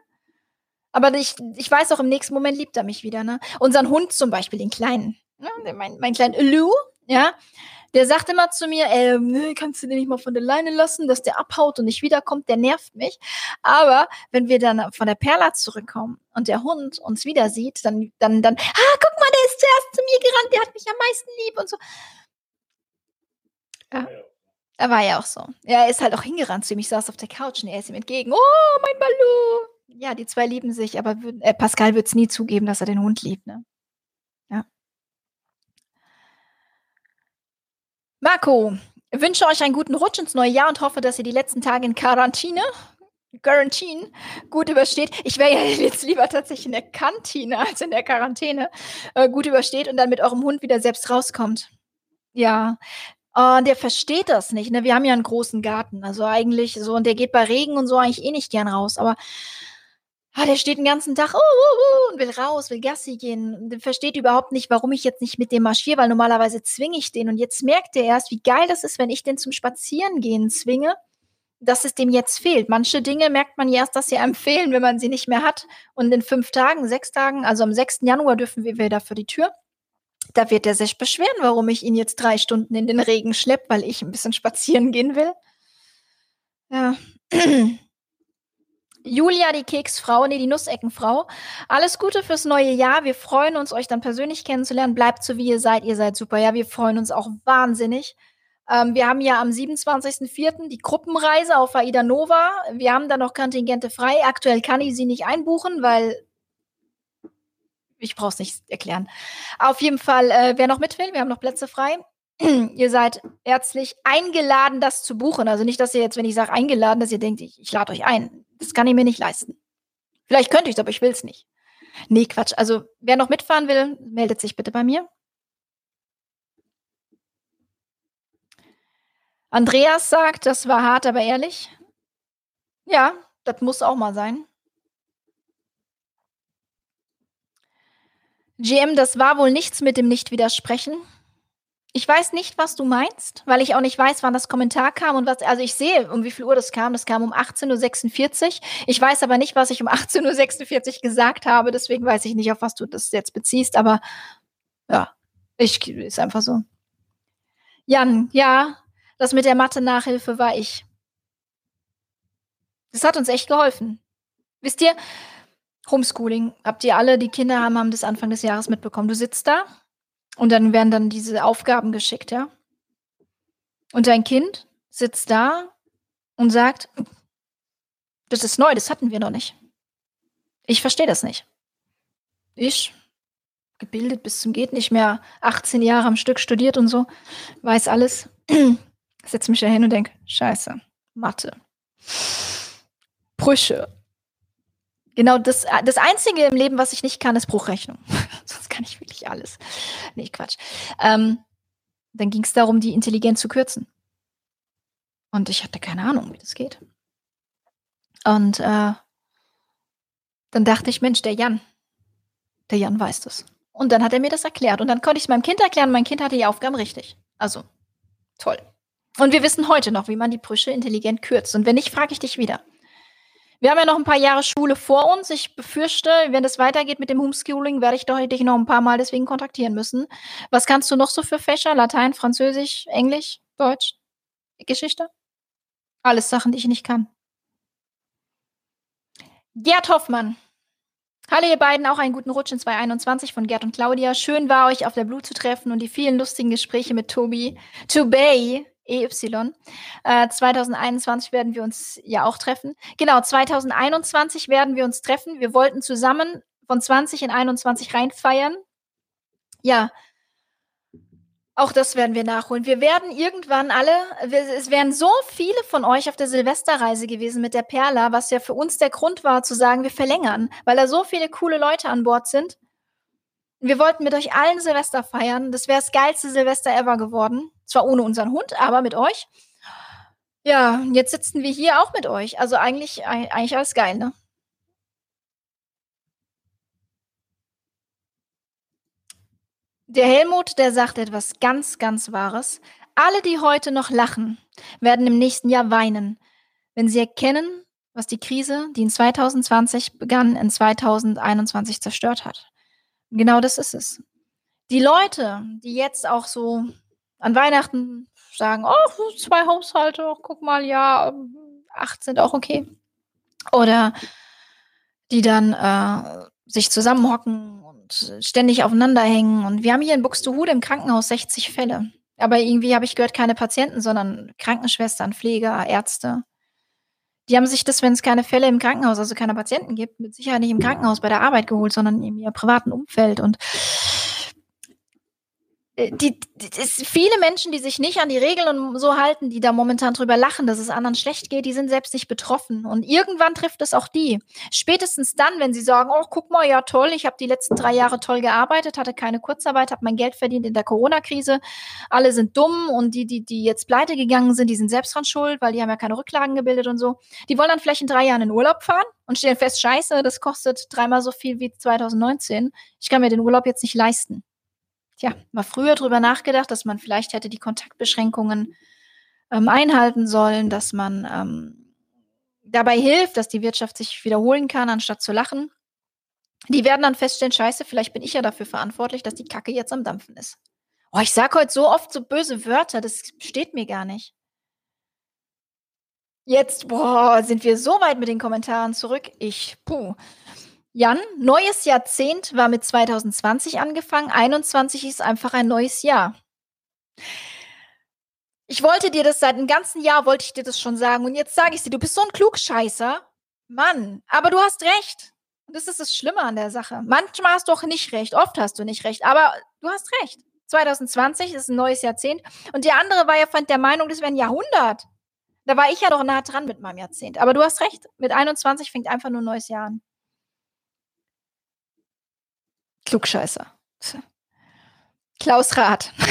Aber ich, ich weiß auch, im nächsten Moment liebt er mich wieder. Ne? Unseren Hund zum Beispiel, den kleinen. Ne? Mein, mein kleinen Lou, ja, der sagt immer zu mir, äh, ne, kannst du den nicht mal von der Leine lassen, dass der abhaut und nicht wiederkommt, der nervt mich. Aber wenn wir dann von der Perla zurückkommen und der Hund uns wieder sieht, dann, dann, dann, ah, guck mal, der ist zuerst zu mir gerannt, der hat mich am meisten lieb und so. Ja. Er war ja auch so. Ja, er ist halt auch hingerannt zu ihm. Ich saß auf der Couch und er ist ihm entgegen. Oh, mein Balu! Ja, die zwei lieben sich, aber äh, Pascal wird es nie zugeben, dass er den Hund liebt, ne? Marco, wünsche euch einen guten Rutsch ins neue Jahr und hoffe, dass ihr die letzten Tage in Quarantäne, Quarantine, gut übersteht. Ich wäre ja jetzt lieber tatsächlich in der Kantine als in der Quarantäne äh, gut übersteht und dann mit eurem Hund wieder selbst rauskommt. Ja, Uh, der versteht das nicht. Ne? Wir haben ja einen großen Garten. Also eigentlich so, und der geht bei Regen und so eigentlich eh nicht gern raus. Aber ah, der steht den ganzen Tag uh, uh, uh, und will raus, will Gassi gehen. Und versteht überhaupt nicht, warum ich jetzt nicht mit dem marschiere, weil normalerweise zwinge ich den. Und jetzt merkt er erst, wie geil das ist, wenn ich den zum Spazierengehen zwinge, dass es dem jetzt fehlt. Manche Dinge merkt man erst, dass sie einem fehlen, wenn man sie nicht mehr hat. Und in fünf Tagen, sechs Tagen, also am 6. Januar dürfen wir wieder vor die Tür. Da wird er sich beschweren, warum ich ihn jetzt drei Stunden in den Regen schleppe, weil ich ein bisschen spazieren gehen will. Ja. Julia, die Keksfrau, nee, die Nusseckenfrau. Alles Gute fürs neue Jahr. Wir freuen uns, euch dann persönlich kennenzulernen. Bleibt so, wie ihr seid. Ihr seid super. Ja, wir freuen uns auch wahnsinnig. Ähm, wir haben ja am 27.04. die Gruppenreise auf Aida Nova. Wir haben da noch Kontingente frei. Aktuell kann ich sie nicht einbuchen, weil ich brauche es nicht erklären. Auf jeden Fall, äh, wer noch mit will, wir haben noch Plätze frei. ihr seid herzlich eingeladen, das zu buchen. Also nicht, dass ihr jetzt, wenn ich sage eingeladen, dass ihr denkt, ich, ich lade euch ein. Das kann ich mir nicht leisten. Vielleicht könnte ich es, aber ich will es nicht. Nee, Quatsch. Also wer noch mitfahren will, meldet sich bitte bei mir. Andreas sagt, das war hart, aber ehrlich. Ja, das muss auch mal sein. GM, das war wohl nichts mit dem Nicht-Widersprechen. Ich weiß nicht, was du meinst, weil ich auch nicht weiß, wann das Kommentar kam und was. Also ich sehe, um wie viel Uhr das kam. Das kam um 18.46 Uhr. Ich weiß aber nicht, was ich um 18.46 Uhr gesagt habe. Deswegen weiß ich nicht, auf was du das jetzt beziehst. Aber ja, ich ist einfach so. Jan, ja, das mit der Mathe-Nachhilfe war ich. Das hat uns echt geholfen. Wisst ihr, Homeschooling, habt ihr alle, die Kinder haben, haben das Anfang des Jahres mitbekommen. Du sitzt da und dann werden dann diese Aufgaben geschickt, ja. Und dein Kind sitzt da und sagt, das ist neu, das hatten wir noch nicht. Ich verstehe das nicht. Ich, gebildet bis zum geht nicht mehr, 18 Jahre am Stück studiert und so, weiß alles, setze mich da hin und denke, scheiße, Mathe, Brüche. Genau das, das Einzige im Leben, was ich nicht kann, ist Bruchrechnung. Sonst kann ich wirklich alles. Nee, Quatsch. Ähm, dann ging es darum, die Intelligenz zu kürzen. Und ich hatte keine Ahnung, wie das geht. Und äh, Dann dachte ich, Mensch, der Jan, der Jan weiß das. Und dann hat er mir das erklärt. Und dann konnte ich es meinem Kind erklären. Mein Kind hatte die Aufgaben richtig. Also, toll. Und wir wissen heute noch, wie man die Brüche intelligent kürzt. Und wenn nicht, frage ich dich wieder. Wir haben ja noch ein paar Jahre Schule vor uns. Ich befürchte, wenn das weitergeht mit dem Homeschooling, werde ich doch dich noch ein paar Mal deswegen kontaktieren müssen. Was kannst du noch so für Fächer? Latein, Französisch, Englisch, Deutsch, Geschichte? Alles Sachen, die ich nicht kann. Gerd Hoffmann. Hallo ihr beiden, auch einen guten Rutsch in 2021 von Gerd und Claudia. Schön war euch auf der Blue zu treffen und die vielen lustigen Gespräche mit Tobi. Tobey, EY. Äh, 2021 werden wir uns ja auch treffen. Genau, 2021 werden wir uns treffen. Wir wollten zusammen von 20 in 21 reinfeiern. Ja, auch das werden wir nachholen. Wir werden irgendwann alle, es wären so viele von euch auf der Silvesterreise gewesen mit der Perla, was ja für uns der Grund war zu sagen, wir verlängern, weil da so viele coole Leute an Bord sind. Wir wollten mit euch allen Silvester feiern. Das wäre das geilste Silvester ever geworden. Zwar ohne unseren Hund, aber mit euch. Ja, jetzt sitzen wir hier auch mit euch. Also eigentlich, eigentlich alles geil, ne? Der Helmut, der sagt etwas ganz, ganz Wahres. Alle, die heute noch lachen, werden im nächsten Jahr weinen, wenn sie erkennen, was die Krise, die in 2020 begann, in 2021 zerstört hat. Genau das ist es. Die Leute, die jetzt auch so an Weihnachten sagen, oh, zwei Haushalte, oh, guck mal, ja, acht sind auch okay. Oder die dann äh, sich zusammenhocken und ständig aufeinander hängen. Und wir haben hier in Buxtehude im Krankenhaus 60 Fälle. Aber irgendwie habe ich gehört, keine Patienten, sondern Krankenschwestern, Pfleger, Ärzte. Die haben sich das, wenn es keine Fälle im Krankenhaus, also keine Patienten gibt, mit Sicherheit nicht im Krankenhaus bei der Arbeit geholt, sondern in ihrem privaten Umfeld. Und die, die, die, viele Menschen, die sich nicht an die Regeln und so halten, die da momentan drüber lachen, dass es anderen schlecht geht, die sind selbst nicht betroffen. Und irgendwann trifft es auch die. Spätestens dann, wenn sie sagen, oh, guck mal, ja toll, ich habe die letzten drei Jahre toll gearbeitet, hatte keine Kurzarbeit, habe mein Geld verdient in der Corona-Krise. Alle sind dumm und die, die, die jetzt pleite gegangen sind, die sind selbst dran schuld, weil die haben ja keine Rücklagen gebildet und so. Die wollen dann vielleicht in drei Jahren in Urlaub fahren und stellen fest, scheiße, das kostet dreimal so viel wie 2019. Ich kann mir den Urlaub jetzt nicht leisten. Tja, mal früher drüber nachgedacht, dass man vielleicht hätte die Kontaktbeschränkungen ähm, einhalten sollen, dass man ähm, dabei hilft, dass die Wirtschaft sich wiederholen kann, anstatt zu lachen. Die werden dann feststellen, scheiße, vielleicht bin ich ja dafür verantwortlich, dass die Kacke jetzt am Dampfen ist. Oh, ich sage heute so oft so böse Wörter, das steht mir gar nicht. Jetzt, boah, sind wir so weit mit den Kommentaren zurück. Ich, puh. Jan, neues Jahrzehnt war mit 2020 angefangen. 21 ist einfach ein neues Jahr. Ich wollte dir das seit einem ganzen Jahr, wollte ich dir das schon sagen. Und jetzt sage ich dir, du bist so ein Klugscheißer. Mann, aber du hast recht. Und das ist das Schlimme an der Sache. Manchmal hast du auch nicht recht, oft hast du nicht recht, aber du hast recht. 2020 ist ein neues Jahrzehnt. Und der andere war ja fand der Meinung, das wäre ein Jahrhundert. Da war ich ja doch nah dran mit meinem Jahrzehnt. Aber du hast recht. Mit 21 fängt einfach nur ein neues Jahr an. Klugscheißer. Klaus Rath.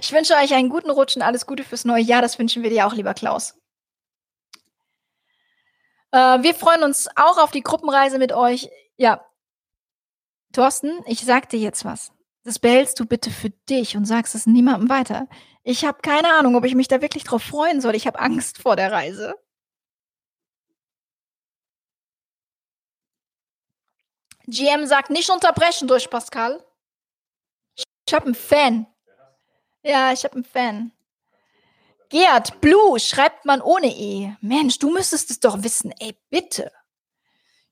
Ich wünsche euch einen guten Rutsch und alles Gute fürs neue Jahr. Das wünschen wir dir auch, lieber Klaus. Äh, wir freuen uns auch auf die Gruppenreise mit euch. Ja, Thorsten, ich sag dir jetzt was. Das behältst du bitte für dich und sagst es niemandem weiter. Ich habe keine Ahnung, ob ich mich da wirklich drauf freuen soll. Ich habe Angst vor der Reise. GM sagt, nicht unterbrechen durch Pascal. Ich habe einen Fan. Ja, ich habe einen Fan. Gerd, Blue schreibt man ohne E. Mensch, du müsstest es doch wissen. Ey, bitte.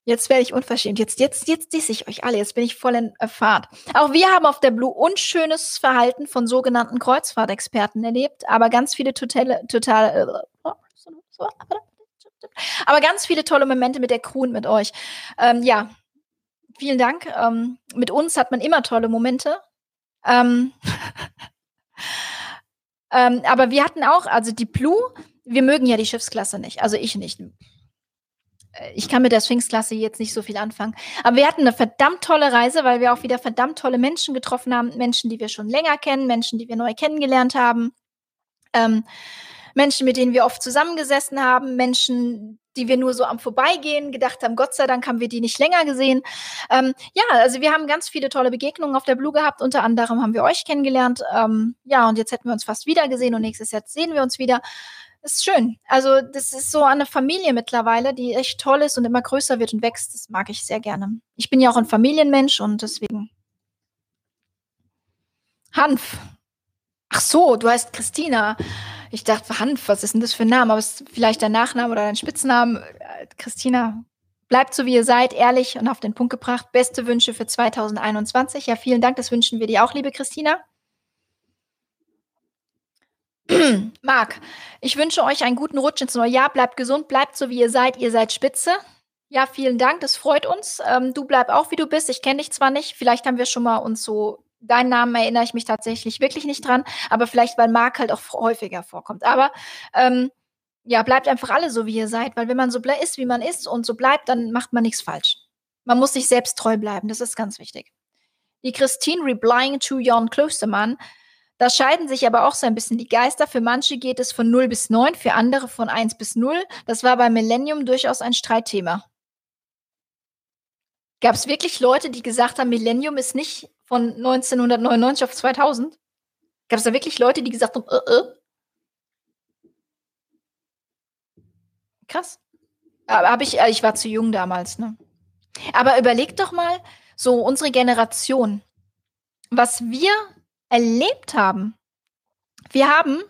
Jetzt werde ich unverschämt. Jetzt, jetzt, jetzt disse ich euch alle. Jetzt bin ich voll in Fahrt. Auch wir haben auf der Blue unschönes Verhalten von sogenannten Kreuzfahrtexperten erlebt, aber ganz viele totale, total, aber ganz viele tolle Momente mit der Crew und mit euch. Ähm, ja, vielen Dank. Ähm, mit uns hat man immer tolle Momente. Ähm, ähm, aber wir hatten auch, also die Blue, wir mögen ja die Schiffsklasse nicht. Also ich nicht. Äh, ich kann mit der Sphinx-Klasse jetzt nicht so viel anfangen. Aber wir hatten eine verdammt tolle Reise, weil wir auch wieder verdammt tolle Menschen getroffen haben. Menschen, die wir schon länger kennen, Menschen, die wir neu kennengelernt haben. Ähm, Menschen, mit denen wir oft zusammengesessen haben, Menschen, die wir nur so am Vorbeigehen gedacht haben, Gott sei Dank haben wir die nicht länger gesehen. Ähm, ja, also wir haben ganz viele tolle Begegnungen auf der Blue gehabt. Unter anderem haben wir euch kennengelernt. Ähm, ja, und jetzt hätten wir uns fast wieder gesehen und nächstes Jahr sehen wir uns wieder. Das ist schön. Also das ist so eine Familie mittlerweile, die echt toll ist und immer größer wird und wächst. Das mag ich sehr gerne. Ich bin ja auch ein Familienmensch und deswegen. Hanf. Ach so, du heißt Christina. Ich dachte, Hanf, was ist denn das für ein Name? Aber es ist vielleicht dein Nachname oder dein Spitzname. Christina, bleibt so, wie ihr seid, ehrlich und auf den Punkt gebracht. Beste Wünsche für 2021. Ja, vielen Dank, das wünschen wir dir auch, liebe Christina. Marc, ich wünsche euch einen guten Rutsch ins neue Jahr. Bleibt gesund, bleibt so, wie ihr seid. Ihr seid spitze. Ja, vielen Dank, das freut uns. Ähm, du bleib auch, wie du bist. Ich kenne dich zwar nicht, vielleicht haben wir schon mal uns so deinen Namen erinnere ich mich tatsächlich wirklich nicht dran, aber vielleicht, weil Marc halt auch häufiger vorkommt. Aber ähm, ja, bleibt einfach alle so, wie ihr seid, weil wenn man so ist, wie man ist und so bleibt, dann macht man nichts falsch. Man muss sich selbst treu bleiben, das ist ganz wichtig. Die Christine replying to Jon Klostermann. Da scheiden sich aber auch so ein bisschen die Geister. Für manche geht es von 0 bis 9, für andere von 1 bis 0. Das war bei Millennium durchaus ein Streitthema. Gab es wirklich Leute, die gesagt haben, Millennium ist nicht von 1999 auf 2000? Gab es da wirklich Leute, die gesagt haben, äh, äh? Krass. Aber hab ich, äh, ich war zu jung damals, ne? Aber überleg doch mal, so unsere Generation, was wir erlebt haben. Wir haben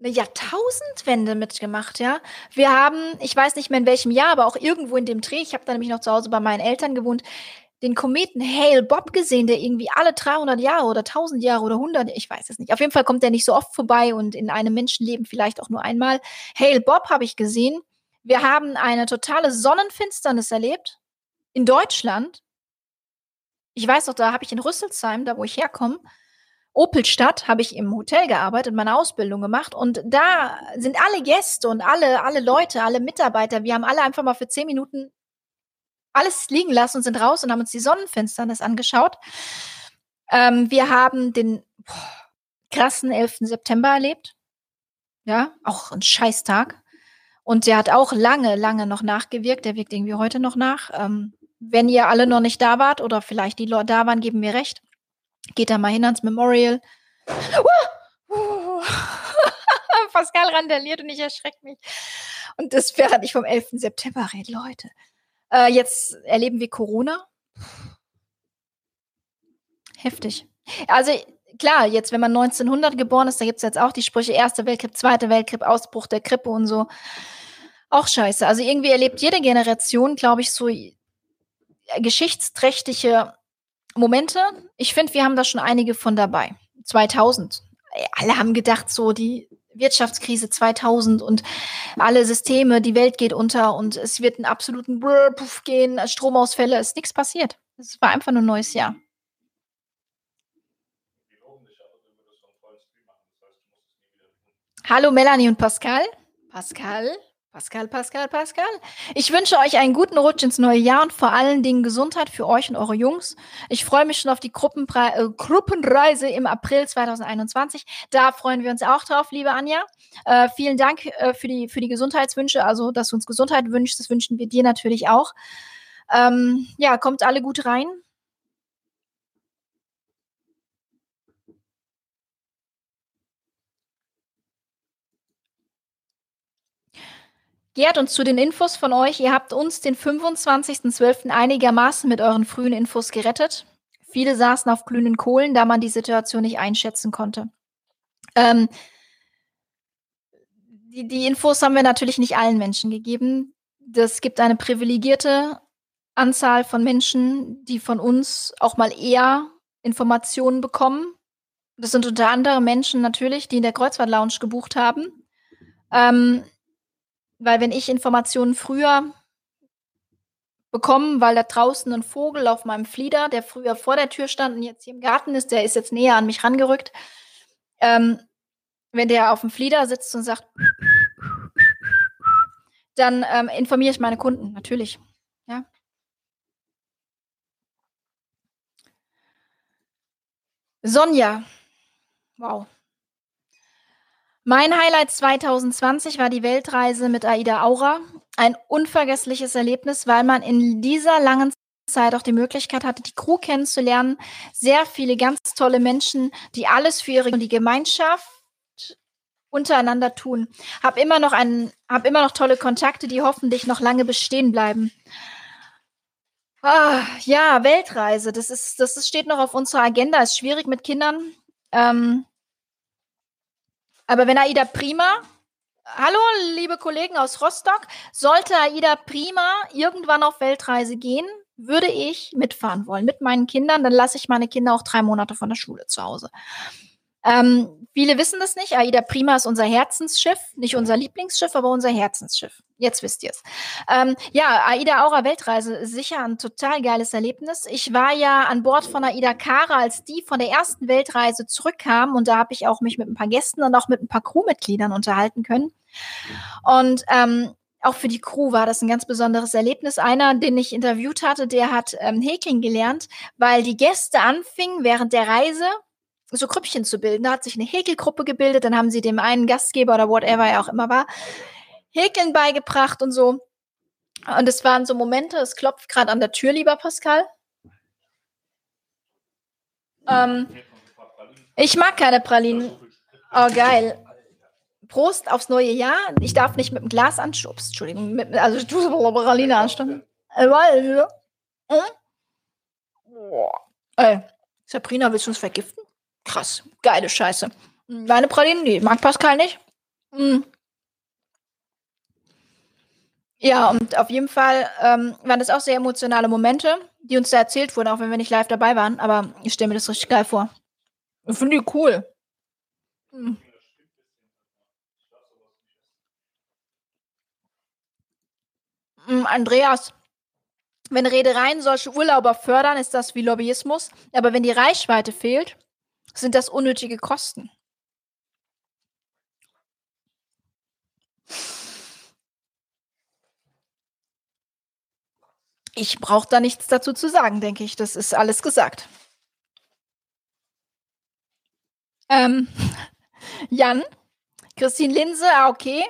eine Jahrtausendwende mitgemacht, ja. Wir haben, ich weiß nicht mehr in welchem Jahr, aber auch irgendwo in dem Dreh, ich habe da nämlich noch zu Hause bei meinen Eltern gewohnt, den Kometen Hale Bob gesehen, der irgendwie alle 300 Jahre oder 1000 Jahre oder 100, ich weiß es nicht. Auf jeden Fall kommt der nicht so oft vorbei und in einem Menschenleben vielleicht auch nur einmal. Hale Bob habe ich gesehen. Wir haben eine totale Sonnenfinsternis erlebt in Deutschland. Ich weiß noch, da habe ich in Rüsselsheim, da wo ich herkomme, Opelstadt habe ich im Hotel gearbeitet, meine Ausbildung gemacht und da sind alle Gäste und alle, alle Leute, alle Mitarbeiter, wir haben alle einfach mal für zehn Minuten alles liegen lassen und sind raus und haben uns die Sonnenfinsternis angeschaut. Ähm, wir haben den boah, krassen 11. September erlebt. Ja, auch ein Scheißtag. Und der hat auch lange, lange noch nachgewirkt. Der wirkt irgendwie heute noch nach. Ähm, wenn ihr alle noch nicht da wart oder vielleicht die Leute da waren, geben mir recht. Geht da mal hin ans Memorial. Pascal randaliert und ich erschrecke mich. Und das während ich vom 11. September rede, Leute. Äh, jetzt erleben wir Corona. Heftig. Also klar, jetzt, wenn man 1900 geboren ist, da gibt es jetzt auch die Sprüche Erster Weltkrieg, Zweiter Weltkrieg, Ausbruch der Grippe und so. Auch scheiße. Also irgendwie erlebt jede Generation, glaube ich, so geschichtsträchtige Momente. Ich finde, wir haben da schon einige von dabei. 2000. Alle haben gedacht, so die Wirtschaftskrise 2000 und alle Systeme, die Welt geht unter und es wird einen absoluten Puff gehen, Stromausfälle, ist nichts passiert. Es war einfach nur ein neues Jahr. Hallo Melanie und Pascal. Pascal, Pascal, Pascal, Pascal. Ich wünsche euch einen guten Rutsch ins neue Jahr und vor allen Dingen Gesundheit für euch und eure Jungs. Ich freue mich schon auf die Gruppenpre äh, Gruppenreise im April 2021. Da freuen wir uns auch drauf, liebe Anja. Äh, vielen Dank äh, für, die, für die Gesundheitswünsche, also dass du uns Gesundheit wünschst, das wünschen wir dir natürlich auch. Ähm, ja, kommt alle gut rein. Gerd, und zu den Infos von euch, ihr habt uns den 25.12. einigermaßen mit euren frühen Infos gerettet. Viele saßen auf glühenden Kohlen, da man die Situation nicht einschätzen konnte. Ähm, die, die Infos haben wir natürlich nicht allen Menschen gegeben. Es gibt eine privilegierte Anzahl von Menschen, die von uns auch mal eher Informationen bekommen. Das sind unter anderem Menschen natürlich, die in der Kreuzfahrt Lounge gebucht haben. Ähm, weil wenn ich Informationen früher bekommen, weil da draußen ein Vogel auf meinem Flieder, der früher vor der Tür stand und jetzt hier im Garten ist, der ist jetzt näher an mich rangerückt. Ähm, wenn der auf dem Flieder sitzt und sagt, dann ähm, informiere ich meine Kunden, natürlich. Ja. Sonja. Wow. Mein Highlight 2020 war die Weltreise mit Aida Aura. Ein unvergessliches Erlebnis, weil man in dieser langen Zeit auch die Möglichkeit hatte, die Crew kennenzulernen. Sehr viele ganz tolle Menschen, die alles für ihre die Gemeinschaft untereinander tun. Hab immer noch einen, hab immer noch tolle Kontakte, die hoffentlich noch lange bestehen bleiben. Ah, ja, Weltreise, das ist, das steht noch auf unserer Agenda. Ist schwierig mit Kindern. Ähm, aber wenn Aida Prima, hallo liebe Kollegen aus Rostock, sollte Aida Prima irgendwann auf Weltreise gehen, würde ich mitfahren wollen mit meinen Kindern, dann lasse ich meine Kinder auch drei Monate von der Schule zu Hause. Ähm, viele wissen das nicht. Aida Prima ist unser Herzensschiff, nicht unser Lieblingsschiff, aber unser Herzensschiff. Jetzt wisst ihr es. Ähm, ja, Aida Aura Weltreise ist sicher ein total geiles Erlebnis. Ich war ja an Bord von Aida Kara, als die von der ersten Weltreise zurückkam und da habe ich auch mich mit ein paar Gästen und auch mit ein paar Crewmitgliedern unterhalten können. Und ähm, auch für die Crew war das ein ganz besonderes Erlebnis. Einer, den ich interviewt hatte, der hat ähm, Häkeln gelernt, weil die Gäste anfingen während der Reise so Krüppchen zu bilden. Da hat sich eine Häkelgruppe gebildet, dann haben sie dem einen Gastgeber oder whatever er auch immer war, Häkeln beigebracht und so. Und es waren so Momente, es klopft gerade an der Tür, lieber Pascal. Ähm, ich mag keine Pralinen. Oh, geil. Prost aufs neue Jahr. Ich darf nicht mit dem Glas anstupsen. Entschuldigung, mit, also ich tue Praline anstupsen. Äh, Ey, Sabrina, willst du uns vergiften? Krass, geile Scheiße. Meine Pralinen, nee, mag Pascal nicht. Hm. Ja, und auf jeden Fall ähm, waren das auch sehr emotionale Momente, die uns da erzählt wurden, auch wenn wir nicht live dabei waren. Aber ich stelle mir das richtig geil vor. Ich finde die cool. Hm. Hm, Andreas, wenn Reedereien solche Urlauber fördern, ist das wie Lobbyismus. Aber wenn die Reichweite fehlt, sind das unnötige Kosten. Ich brauche da nichts dazu zu sagen, denke ich. Das ist alles gesagt. Ähm, Jan, Christine Linse, ah, okay.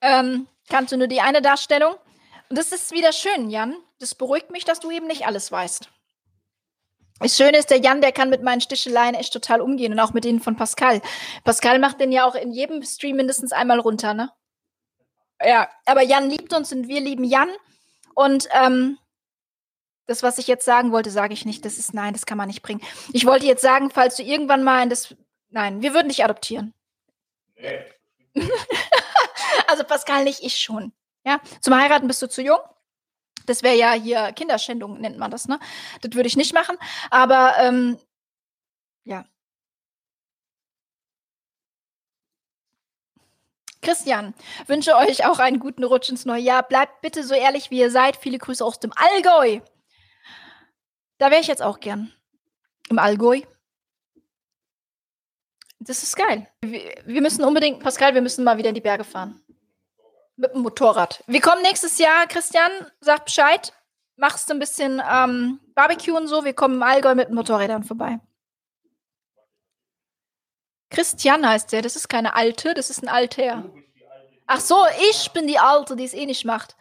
Ähm, kannst du nur die eine Darstellung? Und das ist wieder schön, Jan. Das beruhigt mich, dass du eben nicht alles weißt. Das Schöne ist, der Jan, der kann mit meinen Sticheleien echt total umgehen und auch mit denen von Pascal. Pascal macht den ja auch in jedem Stream mindestens einmal runter, ne? Ja, aber Jan liebt uns und wir lieben Jan. Und ähm, das, was ich jetzt sagen wollte, sage ich nicht. Das ist nein, das kann man nicht bringen. Ich wollte jetzt sagen, falls du irgendwann mal in das. Nein, wir würden dich adoptieren. Nee. also Pascal nicht, ich schon. Ja, zum Heiraten bist du zu jung. Das wäre ja hier Kinderschändung, nennt man das, ne? Das würde ich nicht machen. Aber ähm, ja. Christian, wünsche euch auch einen guten Rutsch ins neue Jahr. Bleibt bitte so ehrlich, wie ihr seid. Viele Grüße aus dem Allgäu. Da wäre ich jetzt auch gern. Im Allgäu. Das ist geil. Wir, wir müssen unbedingt, Pascal, wir müssen mal wieder in die Berge fahren. Mit dem Motorrad. Wir kommen nächstes Jahr, Christian, sag Bescheid. Machst du ein bisschen ähm, Barbecue und so. Wir kommen im Allgäu mit Motorrädern vorbei. Christian heißt der. Das ist keine alte, das ist ein Alter. Ach so, ich bin die Alte, die es eh nicht macht.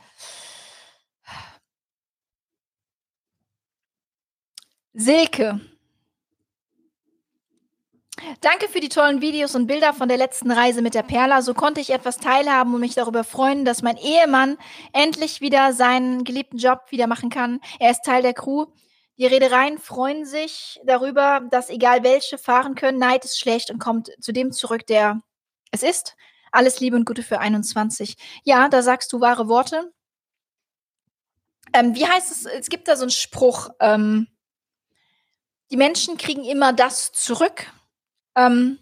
Silke. Danke für die tollen Videos und Bilder von der letzten Reise mit der Perla. So konnte ich etwas teilhaben und mich darüber freuen, dass mein Ehemann endlich wieder seinen geliebten Job wieder machen kann. Er ist Teil der Crew. Die Reedereien freuen sich darüber, dass egal welche fahren können, Neid ist schlecht und kommt zu dem zurück, der es ist. Alles Liebe und Gute für 21. Ja, da sagst du wahre Worte. Ähm, wie heißt es? Es gibt da so einen Spruch. Ähm, die Menschen kriegen immer das zurück, ähm,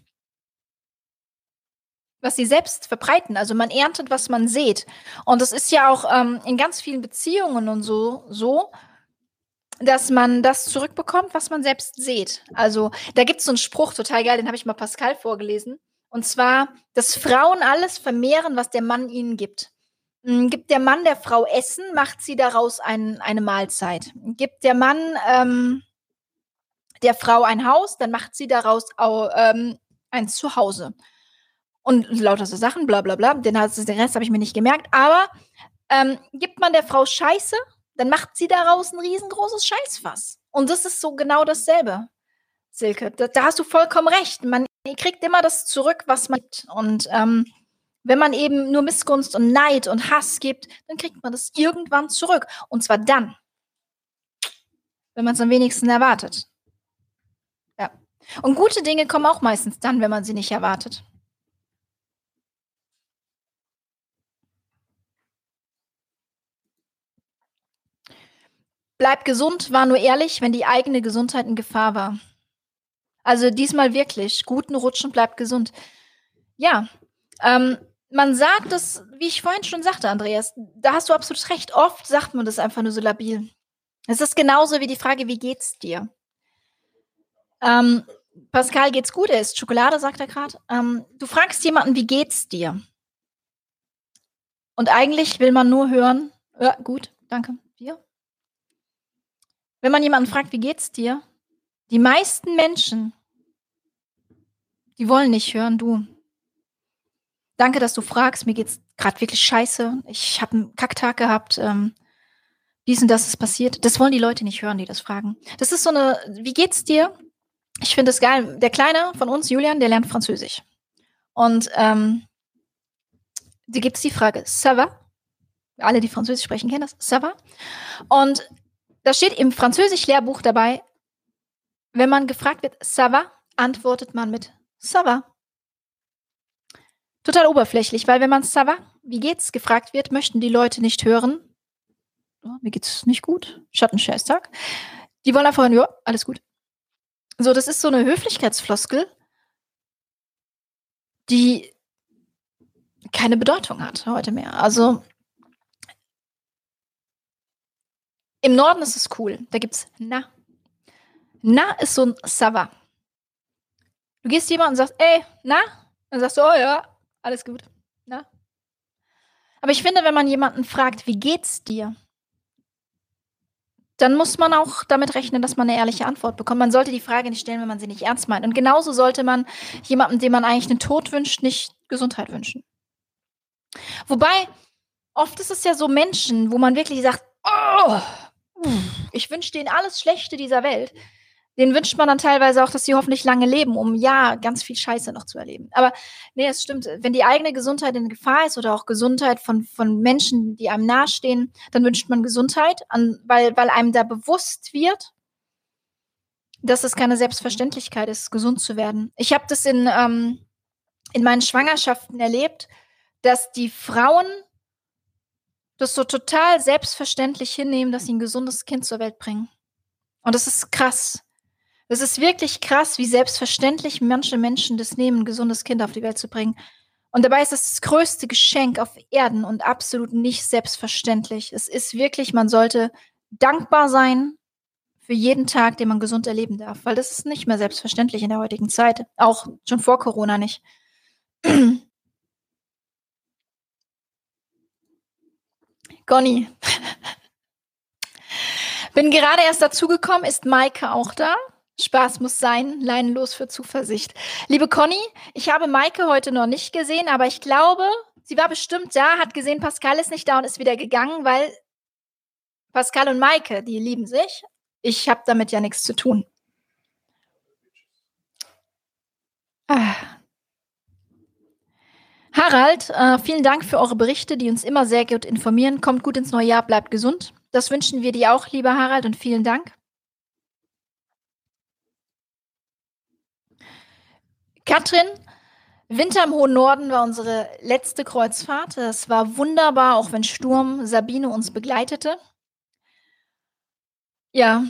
was sie selbst verbreiten. Also man erntet, was man sät. Und das ist ja auch ähm, in ganz vielen Beziehungen und so, so, dass man das zurückbekommt, was man selbst sät. Also da gibt es so einen Spruch, total geil, den habe ich mal Pascal vorgelesen. Und zwar, dass Frauen alles vermehren, was der Mann ihnen gibt. Hm, gibt der Mann der Frau Essen, macht sie daraus ein, eine Mahlzeit. Gibt der Mann ähm, der Frau ein Haus, dann macht sie daraus auch, ähm, eins zu Hause. Und lauter so Sachen, bla bla bla. Den, den Rest habe ich mir nicht gemerkt. Aber ähm, gibt man der Frau Scheiße, dann macht sie daraus ein riesengroßes Scheißfass. Und das ist so genau dasselbe, Silke. Da, da hast du vollkommen recht. Man kriegt immer das zurück, was man gibt. Und ähm, wenn man eben nur Missgunst und Neid und Hass gibt, dann kriegt man das irgendwann zurück. Und zwar dann, wenn man es am wenigsten erwartet. Und gute Dinge kommen auch meistens dann, wenn man sie nicht erwartet. Bleib gesund war nur ehrlich, wenn die eigene Gesundheit in Gefahr war. Also diesmal wirklich. Guten Rutschen, bleib gesund. Ja, ähm, man sagt es, wie ich vorhin schon sagte, Andreas, da hast du absolut recht. Oft sagt man das einfach nur so labil. Es ist genauso wie die Frage, wie geht's dir? Ähm, Pascal geht's gut, er isst Schokolade, sagt er gerade. Ähm, du fragst jemanden, wie geht's dir? Und eigentlich will man nur hören, ja, gut, danke, dir. Wenn man jemanden fragt, wie geht's dir? Die meisten Menschen, die wollen nicht hören, du, Danke, dass du fragst. Mir geht's gerade wirklich scheiße. Ich habe einen Kacktag gehabt. Ähm, dies und das ist passiert. Das wollen die Leute nicht hören, die das fragen. Das ist so eine, wie geht's dir? Ich finde es geil. Der Kleine von uns, Julian, der lernt Französisch. Und ähm, da gibt es die Frage, ça va? Alle, die Französisch sprechen, kennen das. Ça va? Und da steht im Französisch-Lehrbuch dabei, wenn man gefragt wird, ça va, antwortet man mit ça va total oberflächlich, weil wenn man Sava, wie geht's, gefragt wird, möchten die Leute nicht hören, oh, mir geht's nicht gut, ich hatte einen Scheißtag. Die wollen einfach hören, ja, alles gut. So, das ist so eine Höflichkeitsfloskel, die keine Bedeutung hat heute mehr. Also im Norden ist es cool. Da gibt's Na. Na ist so ein Sava. Du gehst jemanden und sagst, ey, na? Dann sagst du, oh ja, alles gut. Na? Aber ich finde, wenn man jemanden fragt, wie geht's dir? Dann muss man auch damit rechnen, dass man eine ehrliche Antwort bekommt. Man sollte die Frage nicht stellen, wenn man sie nicht ernst meint. Und genauso sollte man jemandem, dem man eigentlich einen Tod wünscht, nicht Gesundheit wünschen. Wobei, oft ist es ja so Menschen, wo man wirklich sagt, oh, ich wünsche denen alles Schlechte dieser Welt den wünscht man dann teilweise auch, dass sie hoffentlich lange leben, um ja ganz viel Scheiße noch zu erleben. Aber nee, es stimmt. Wenn die eigene Gesundheit in Gefahr ist oder auch Gesundheit von, von Menschen, die einem nahestehen, dann wünscht man Gesundheit, an, weil, weil einem da bewusst wird, dass es keine Selbstverständlichkeit ist, gesund zu werden. Ich habe das in, ähm, in meinen Schwangerschaften erlebt, dass die Frauen das so total selbstverständlich hinnehmen, dass sie ein gesundes Kind zur Welt bringen. Und das ist krass. Es ist wirklich krass, wie selbstverständlich manche Menschen das nehmen, ein gesundes Kind auf die Welt zu bringen. Und dabei ist es das größte Geschenk auf Erden und absolut nicht selbstverständlich. Es ist wirklich, man sollte dankbar sein für jeden Tag, den man gesund erleben darf, weil das ist nicht mehr selbstverständlich in der heutigen Zeit. Auch schon vor Corona nicht. Conny. Bin gerade erst dazugekommen. Ist Maike auch da? Spaß muss sein, leinenlos für Zuversicht. Liebe Conny, ich habe Maike heute noch nicht gesehen, aber ich glaube, sie war bestimmt da, hat gesehen, Pascal ist nicht da und ist wieder gegangen, weil Pascal und Maike, die lieben sich. Ich habe damit ja nichts zu tun. Ah. Harald, äh, vielen Dank für eure Berichte, die uns immer sehr gut informieren. Kommt gut ins neue Jahr, bleibt gesund. Das wünschen wir dir auch, lieber Harald, und vielen Dank. Katrin, Winter im hohen Norden war unsere letzte Kreuzfahrt. Es war wunderbar, auch wenn Sturm Sabine uns begleitete. Ja.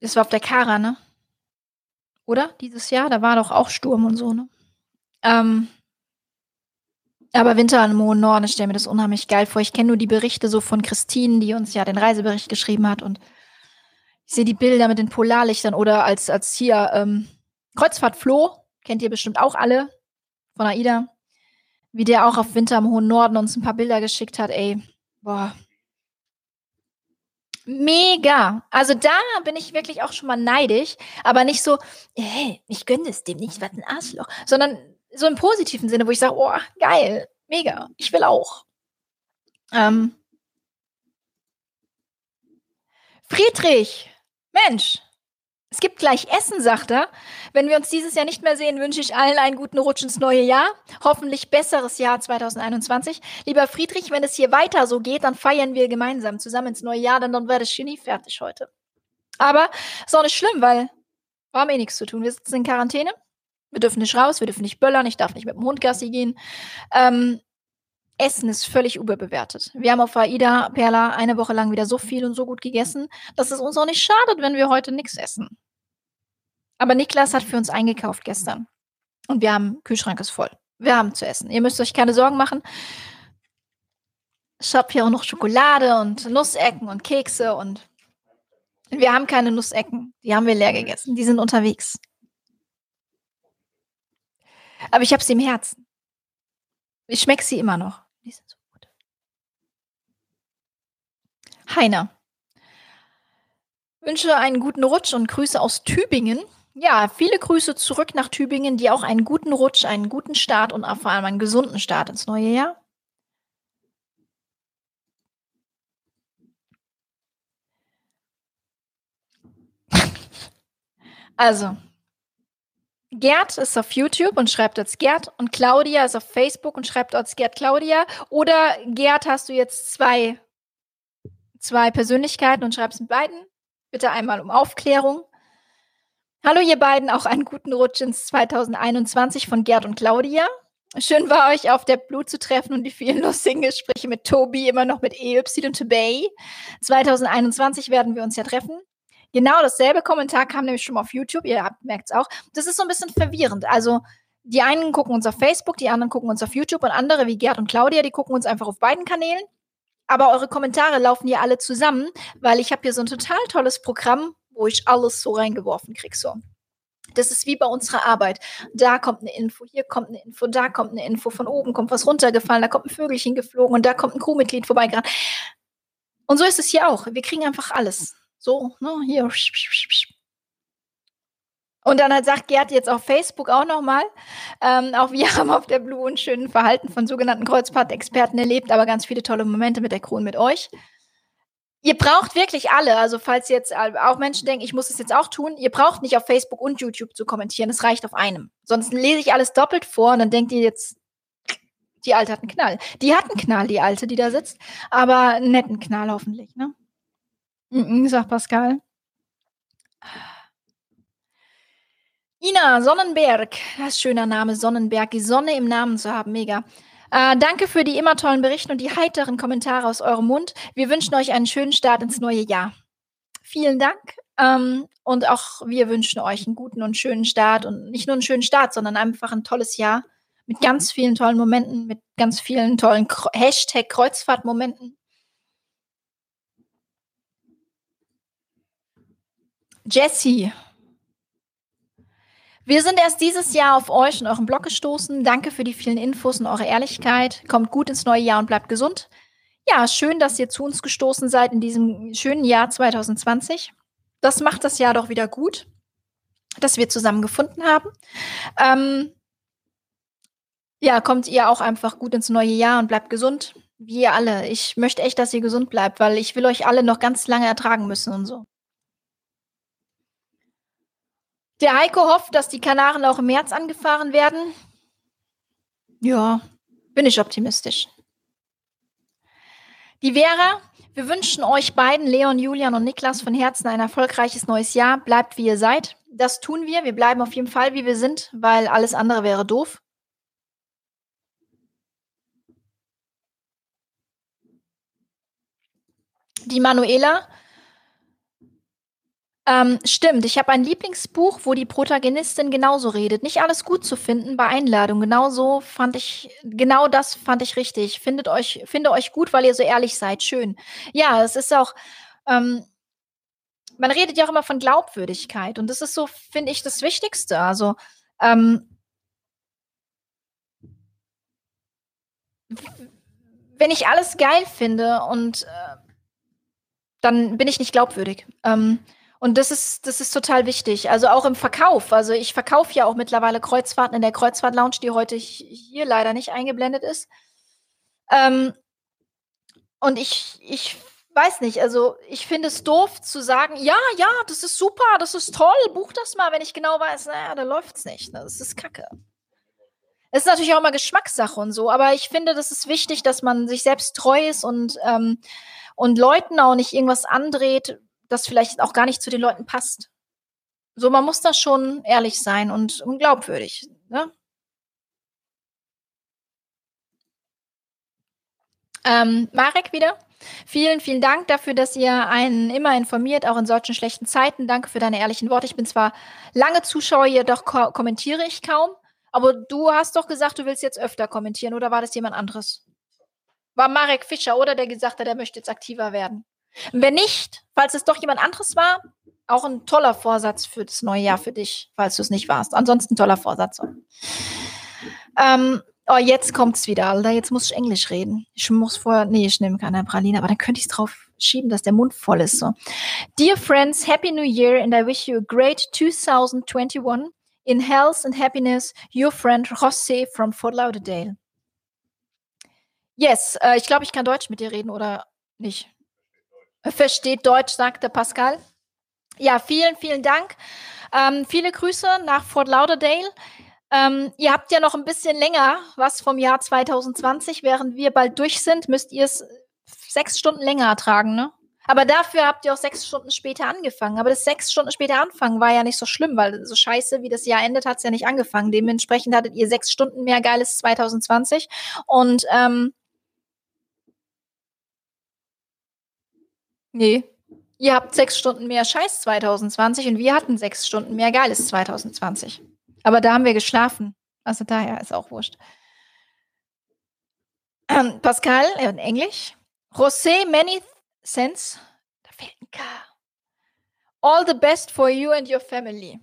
Es war auf der Kara, ne? Oder? Dieses Jahr? Da war doch auch Sturm und so, ne? Ähm, aber Winter im hohen Norden, ich stelle mir das unheimlich geil vor. Ich kenne nur die Berichte so von Christine, die uns ja den Reisebericht geschrieben hat. Und ich sehe die Bilder mit den Polarlichtern oder als, als hier ähm, Kreuzfahrt Flo, kennt ihr bestimmt auch alle von AIDA, wie der auch auf Winter im hohen Norden uns ein paar Bilder geschickt hat, ey, boah. Mega. Also da bin ich wirklich auch schon mal neidisch, aber nicht so, hey, ich gönne es dem nicht, was ein Arschloch, sondern so im positiven Sinne, wo ich sage, oh, geil, mega, ich will auch. Ähm, Friedrich, Mensch, es gibt gleich Essen, sagt er. Wenn wir uns dieses Jahr nicht mehr sehen, wünsche ich allen einen guten Rutsch ins neue Jahr. Hoffentlich besseres Jahr 2021. Lieber Friedrich, wenn es hier weiter so geht, dann feiern wir gemeinsam zusammen ins neue Jahr, denn dann werde ich nie fertig heute. Aber ist auch nicht schlimm, weil wir haben eh nichts zu tun. Wir sitzen in Quarantäne. Wir dürfen nicht raus, wir dürfen nicht böllern, ich darf nicht mit dem Hund Gassi gehen. Ähm, Essen ist völlig überbewertet. Wir haben auf Aida Perla eine Woche lang wieder so viel und so gut gegessen, dass es uns auch nicht schadet, wenn wir heute nichts essen. Aber Niklas hat für uns eingekauft gestern. Und wir haben, Kühlschrank ist voll. Wir haben zu essen. Ihr müsst euch keine Sorgen machen. Ich habe hier auch noch Schokolade und Nussecken und Kekse und wir haben keine Nussecken. Die haben wir leer gegessen. Die sind unterwegs. Aber ich habe sie im Herzen. Ich schmecke sie immer noch. Die sind so gut. Heiner. Wünsche einen guten Rutsch und Grüße aus Tübingen. Ja, viele Grüße zurück nach Tübingen, die auch einen guten Rutsch, einen guten Start und vor allem einen gesunden Start ins neue Jahr. Also, Gerd ist auf YouTube und schreibt als Gerd und Claudia ist auf Facebook und schreibt als Gerd Claudia. Oder Gerd hast du jetzt zwei, zwei Persönlichkeiten und schreibst mit beiden. Bitte einmal um Aufklärung. Hallo ihr beiden, auch einen guten Rutsch ins 2021 von Gerd und Claudia. Schön war euch auf der Blut zu treffen und die vielen lustigen Gespräche mit Tobi, immer noch mit EY und Tobey. 2021 werden wir uns ja treffen. Genau dasselbe Kommentar kam nämlich schon mal auf YouTube, ihr merkt es auch. Das ist so ein bisschen verwirrend. Also die einen gucken uns auf Facebook, die anderen gucken uns auf YouTube und andere wie Gerd und Claudia, die gucken uns einfach auf beiden Kanälen. Aber eure Kommentare laufen hier alle zusammen, weil ich habe hier so ein total tolles Programm, wo ich alles so reingeworfen kriege. So. Das ist wie bei unserer Arbeit. Da kommt eine Info, hier kommt eine Info, da kommt eine Info, von oben kommt was runtergefallen, da kommt ein Vögelchen geflogen und da kommt ein Crewmitglied vorbeigerannt. Und so ist es hier auch. Wir kriegen einfach alles. So, ne, hier. Und dann hat, sagt Gerd jetzt auf Facebook auch nochmal, ähm, auch wir haben auf der Blue einen schönen Verhalten von sogenannten Kreuzfahrt-Experten erlebt, aber ganz viele tolle Momente mit der Crew mit euch. Ihr braucht wirklich alle, also falls jetzt auch Menschen denken, ich muss es jetzt auch tun, ihr braucht nicht auf Facebook und YouTube zu kommentieren, es reicht auf einem. Sonst lese ich alles doppelt vor und dann denkt ihr jetzt, die Alte hat einen Knall. Die hat einen Knall, die Alte, die da sitzt, aber einen netten Knall hoffentlich, ne? Mhm, sagt Pascal. Ina Sonnenberg, das ist ein schöner Name, Sonnenberg, die Sonne im Namen zu haben, mega. Äh, danke für die immer tollen Berichte und die heiteren Kommentare aus eurem Mund. Wir wünschen euch einen schönen Start ins neue Jahr. Vielen Dank. Ähm, und auch wir wünschen euch einen guten und schönen Start und nicht nur einen schönen Start, sondern einfach ein tolles Jahr mit ganz vielen tollen Momenten, mit ganz vielen tollen Hashtag Kreuzfahrtmomenten. Jessie. Wir sind erst dieses Jahr auf euch und euren Blog gestoßen. Danke für die vielen Infos und eure Ehrlichkeit. Kommt gut ins neue Jahr und bleibt gesund. Ja, schön, dass ihr zu uns gestoßen seid in diesem schönen Jahr 2020. Das macht das Jahr doch wieder gut, dass wir zusammen gefunden haben. Ähm, ja, kommt ihr auch einfach gut ins neue Jahr und bleibt gesund. Wie ihr alle. Ich möchte echt, dass ihr gesund bleibt, weil ich will euch alle noch ganz lange ertragen müssen und so. Der Heiko hofft, dass die Kanaren auch im März angefahren werden. Ja, bin ich optimistisch. Die Vera, wir wünschen euch beiden, Leon, Julian und Niklas, von Herzen ein erfolgreiches neues Jahr. Bleibt wie ihr seid. Das tun wir. Wir bleiben auf jeden Fall, wie wir sind, weil alles andere wäre doof. Die Manuela, ähm, stimmt, ich habe ein Lieblingsbuch, wo die Protagonistin genauso redet. Nicht alles gut zu finden bei Einladung. Genauso fand ich, genau das fand ich richtig. Findet euch, finde euch gut, weil ihr so ehrlich seid. Schön. Ja, es ist auch, ähm, man redet ja auch immer von Glaubwürdigkeit und das ist so, finde ich, das Wichtigste. Also, ähm, wenn ich alles geil finde und äh, dann bin ich nicht glaubwürdig. Ähm, und das ist, das ist total wichtig. Also auch im Verkauf. Also ich verkaufe ja auch mittlerweile Kreuzfahrten in der Kreuzfahrt-Lounge, die heute hier leider nicht eingeblendet ist. Ähm, und ich, ich weiß nicht, also ich finde es doof zu sagen, ja, ja, das ist super, das ist toll, buch das mal, wenn ich genau weiß, naja, da läuft es nicht. Ne? Das ist Kacke. Es ist natürlich auch immer Geschmackssache und so, aber ich finde, das ist wichtig, dass man sich selbst treu ist und, ähm, und Leuten auch nicht irgendwas andreht, das vielleicht auch gar nicht zu den Leuten passt. So, man muss da schon ehrlich sein und, und glaubwürdig. Ne? Ähm, Marek wieder. Vielen, vielen Dank dafür, dass ihr einen immer informiert, auch in solchen schlechten Zeiten. Danke für deine ehrlichen Worte. Ich bin zwar lange Zuschauer, jedoch ko kommentiere ich kaum. Aber du hast doch gesagt, du willst jetzt öfter kommentieren, oder war das jemand anderes? War Marek Fischer, oder der gesagt hat, er möchte jetzt aktiver werden? Wenn nicht, falls es doch jemand anderes war, auch ein toller Vorsatz für das neue Jahr für dich, falls du es nicht warst. Ansonsten toller Vorsatz. Ähm, oh, jetzt kommt's wieder, Alter. Jetzt muss ich Englisch reden. Ich muss vorher, nee, ich nehme keine Praline, aber dann könnte ich es drauf schieben, dass der Mund voll ist. So. Dear friends, Happy New Year and I wish you a great 2021 in health and happiness. Your friend José from Fort Lauderdale. Yes, äh, ich glaube, ich kann Deutsch mit dir reden oder nicht. Versteht Deutsch, sagte Pascal. Ja, vielen, vielen Dank. Ähm, viele Grüße nach Fort Lauderdale. Ähm, ihr habt ja noch ein bisschen länger was vom Jahr 2020. Während wir bald durch sind, müsst ihr es sechs Stunden länger ertragen, ne? Aber dafür habt ihr auch sechs Stunden später angefangen. Aber das sechs Stunden später anfangen war ja nicht so schlimm, weil so scheiße wie das Jahr endet, hat es ja nicht angefangen. Dementsprechend hattet ihr sechs Stunden mehr geiles 2020. Und ähm, Nee. Ihr habt sechs Stunden mehr Scheiß 2020 und wir hatten sechs Stunden mehr Geiles 2020. Aber da haben wir geschlafen. Also daher ist auch wurscht. Ähm, Pascal in Englisch. José, many sense. Da fehlt ein K. All the best for you and your family.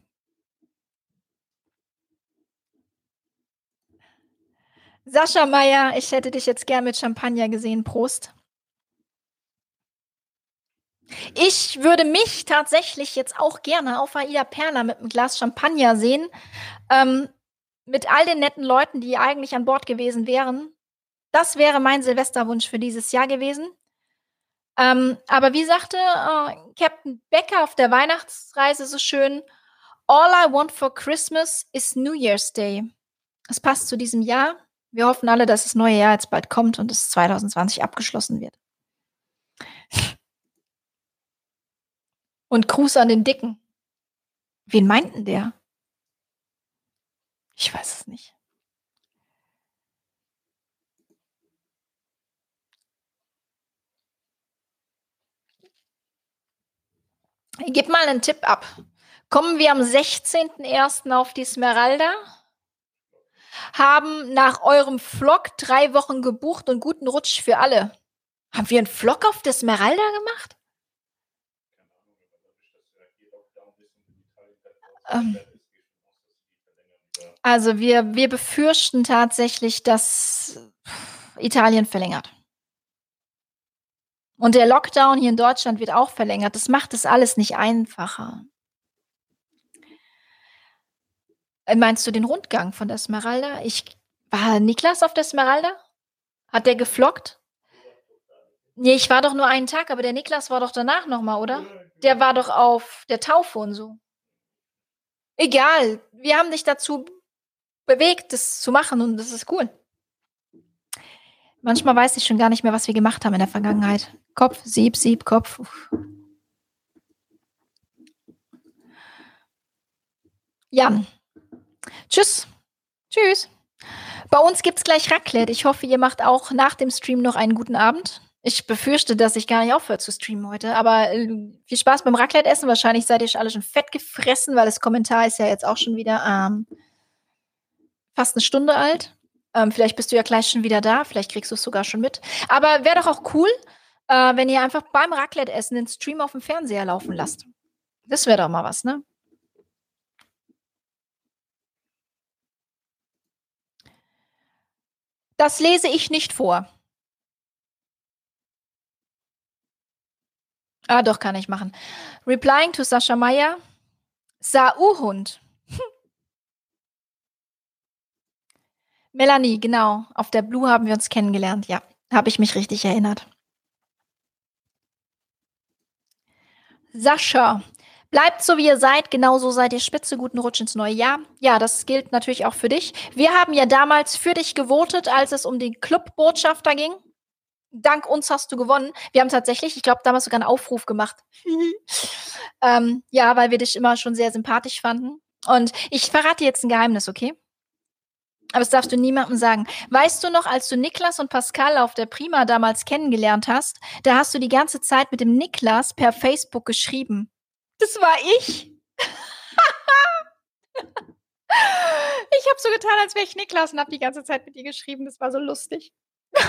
Sascha Meier, ich hätte dich jetzt gern mit Champagner gesehen. Prost. Ich würde mich tatsächlich jetzt auch gerne auf Aida Perla mit einem Glas Champagner sehen. Ähm, mit all den netten Leuten, die eigentlich an Bord gewesen wären. Das wäre mein Silvesterwunsch für dieses Jahr gewesen. Ähm, aber wie sagte äh, Captain Becker auf der Weihnachtsreise so schön, All I want for Christmas is New Year's Day. Es passt zu diesem Jahr. Wir hoffen alle, dass das neue Jahr jetzt bald kommt und es 2020 abgeschlossen wird. Und Gruß an den Dicken. Wen meinten der? Ich weiß es nicht. Gib mal einen Tipp ab. Kommen wir am 16.01. auf die Smeralda? Haben nach eurem Vlog drei Wochen gebucht und guten Rutsch für alle. Haben wir einen Vlog auf der Smeralda gemacht? Ähm, also wir, wir befürchten tatsächlich, dass Italien verlängert. Und der Lockdown hier in Deutschland wird auch verlängert. Das macht es alles nicht einfacher. Äh, meinst du den Rundgang von der Smeralda? Ich war Niklas auf der Smeralda? Hat der geflockt? Nee, ich war doch nur einen Tag, aber der Niklas war doch danach nochmal, oder? Der war doch auf der Taufe und so. Egal, wir haben dich dazu bewegt, das zu machen und das ist cool. Manchmal weiß ich schon gar nicht mehr, was wir gemacht haben in der Vergangenheit. Kopf, Sieb, Sieb, Kopf. Jan. Tschüss. Tschüss. Bei uns gibt es gleich Raclette. Ich hoffe, ihr macht auch nach dem Stream noch einen guten Abend. Ich befürchte, dass ich gar nicht aufhöre zu streamen heute. Aber äh, viel Spaß beim Raclette-Essen. Wahrscheinlich seid ihr schon alle schon fett gefressen, weil das Kommentar ist ja jetzt auch schon wieder ähm, fast eine Stunde alt. Ähm, vielleicht bist du ja gleich schon wieder da. Vielleicht kriegst du es sogar schon mit. Aber wäre doch auch cool, äh, wenn ihr einfach beim Raclette-Essen den Stream auf dem Fernseher laufen lasst. Das wäre doch mal was, ne? Das lese ich nicht vor. Ah, doch, kann ich machen. Replying to Sascha Meyer. Sau-Hund. Melanie, genau. Auf der Blue haben wir uns kennengelernt. Ja, habe ich mich richtig erinnert. Sascha, bleibt so wie ihr seid, genauso seid ihr spitze, guten Rutsch ins neue Jahr. Ja, das gilt natürlich auch für dich. Wir haben ja damals für dich gewotet, als es um den Clubbotschafter ging. Dank uns hast du gewonnen. Wir haben tatsächlich, ich glaube, damals sogar einen Aufruf gemacht. ähm, ja, weil wir dich immer schon sehr sympathisch fanden. Und ich verrate jetzt ein Geheimnis, okay? Aber das darfst du niemandem sagen. Weißt du noch, als du Niklas und Pascal auf der Prima damals kennengelernt hast, da hast du die ganze Zeit mit dem Niklas per Facebook geschrieben. Das war ich. ich habe so getan, als wäre ich Niklas und habe die ganze Zeit mit dir geschrieben. Das war so lustig.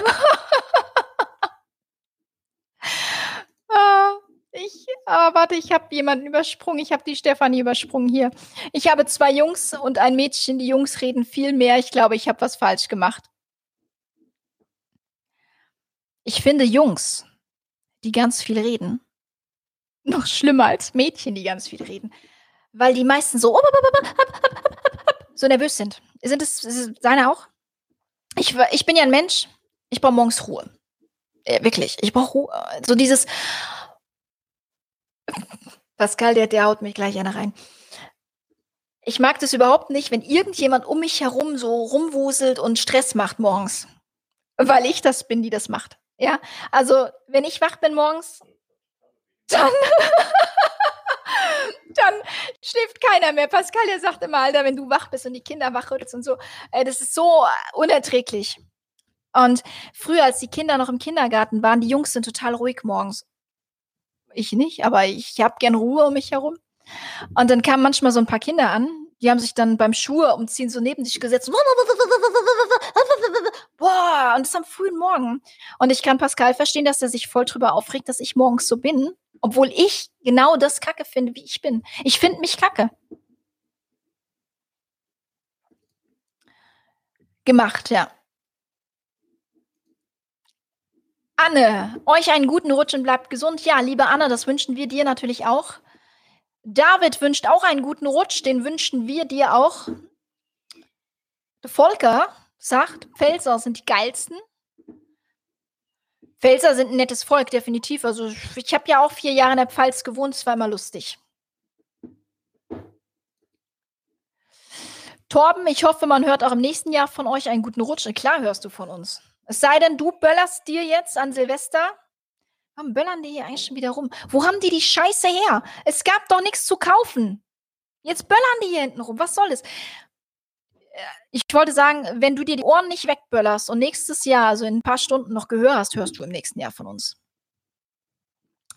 Ah, ich, ah, warte, ich habe jemanden übersprungen. Ich habe die Stefanie übersprungen hier. Ich habe zwei Jungs und ein Mädchen. Die Jungs reden viel mehr. Ich glaube, ich habe was falsch gemacht. Ich finde Jungs, die ganz viel reden, noch schlimmer als Mädchen, die ganz viel reden. Weil die meisten so, so nervös sind. Sind es, seine auch? Ich, ich bin ja ein Mensch, ich brauche morgens Ruhe. Äh, wirklich, ich brauche Ruhe. So dieses. Pascal, der, der haut mich gleich einer rein. Ich mag das überhaupt nicht, wenn irgendjemand um mich herum so rumwuselt und Stress macht morgens. Weil ich das bin, die das macht. Ja, also wenn ich wach bin morgens, dann, dann schläft keiner mehr. Pascal, der sagt immer, Alter, wenn du wach bist und die Kinder wach rüttelst und so, äh, das ist so unerträglich. Und früher, als die Kinder noch im Kindergarten waren, die Jungs sind total ruhig morgens. Ich nicht, aber ich habe gern Ruhe um mich herum. Und dann kamen manchmal so ein paar Kinder an, die haben sich dann beim Schuhe umziehen so neben sich gesetzt. Boah, und das am frühen Morgen. Und ich kann Pascal verstehen, dass er sich voll drüber aufregt, dass ich morgens so bin, obwohl ich genau das Kacke finde, wie ich bin. Ich finde mich Kacke. Gemacht, ja. Anne, euch einen guten Rutsch und bleibt gesund. Ja, liebe Anne, das wünschen wir dir natürlich auch. David wünscht auch einen guten Rutsch, den wünschen wir dir auch. Volker sagt, Pfälzer sind die geilsten. Pfälzer sind ein nettes Volk, definitiv. Also ich habe ja auch vier Jahre in der Pfalz gewohnt, es war immer lustig. Torben, ich hoffe, man hört auch im nächsten Jahr von euch einen guten Rutsch. Klar hörst du von uns. Es sei denn, du böllerst dir jetzt an Silvester. Warum böllern die hier eigentlich schon wieder rum? Wo haben die die Scheiße her? Es gab doch nichts zu kaufen. Jetzt böllern die hier hinten rum. Was soll es? Äh, ich wollte sagen, wenn du dir die Ohren nicht wegböllerst und nächstes Jahr, also in ein paar Stunden noch Gehör hast, hörst du im nächsten Jahr von uns.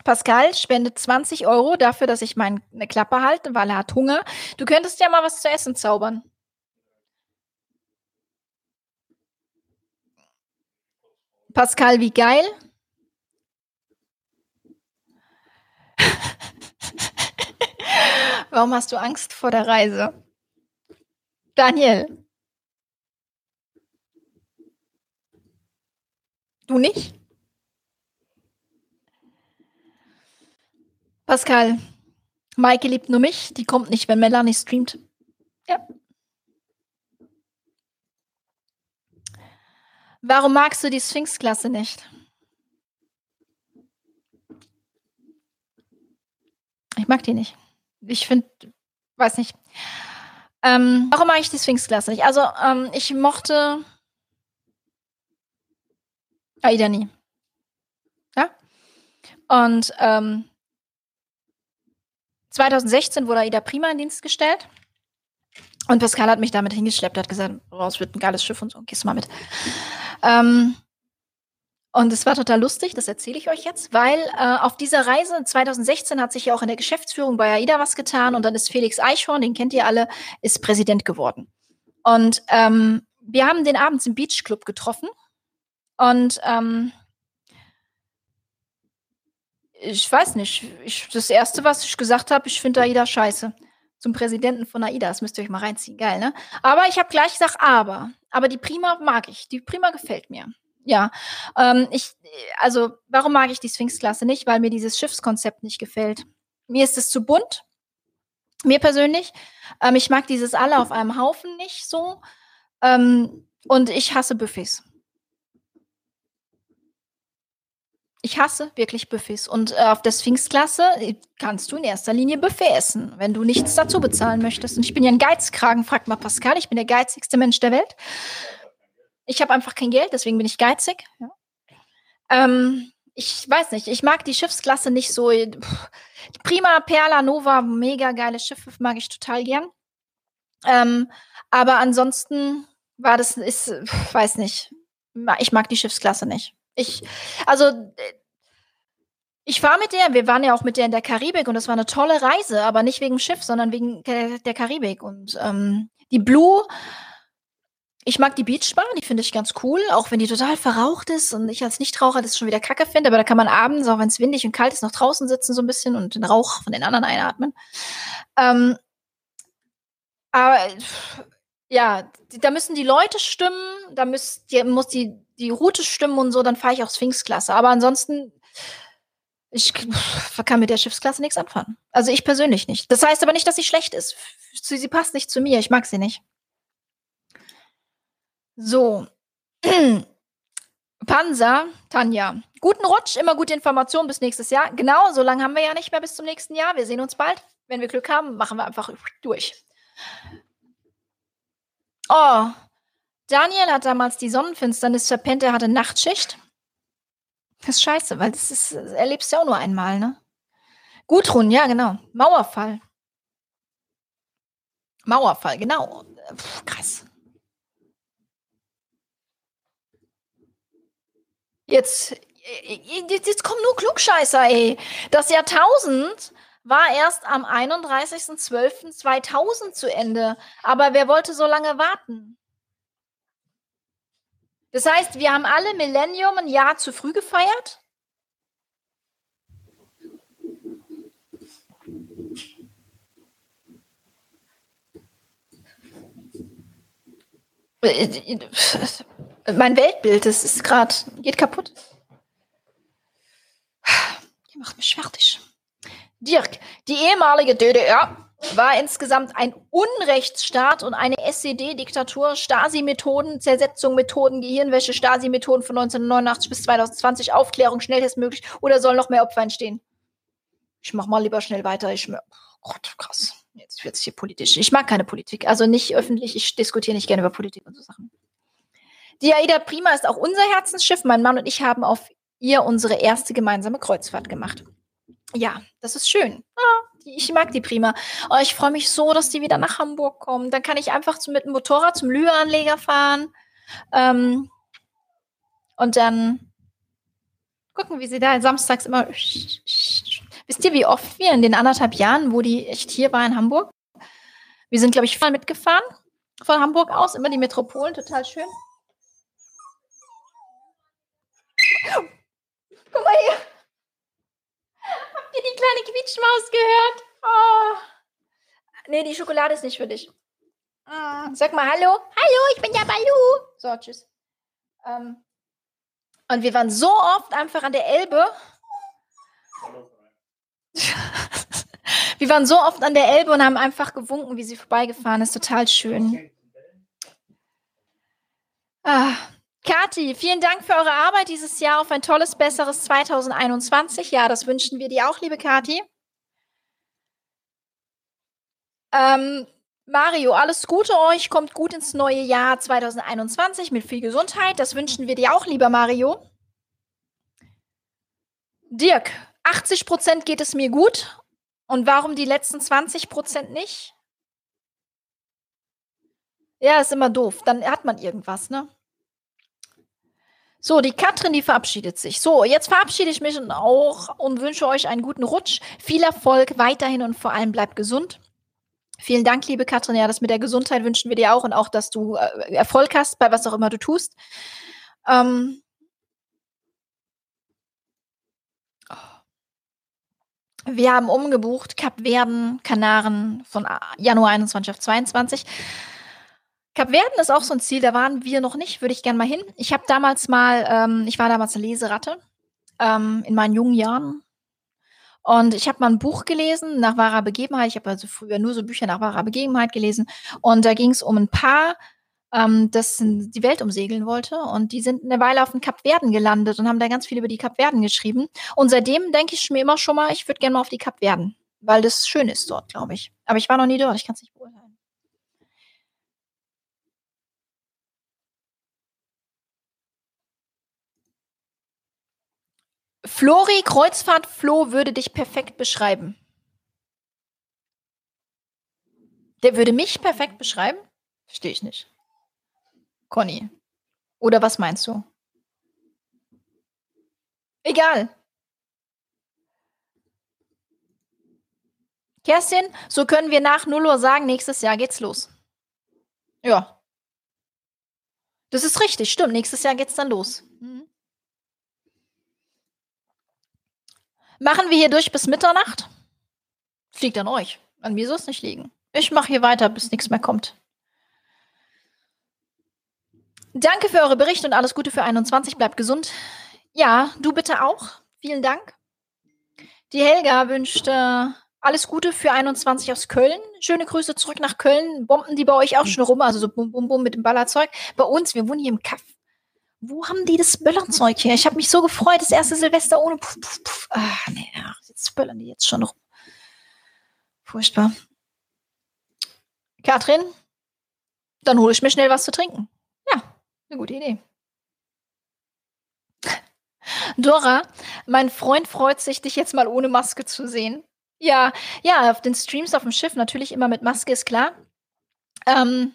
Pascal spendet 20 Euro dafür, dass ich meine Klappe halte, weil er hat Hunger. Du könntest ja mal was zu essen zaubern. Pascal, wie geil. Warum hast du Angst vor der Reise? Daniel. Du nicht? Pascal. Maike liebt nur mich. Die kommt nicht, wenn Melanie streamt. Ja. Warum magst du die Sphinx-Klasse nicht? Ich mag die nicht. Ich finde, weiß nicht. Ähm, warum mag ich die Sphinx-Klasse nicht? Also, ähm, ich mochte Aida nie. Ja? Und ähm, 2016 wurde Aida prima in Dienst gestellt. Und Pascal hat mich damit hingeschleppt, hat gesagt, raus wird ein geiles Schiff und so, gehst du mal mit. Ähm, und es war total lustig, das erzähle ich euch jetzt, weil äh, auf dieser Reise 2016 hat sich ja auch in der Geschäftsführung bei AIDA was getan und dann ist Felix Eichhorn, den kennt ihr alle, ist Präsident geworden. Und ähm, wir haben den abends im Beach Club getroffen und ähm, ich weiß nicht, ich, das Erste, was ich gesagt habe, ich finde AIDA scheiße zum Präsidenten von AIDA. Das müsst ihr euch mal reinziehen. Geil, ne? Aber ich habe gleich gesagt, aber. Aber die Prima mag ich. Die Prima gefällt mir. Ja, ähm, ich, also warum mag ich die Sphinx-Klasse nicht? Weil mir dieses Schiffskonzept nicht gefällt. Mir ist es zu bunt. Mir persönlich. Ähm, ich mag dieses alle auf einem Haufen nicht so. Ähm, und ich hasse Buffets. Ich hasse wirklich Buffets. Und äh, auf der Sphinx-Klasse äh, kannst du in erster Linie Buffet essen, wenn du nichts dazu bezahlen möchtest. Und ich bin ja ein Geizkragen, fragt mal Pascal. Ich bin der geizigste Mensch der Welt. Ich habe einfach kein Geld, deswegen bin ich geizig. Ja. Ähm, ich weiß nicht, ich mag die Schiffsklasse nicht so. Prima, Perla, Nova, mega geile Schiffe, mag ich total gern. Ähm, aber ansonsten war das, ist, weiß nicht, ich mag die Schiffsklasse nicht. Ich, also, ich fahre mit der, wir waren ja auch mit der in der Karibik und das war eine tolle Reise, aber nicht wegen Schiff, sondern wegen der Karibik. Und ähm, die Blue ich mag die Beachbar, die finde ich ganz cool, auch wenn die total verraucht ist und ich als Nichtraucher das schon wieder kacke finde, aber da kann man abends, auch wenn es windig und kalt ist, noch draußen sitzen so ein bisschen und den Rauch von den anderen einatmen. Ähm, aber ja, da müssen die Leute stimmen, da müsst, die, muss die, die Route stimmen und so, dann fahre ich auch Sphinx-Klasse. Aber ansonsten, ich kann mit der Schiffsklasse nichts anfangen. Also ich persönlich nicht. Das heißt aber nicht, dass sie schlecht ist. Sie passt nicht zu mir, ich mag sie nicht. So. Panzer, Tanja. Guten Rutsch, immer gute Informationen bis nächstes Jahr. Genau, so lange haben wir ja nicht mehr bis zum nächsten Jahr. Wir sehen uns bald. Wenn wir Glück haben, machen wir einfach durch. Oh, Daniel hat damals die Sonnenfinsternis verpennt, er hatte Nachtschicht. Das ist scheiße, weil das ist, das erlebst du ja auch nur einmal, ne? Gudrun, ja, genau. Mauerfall. Mauerfall, genau. Puh, krass. Jetzt, jetzt kommen nur Klugscheißer, ey. Das Jahrtausend war erst am 31.12.2000 zu Ende. Aber wer wollte so lange warten? Das heißt, wir haben alle Millennium ein Jahr zu früh gefeiert? mein Weltbild, das ist gerade, geht kaputt. Die macht mich fertig. Dirk, die ehemalige DDR war insgesamt ein Unrechtsstaat und eine SED-Diktatur, Stasi-Methoden, Zersetzung, Methoden, Gehirnwäsche, Stasi-Methoden von 1989 bis 2020, Aufklärung, schnellstmöglich oder soll noch mehr Opfer entstehen? Ich mach mal lieber schnell weiter. Ich, oh Gott, krass. Jetzt wird es hier politisch. Ich mag keine Politik. Also nicht öffentlich. Ich diskutiere nicht gerne über Politik und so Sachen. Die Aida Prima ist auch unser Herzensschiff. Mein Mann und ich haben auf ihr unsere erste gemeinsame Kreuzfahrt gemacht. Ja, das ist schön. Ah, ich mag die Prima. Oh, ich freue mich so, dass die wieder nach Hamburg kommen. Dann kann ich einfach mit dem Motorrad zum Lüanleger fahren. Ähm, und dann gucken, wie sie da samstags immer. Wisst ihr, wie oft wir in den anderthalb Jahren, wo die echt hier war in Hamburg? Wir sind, glaube ich, voll mitgefahren von Hamburg aus, immer die Metropolen, total schön. Guck mal hier. Ihr die kleine Quietschmaus gehört? Oh. Nee, die Schokolade ist nicht für dich. Ah, sag mal Hallo. Hallo, ich bin der Balu. So, tschüss. Ähm, und wir waren so oft einfach an der Elbe. wir waren so oft an der Elbe und haben einfach gewunken, wie sie vorbeigefahren ist. Total schön. Ah, Kathi, vielen Dank für eure Arbeit dieses Jahr auf ein tolles, besseres 2021. Ja, das wünschen wir dir auch, liebe Kathi. Ähm, Mario, alles Gute euch, kommt gut ins neue Jahr 2021 mit viel Gesundheit. Das wünschen wir dir auch, lieber Mario. Dirk, 80 Prozent geht es mir gut. Und warum die letzten 20 Prozent nicht? Ja, ist immer doof. Dann hat man irgendwas, ne? So, die Katrin, die verabschiedet sich. So, jetzt verabschiede ich mich auch und wünsche euch einen guten Rutsch. Viel Erfolg weiterhin und vor allem bleibt gesund. Vielen Dank, liebe Katrin. Ja, das mit der Gesundheit wünschen wir dir auch und auch, dass du äh, Erfolg hast bei was auch immer du tust. Ähm wir haben umgebucht Kapverden, Kanaren von Januar 21 auf 22. Kapverden ist auch so ein Ziel, da waren wir noch nicht, würde ich gerne mal hin. Ich habe damals mal, ähm, ich war damals eine Leseratte ähm, in meinen jungen Jahren. Und ich habe mal ein Buch gelesen nach wahrer Begebenheit. Ich habe also früher nur so Bücher nach wahrer Begebenheit gelesen. Und da ging es um ein Paar, ähm, das die Welt umsegeln wollte. Und die sind eine Weile auf den Kapverden gelandet und haben da ganz viel über die Kapverden geschrieben. Und seitdem denke ich mir immer schon mal, ich würde gerne mal auf die Kapverden, weil das schön ist dort, glaube ich. Aber ich war noch nie dort, ich kann es nicht beurteilen. Flori Kreuzfahrt Flo würde dich perfekt beschreiben. Der würde mich perfekt beschreiben? Verstehe ich nicht. Conny. Oder was meinst du? Egal. Kerstin, so können wir nach 0 Uhr sagen, nächstes Jahr geht's los. Ja. Das ist richtig, stimmt. Nächstes Jahr geht's dann los. Mhm. Machen wir hier durch bis Mitternacht? Fliegt an euch. An mir soll es nicht liegen. Ich mache hier weiter, bis nichts mehr kommt. Danke für eure Berichte und alles Gute für 21. Bleibt gesund. Ja, du bitte auch. Vielen Dank. Die Helga wünscht äh, alles Gute für 21 aus Köln. Schöne Grüße zurück nach Köln. Bomben die bei euch auch schon rum, also so bum bum bum mit dem Ballerzeug. Bei uns, wir wohnen hier im Kaff. Wo haben die das Böllerzeug her? Ich habe mich so gefreut, das erste Silvester ohne Puff, Puff, Puff. Ah, nee, jetzt böllern die jetzt schon rum. Furchtbar. Katrin, dann hole ich mir schnell was zu trinken. Eine gute Idee. Dora, mein Freund freut sich, dich jetzt mal ohne Maske zu sehen. Ja, ja, auf den Streams auf dem Schiff natürlich immer mit Maske, ist klar. Ähm,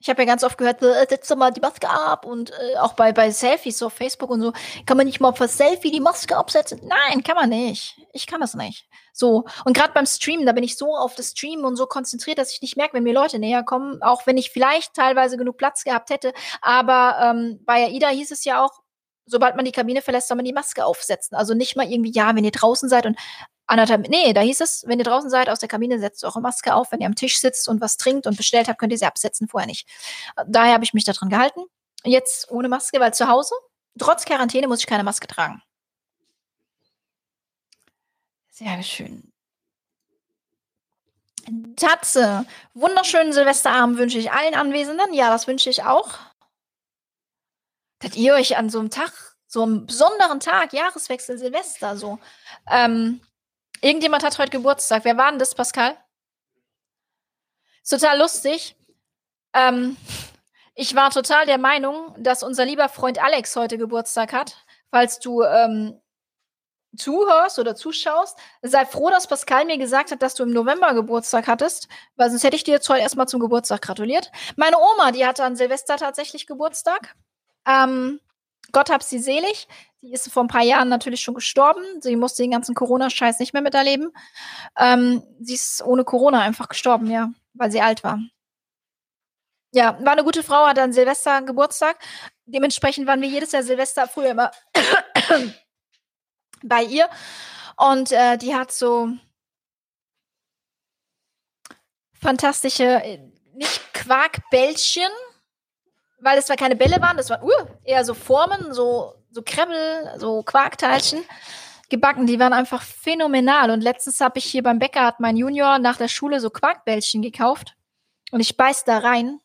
ich habe ja ganz oft gehört, äh, setz doch mal die Maske ab und äh, auch bei, bei Selfies so auf Facebook und so, kann man nicht mal für Selfie die Maske absetzen? Nein, kann man nicht. Ich kann das nicht. So, und gerade beim Streamen, da bin ich so auf das Streamen und so konzentriert, dass ich nicht merke, wenn mir Leute näher kommen, auch wenn ich vielleicht teilweise genug Platz gehabt hätte. Aber ähm, bei AIDA hieß es ja auch, sobald man die Kabine verlässt, soll man die Maske aufsetzen. Also nicht mal irgendwie, ja, wenn ihr draußen seid und anderthalb, nee, da hieß es, wenn ihr draußen seid, aus der Kabine setzt eure Maske auf. Wenn ihr am Tisch sitzt und was trinkt und bestellt habt, könnt ihr sie absetzen, vorher nicht. Daher habe ich mich daran gehalten. Jetzt ohne Maske, weil zu Hause, trotz Quarantäne, muss ich keine Maske tragen. Sehr schön. Tatze, wunderschönen Silvesterabend wünsche ich allen Anwesenden. Ja, das wünsche ich auch. Dass ihr euch an so einem Tag, so einem besonderen Tag, Jahreswechsel, Silvester, so, ähm, Irgendjemand hat heute Geburtstag. Wer war denn das, Pascal? Ist total lustig. Ähm, ich war total der Meinung, dass unser lieber Freund Alex heute Geburtstag hat. Falls du ähm, zuhörst oder zuschaust, sei froh, dass Pascal mir gesagt hat, dass du im November Geburtstag hattest, weil sonst hätte ich dir jetzt heute erstmal zum Geburtstag gratuliert. Meine Oma, die hatte an Silvester tatsächlich Geburtstag. Ähm, Gott hab sie selig. Die ist vor ein paar Jahren natürlich schon gestorben. Sie musste den ganzen Corona-Scheiß nicht mehr miterleben. Ähm, sie ist ohne Corona einfach gestorben, ja, weil sie alt war. Ja, war eine gute Frau, hatte an Silvester Geburtstag. Dementsprechend waren wir jedes Jahr Silvester früher immer bei ihr. Und äh, die hat so fantastische, äh, nicht Quarkbällchen, weil es zwar keine Bälle waren, das waren uh, eher so Formen, so, so Krebbel, so Quarkteilchen gebacken. Die waren einfach phänomenal. Und letztens habe ich hier beim Bäcker, hat mein Junior nach der Schule so Quarkbällchen gekauft. Und ich beiß da rein.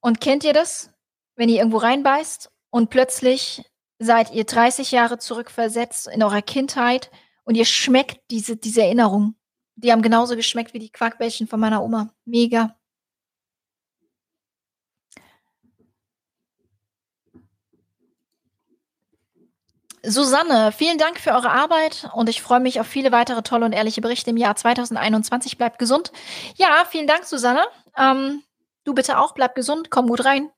Und kennt ihr das? Wenn ihr irgendwo reinbeißt und plötzlich seid ihr 30 Jahre zurückversetzt in eurer Kindheit und ihr schmeckt diese, diese Erinnerung. Die haben genauso geschmeckt wie die Quarkbällchen von meiner Oma. Mega. Susanne, vielen Dank für eure Arbeit und ich freue mich auf viele weitere tolle und ehrliche Berichte im Jahr 2021. Bleibt gesund. Ja, vielen Dank, Susanne. Ähm, du bitte auch, bleib gesund, komm gut rein.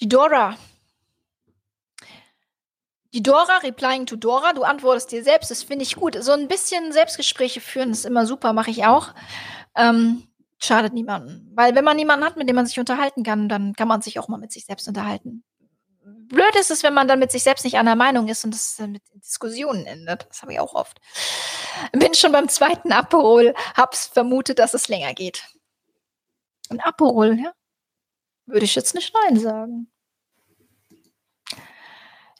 Die Dora. Die Dora, replying to Dora, du antwortest dir selbst, das finde ich gut. So ein bisschen Selbstgespräche führen ist immer super, mache ich auch. Ähm, schadet niemandem. Weil wenn man niemanden hat, mit dem man sich unterhalten kann, dann kann man sich auch mal mit sich selbst unterhalten blöd ist es, wenn man dann mit sich selbst nicht einer Meinung ist und das mit Diskussionen endet. Das habe ich auch oft. Bin schon beim zweiten Abhol, hab's vermutet, dass es länger geht. Ein Aperol, ja? Würde ich jetzt nicht nein sagen.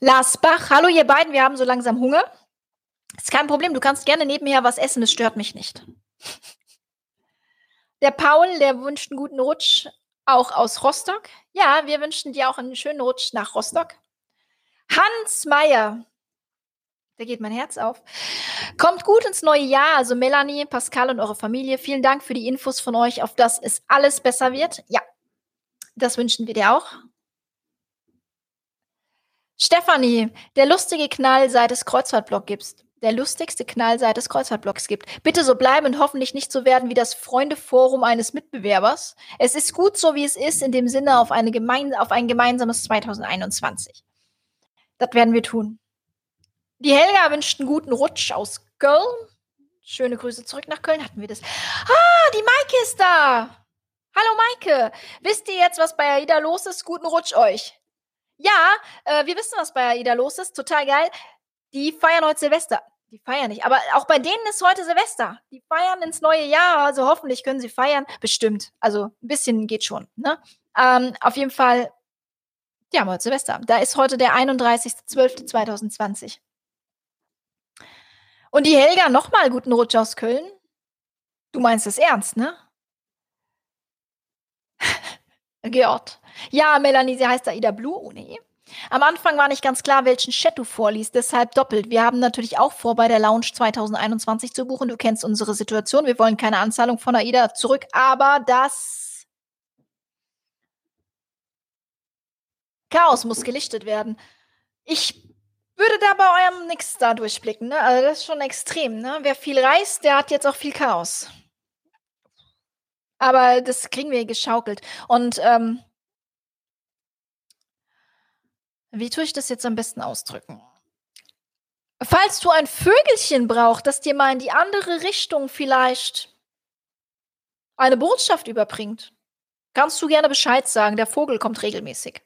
Lars Bach, hallo ihr beiden, wir haben so langsam Hunger. Ist kein Problem, du kannst gerne nebenher was essen, es stört mich nicht. Der Paul, der wünscht einen guten Rutsch auch aus Rostock. Ja, wir wünschen dir auch einen schönen Rutsch nach Rostock. Hans Meyer, da geht mein Herz auf. Kommt gut ins neue Jahr. Also Melanie, Pascal und eure Familie. Vielen Dank für die Infos von euch, auf dass es alles besser wird. Ja, das wünschen wir dir auch. Stefanie, der lustige Knall, seit es Kreuzfahrtblog gibt. Der lustigste Knall, seit es Kreuzfahrtblogs gibt. Bitte so bleiben und hoffentlich nicht so werden wie das Freundeforum eines Mitbewerbers. Es ist gut so, wie es ist, in dem Sinne auf, eine gemein auf ein gemeinsames 2021. Das werden wir tun. Die Helga wünscht einen guten Rutsch aus Köln. Schöne Grüße zurück nach Köln. Hatten wir das? Ah, die Maike ist da. Hallo Maike. Wisst ihr jetzt, was bei AIDA los ist? Guten Rutsch euch. Ja, äh, wir wissen, was bei AIDA los ist. Total geil. Die feiern heute Silvester. Die feiern nicht. Aber auch bei denen ist heute Silvester. Die feiern ins neue Jahr. Also hoffentlich können sie feiern. Bestimmt. Also ein bisschen geht schon. Ne? Ähm, auf jeden Fall, haben heute Silvester. Da ist heute der 31.12.2020. Und die Helga nochmal guten Rutsch aus Köln. Du meinst es ernst, ne? Georg. Ja, Melanie, sie heißt Aida Blue. Oh nee. Am Anfang war nicht ganz klar, welchen Chat du vorliest, deshalb doppelt. Wir haben natürlich auch vor, bei der Lounge 2021 zu buchen. Du kennst unsere Situation. Wir wollen keine Anzahlung von AIDA zurück, aber das Chaos muss gelichtet werden. Ich würde da bei eurem nix da durchblicken, ne? Also das ist schon extrem, ne? Wer viel reist, der hat jetzt auch viel Chaos. Aber das kriegen wir geschaukelt. Und ähm, wie tue ich das jetzt am besten ausdrücken? Falls du ein Vögelchen brauchst, das dir mal in die andere Richtung vielleicht eine Botschaft überbringt, kannst du gerne Bescheid sagen. Der Vogel kommt regelmäßig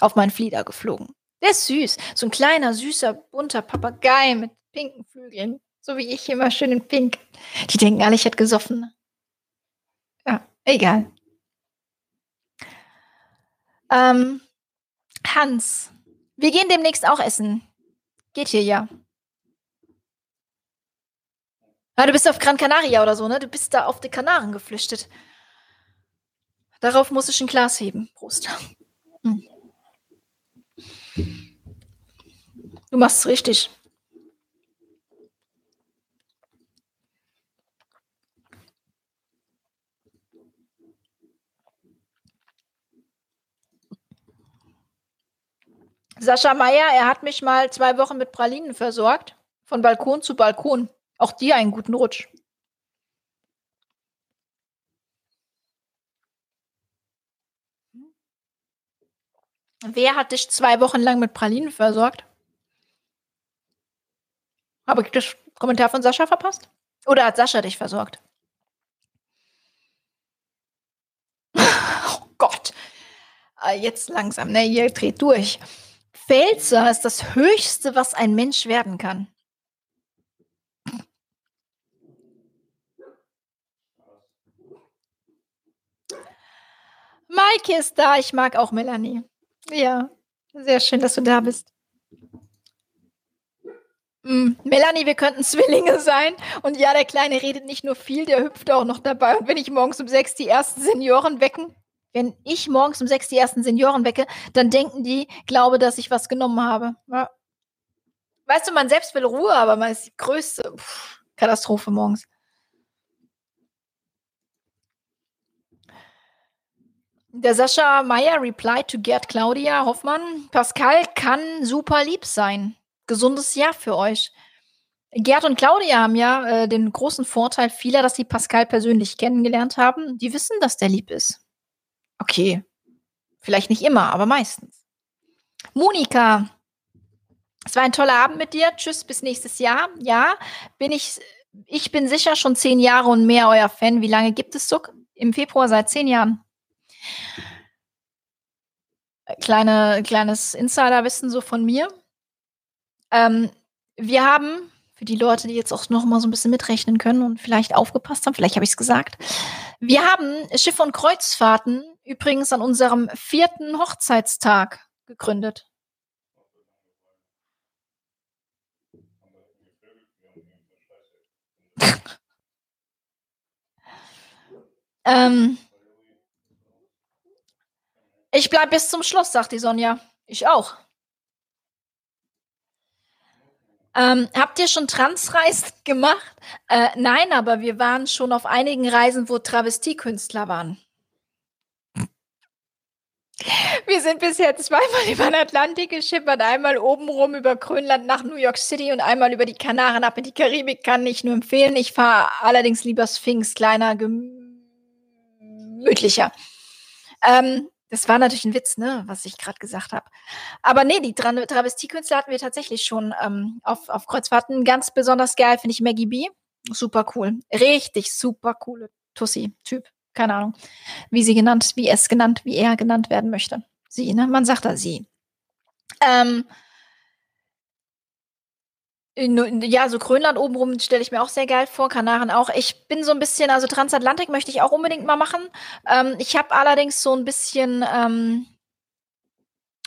auf meinen Flieder geflogen. Der ist süß. So ein kleiner, süßer, bunter Papagei mit pinken Flügeln. So wie ich immer schön in pink. Die denken alle, ich hätte gesoffen. Ja, egal. Ähm, Hans, wir gehen demnächst auch essen. Geht hier ja. Ah, du bist auf Gran Canaria oder so, ne? Du bist da auf die Kanaren geflüchtet. Darauf muss ich ein Glas heben. Prost. Hm. Du machst es richtig. Sascha Meier, er hat mich mal zwei Wochen mit Pralinen versorgt. Von Balkon zu Balkon. Auch dir einen guten Rutsch. Wer hat dich zwei Wochen lang mit Pralinen versorgt? Habe ich das Kommentar von Sascha verpasst? Oder hat Sascha dich versorgt? oh Gott. Ah, jetzt langsam, ne? Ihr dreht durch. Pfälzer ist das Höchste, was ein Mensch werden kann. Maike ist da. Ich mag auch Melanie. Ja, sehr schön, dass du da bist. Mm, Melanie, wir könnten Zwillinge sein. Und ja, der Kleine redet nicht nur viel, der hüpft auch noch dabei. Und wenn ich morgens um sechs die ersten Senioren wecken, wenn ich morgens um sechs die ersten Senioren wecke, dann denken die, glaube, dass ich was genommen habe. Ja. Weißt du, man selbst will Ruhe, aber man ist die größte Pff, Katastrophe morgens. Der Sascha Meyer replied to Gerd Claudia Hoffmann. Pascal kann super lieb sein gesundes Jahr für euch. Gerd und Claudia haben ja äh, den großen Vorteil vieler, dass sie Pascal persönlich kennengelernt haben. Die wissen, dass der lieb ist. Okay. Vielleicht nicht immer, aber meistens. Monika, es war ein toller Abend mit dir. Tschüss, bis nächstes Jahr. Ja, bin ich, ich bin sicher schon zehn Jahre und mehr euer Fan. Wie lange gibt es Zuck? Im Februar seit zehn Jahren. Kleine, kleines Insiderwissen so von mir. Ähm, wir haben, für die Leute, die jetzt auch noch mal so ein bisschen mitrechnen können und vielleicht aufgepasst haben, vielleicht habe ich es gesagt, Wir haben Schiffe und Kreuzfahrten übrigens an unserem vierten Hochzeitstag gegründet. ähm, ich bleib bis zum Schluss, sagt die Sonja. Ich auch. Ähm, habt ihr schon Transreis gemacht? Äh, nein, aber wir waren schon auf einigen Reisen, wo Travestiekünstler waren. Wir sind bisher zweimal über den Atlantik geschippert, einmal obenrum über Grönland nach New York City und einmal über die Kanaren ab in die Karibik. Kann ich nur empfehlen. Ich fahre allerdings lieber Sphinx, kleiner, gemütlicher. Ähm, das war natürlich ein Witz, ne, was ich gerade gesagt habe. Aber nee, die Tra Travestiekünstler hatten wir tatsächlich schon ähm, auf, auf Kreuzfahrten. Ganz besonders geil finde ich Maggie B. Super cool. Richtig super coole Tussi-Typ. Keine Ahnung, wie sie genannt, wie es genannt, wie er genannt werden möchte. Sie, ne? Man sagt da sie. Ähm, ja, so Grönland obenrum stelle ich mir auch sehr geil vor, Kanaren auch. Ich bin so ein bisschen, also Transatlantik möchte ich auch unbedingt mal machen. Ähm, ich habe allerdings so ein bisschen ähm,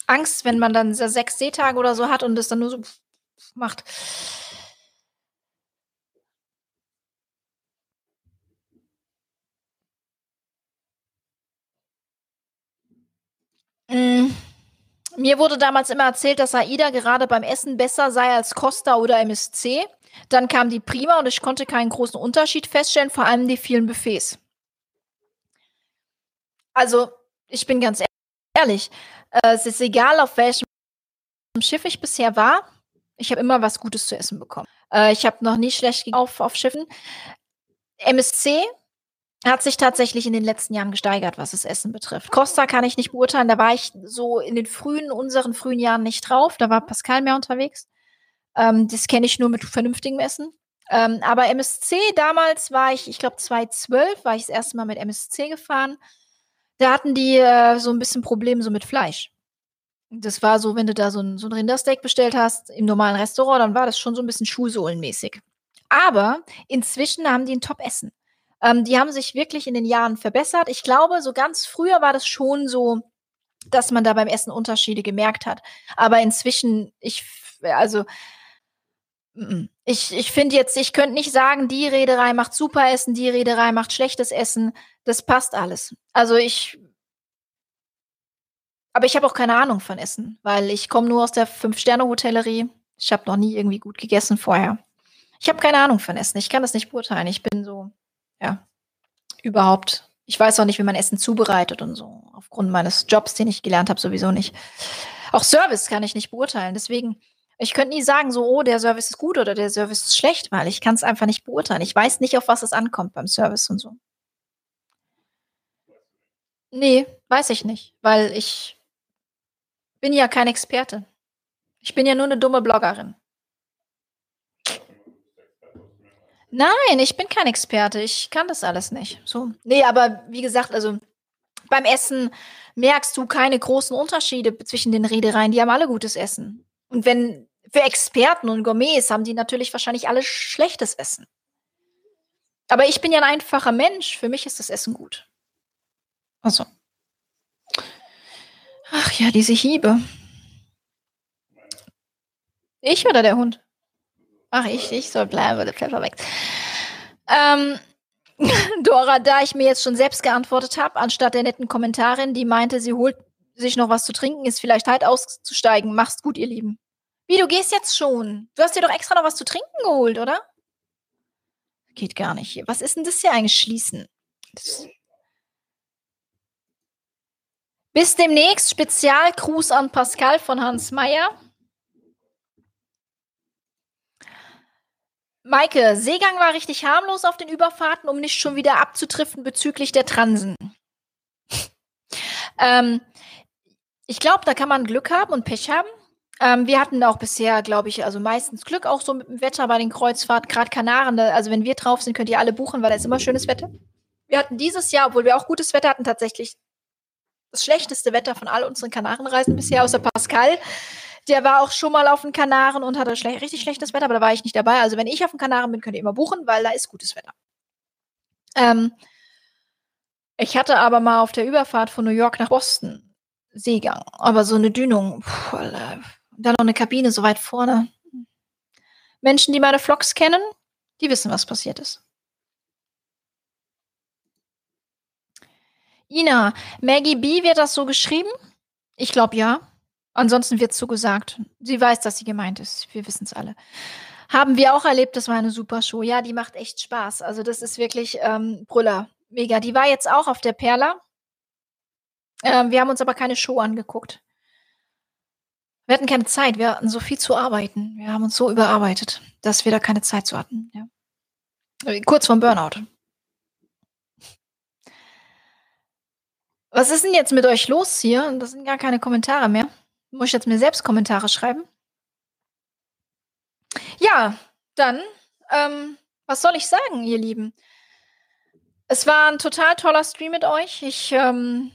Angst, wenn man dann sechs Seetage oder so hat und das dann nur so macht. Mm. Mir wurde damals immer erzählt, dass AIDA gerade beim Essen besser sei als Costa oder MSC. Dann kam die Prima und ich konnte keinen großen Unterschied feststellen, vor allem die vielen Buffets. Also, ich bin ganz ehrlich, äh, es ist egal, auf welchem Schiff ich bisher war. Ich habe immer was Gutes zu essen bekommen. Äh, ich habe noch nie schlecht auf, auf Schiffen. MSC hat sich tatsächlich in den letzten Jahren gesteigert, was das Essen betrifft. Costa kann ich nicht beurteilen, da war ich so in den frühen, unseren frühen Jahren nicht drauf. Da war Pascal mehr unterwegs. Ähm, das kenne ich nur mit vernünftigem Essen. Ähm, aber MSC, damals war ich, ich glaube 2012, war ich das erste Mal mit MSC gefahren. Da hatten die äh, so ein bisschen Probleme so mit Fleisch. Das war so, wenn du da so ein, so ein Rindersteak bestellt hast im normalen Restaurant, dann war das schon so ein bisschen Schuhsohlenmäßig. Aber inzwischen haben die ein Top-Essen. Ähm, die haben sich wirklich in den Jahren verbessert. Ich glaube, so ganz früher war das schon so, dass man da beim Essen Unterschiede gemerkt hat. Aber inzwischen, ich, also, ich, ich finde jetzt, ich könnte nicht sagen, die Reederei macht super Essen, die Reederei macht schlechtes Essen. Das passt alles. Also ich, aber ich habe auch keine Ahnung von Essen, weil ich komme nur aus der Fünf-Sterne-Hotellerie. Ich habe noch nie irgendwie gut gegessen vorher. Ich habe keine Ahnung von Essen. Ich kann das nicht beurteilen. Ich bin so ja, überhaupt. Ich weiß auch nicht, wie man Essen zubereitet und so. Aufgrund meines Jobs, den ich gelernt habe, sowieso nicht. Auch Service kann ich nicht beurteilen. Deswegen, ich könnte nie sagen, so, oh, der Service ist gut oder der Service ist schlecht, weil ich kann es einfach nicht beurteilen. Ich weiß nicht, auf was es ankommt beim Service und so. Nee, weiß ich nicht, weil ich bin ja kein Experte. Ich bin ja nur eine dumme Bloggerin. Nein, ich bin kein Experte. Ich kann das alles nicht. So. Nee, aber wie gesagt, also beim Essen merkst du keine großen Unterschiede zwischen den Reedereien. Die haben alle gutes Essen. Und wenn für Experten und Gourmets haben die natürlich wahrscheinlich alle schlechtes Essen. Aber ich bin ja ein einfacher Mensch. Für mich ist das Essen gut. Also. Ach ja, diese Hiebe. Ich oder der Hund? Ach, ich, ich soll bleiben, wo der Pfeffer wächst. Ähm, Dora, da ich mir jetzt schon selbst geantwortet habe, anstatt der netten Kommentarin, die meinte, sie holt sich noch was zu trinken, ist vielleicht halt auszusteigen. Mach's gut, ihr Lieben. Wie, du gehst jetzt schon? Du hast dir doch extra noch was zu trinken geholt, oder? Geht gar nicht. Was ist denn das hier eigentlich schließen? Das Bis demnächst. Spezialgruß an Pascal von Hans Meyer. Maike, Seegang war richtig harmlos auf den Überfahrten, um nicht schon wieder abzutriften bezüglich der Transen. ähm, ich glaube, da kann man Glück haben und Pech haben. Ähm, wir hatten auch bisher, glaube ich, also meistens Glück auch so mit dem Wetter bei den Kreuzfahrten, gerade Kanaren. Also wenn wir drauf sind, könnt ihr alle buchen, weil da ist immer schönes Wetter. Wir hatten dieses Jahr, obwohl wir auch gutes Wetter hatten, tatsächlich das schlechteste Wetter von all unseren Kanarenreisen bisher, außer Pascal. Der war auch schon mal auf den Kanaren und hatte schle richtig schlechtes Wetter, aber da war ich nicht dabei. Also wenn ich auf den Kanaren bin, könnt ihr immer buchen, weil da ist gutes Wetter. Ähm, Ich hatte aber mal auf der Überfahrt von New York nach Boston Seegang, aber so 'ne Dünung, Alter. Dann noch 'ne Kabine so weit vorne. Menschen, die meine Vlogs kennen, die wissen, was passiert ist. Ina, Maggie B, wird das so geschrieben? Ich glaube, ja. Ansonsten wird's so gesagt. Sie weiß, dass sie gemeint ist. Wir wissen's alle. Haben wir auch erlebt, das war eine super Show. Ja, die macht echt Spaß. Also, das ist wirklich, ähm, Brüller. Mega. Die war jetzt auch auf der Perla. Ähm, wir haben uns aber keine Show angeguckt. Wir hatten keine Zeit. Wir hatten so viel zu arbeiten. Wir haben uns so überarbeitet, dass wir da keine Zeit zu hatten, ja. Äh, kurz vorm Burnout. Was ist denn jetzt mit euch los hier? Das sind gar keine Kommentare mehr. Muss ich jetzt mir selbst Kommentare schreiben? Ja, dann, ähm, was soll ich sagen, ihr Lieben? Es war 'n total toller Stream mit euch. Ich, ähm,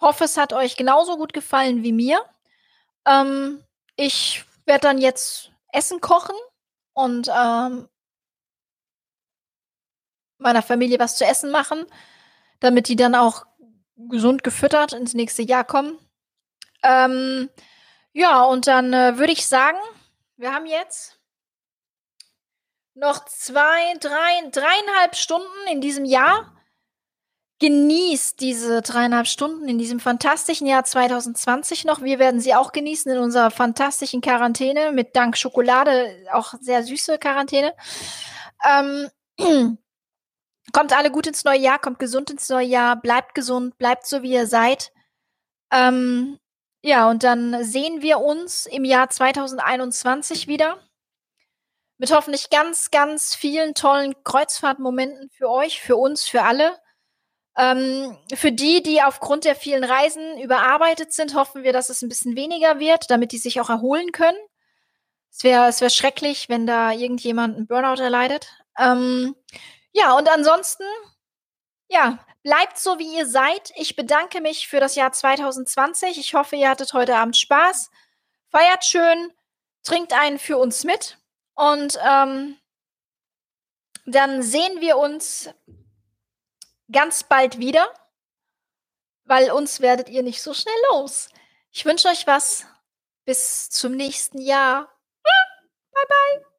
hoffe, es hat euch genauso gut gefallen wie mir. Ähm, ich werde dann jetzt Essen kochen und, ähm meiner Familie was zu essen machen, damit die dann auch gesund gefüttert ins nächste Jahr kommen. Ähm, ja, und dann, äh, würde ich sagen, wir haben jetzt noch 2, 3, 3,5 Stunden in diesem Jahr. Genießt diese 3,5 Stunden in diesem fantastischen Jahr 2020 noch. Wir werden sie auch genießen in unserer fantastischen Quarantäne mit dank Schokolade, auch sehr süße Quarantäne. Ähm, kommt alle gut ins neue Jahr, kommt gesund ins neue Jahr, bleibt gesund, bleibt so, wie ihr seid. Ähm, ja, und dann sehen wir uns im Jahr 2021 wieder mit hoffentlich ganz, ganz vielen tollen Kreuzfahrtmomenten für euch, für uns, für alle. Ähm, für die, die aufgrund der vielen Reisen überarbeitet sind, hoffen wir, dass es 'n bisschen weniger wird, damit die sich auch erholen können. Es wäre es wäre schrecklich, wenn da irgendjemand 'n Burnout erleidet. Ähm, ja, und ansonsten, ja, bleibt so, wie ihr seid. Ich bedanke mich für das Jahr 2020. Ich hoffe, ihr hattet heute Abend Spaß. Feiert schön, trinkt einen für uns mit und, ähm dann sehen wir uns ganz bald wieder, weil uns werdet ihr nicht so schnell los. Ich wünsche euch was. Bis zum nächsten Jahr. Bye, bye.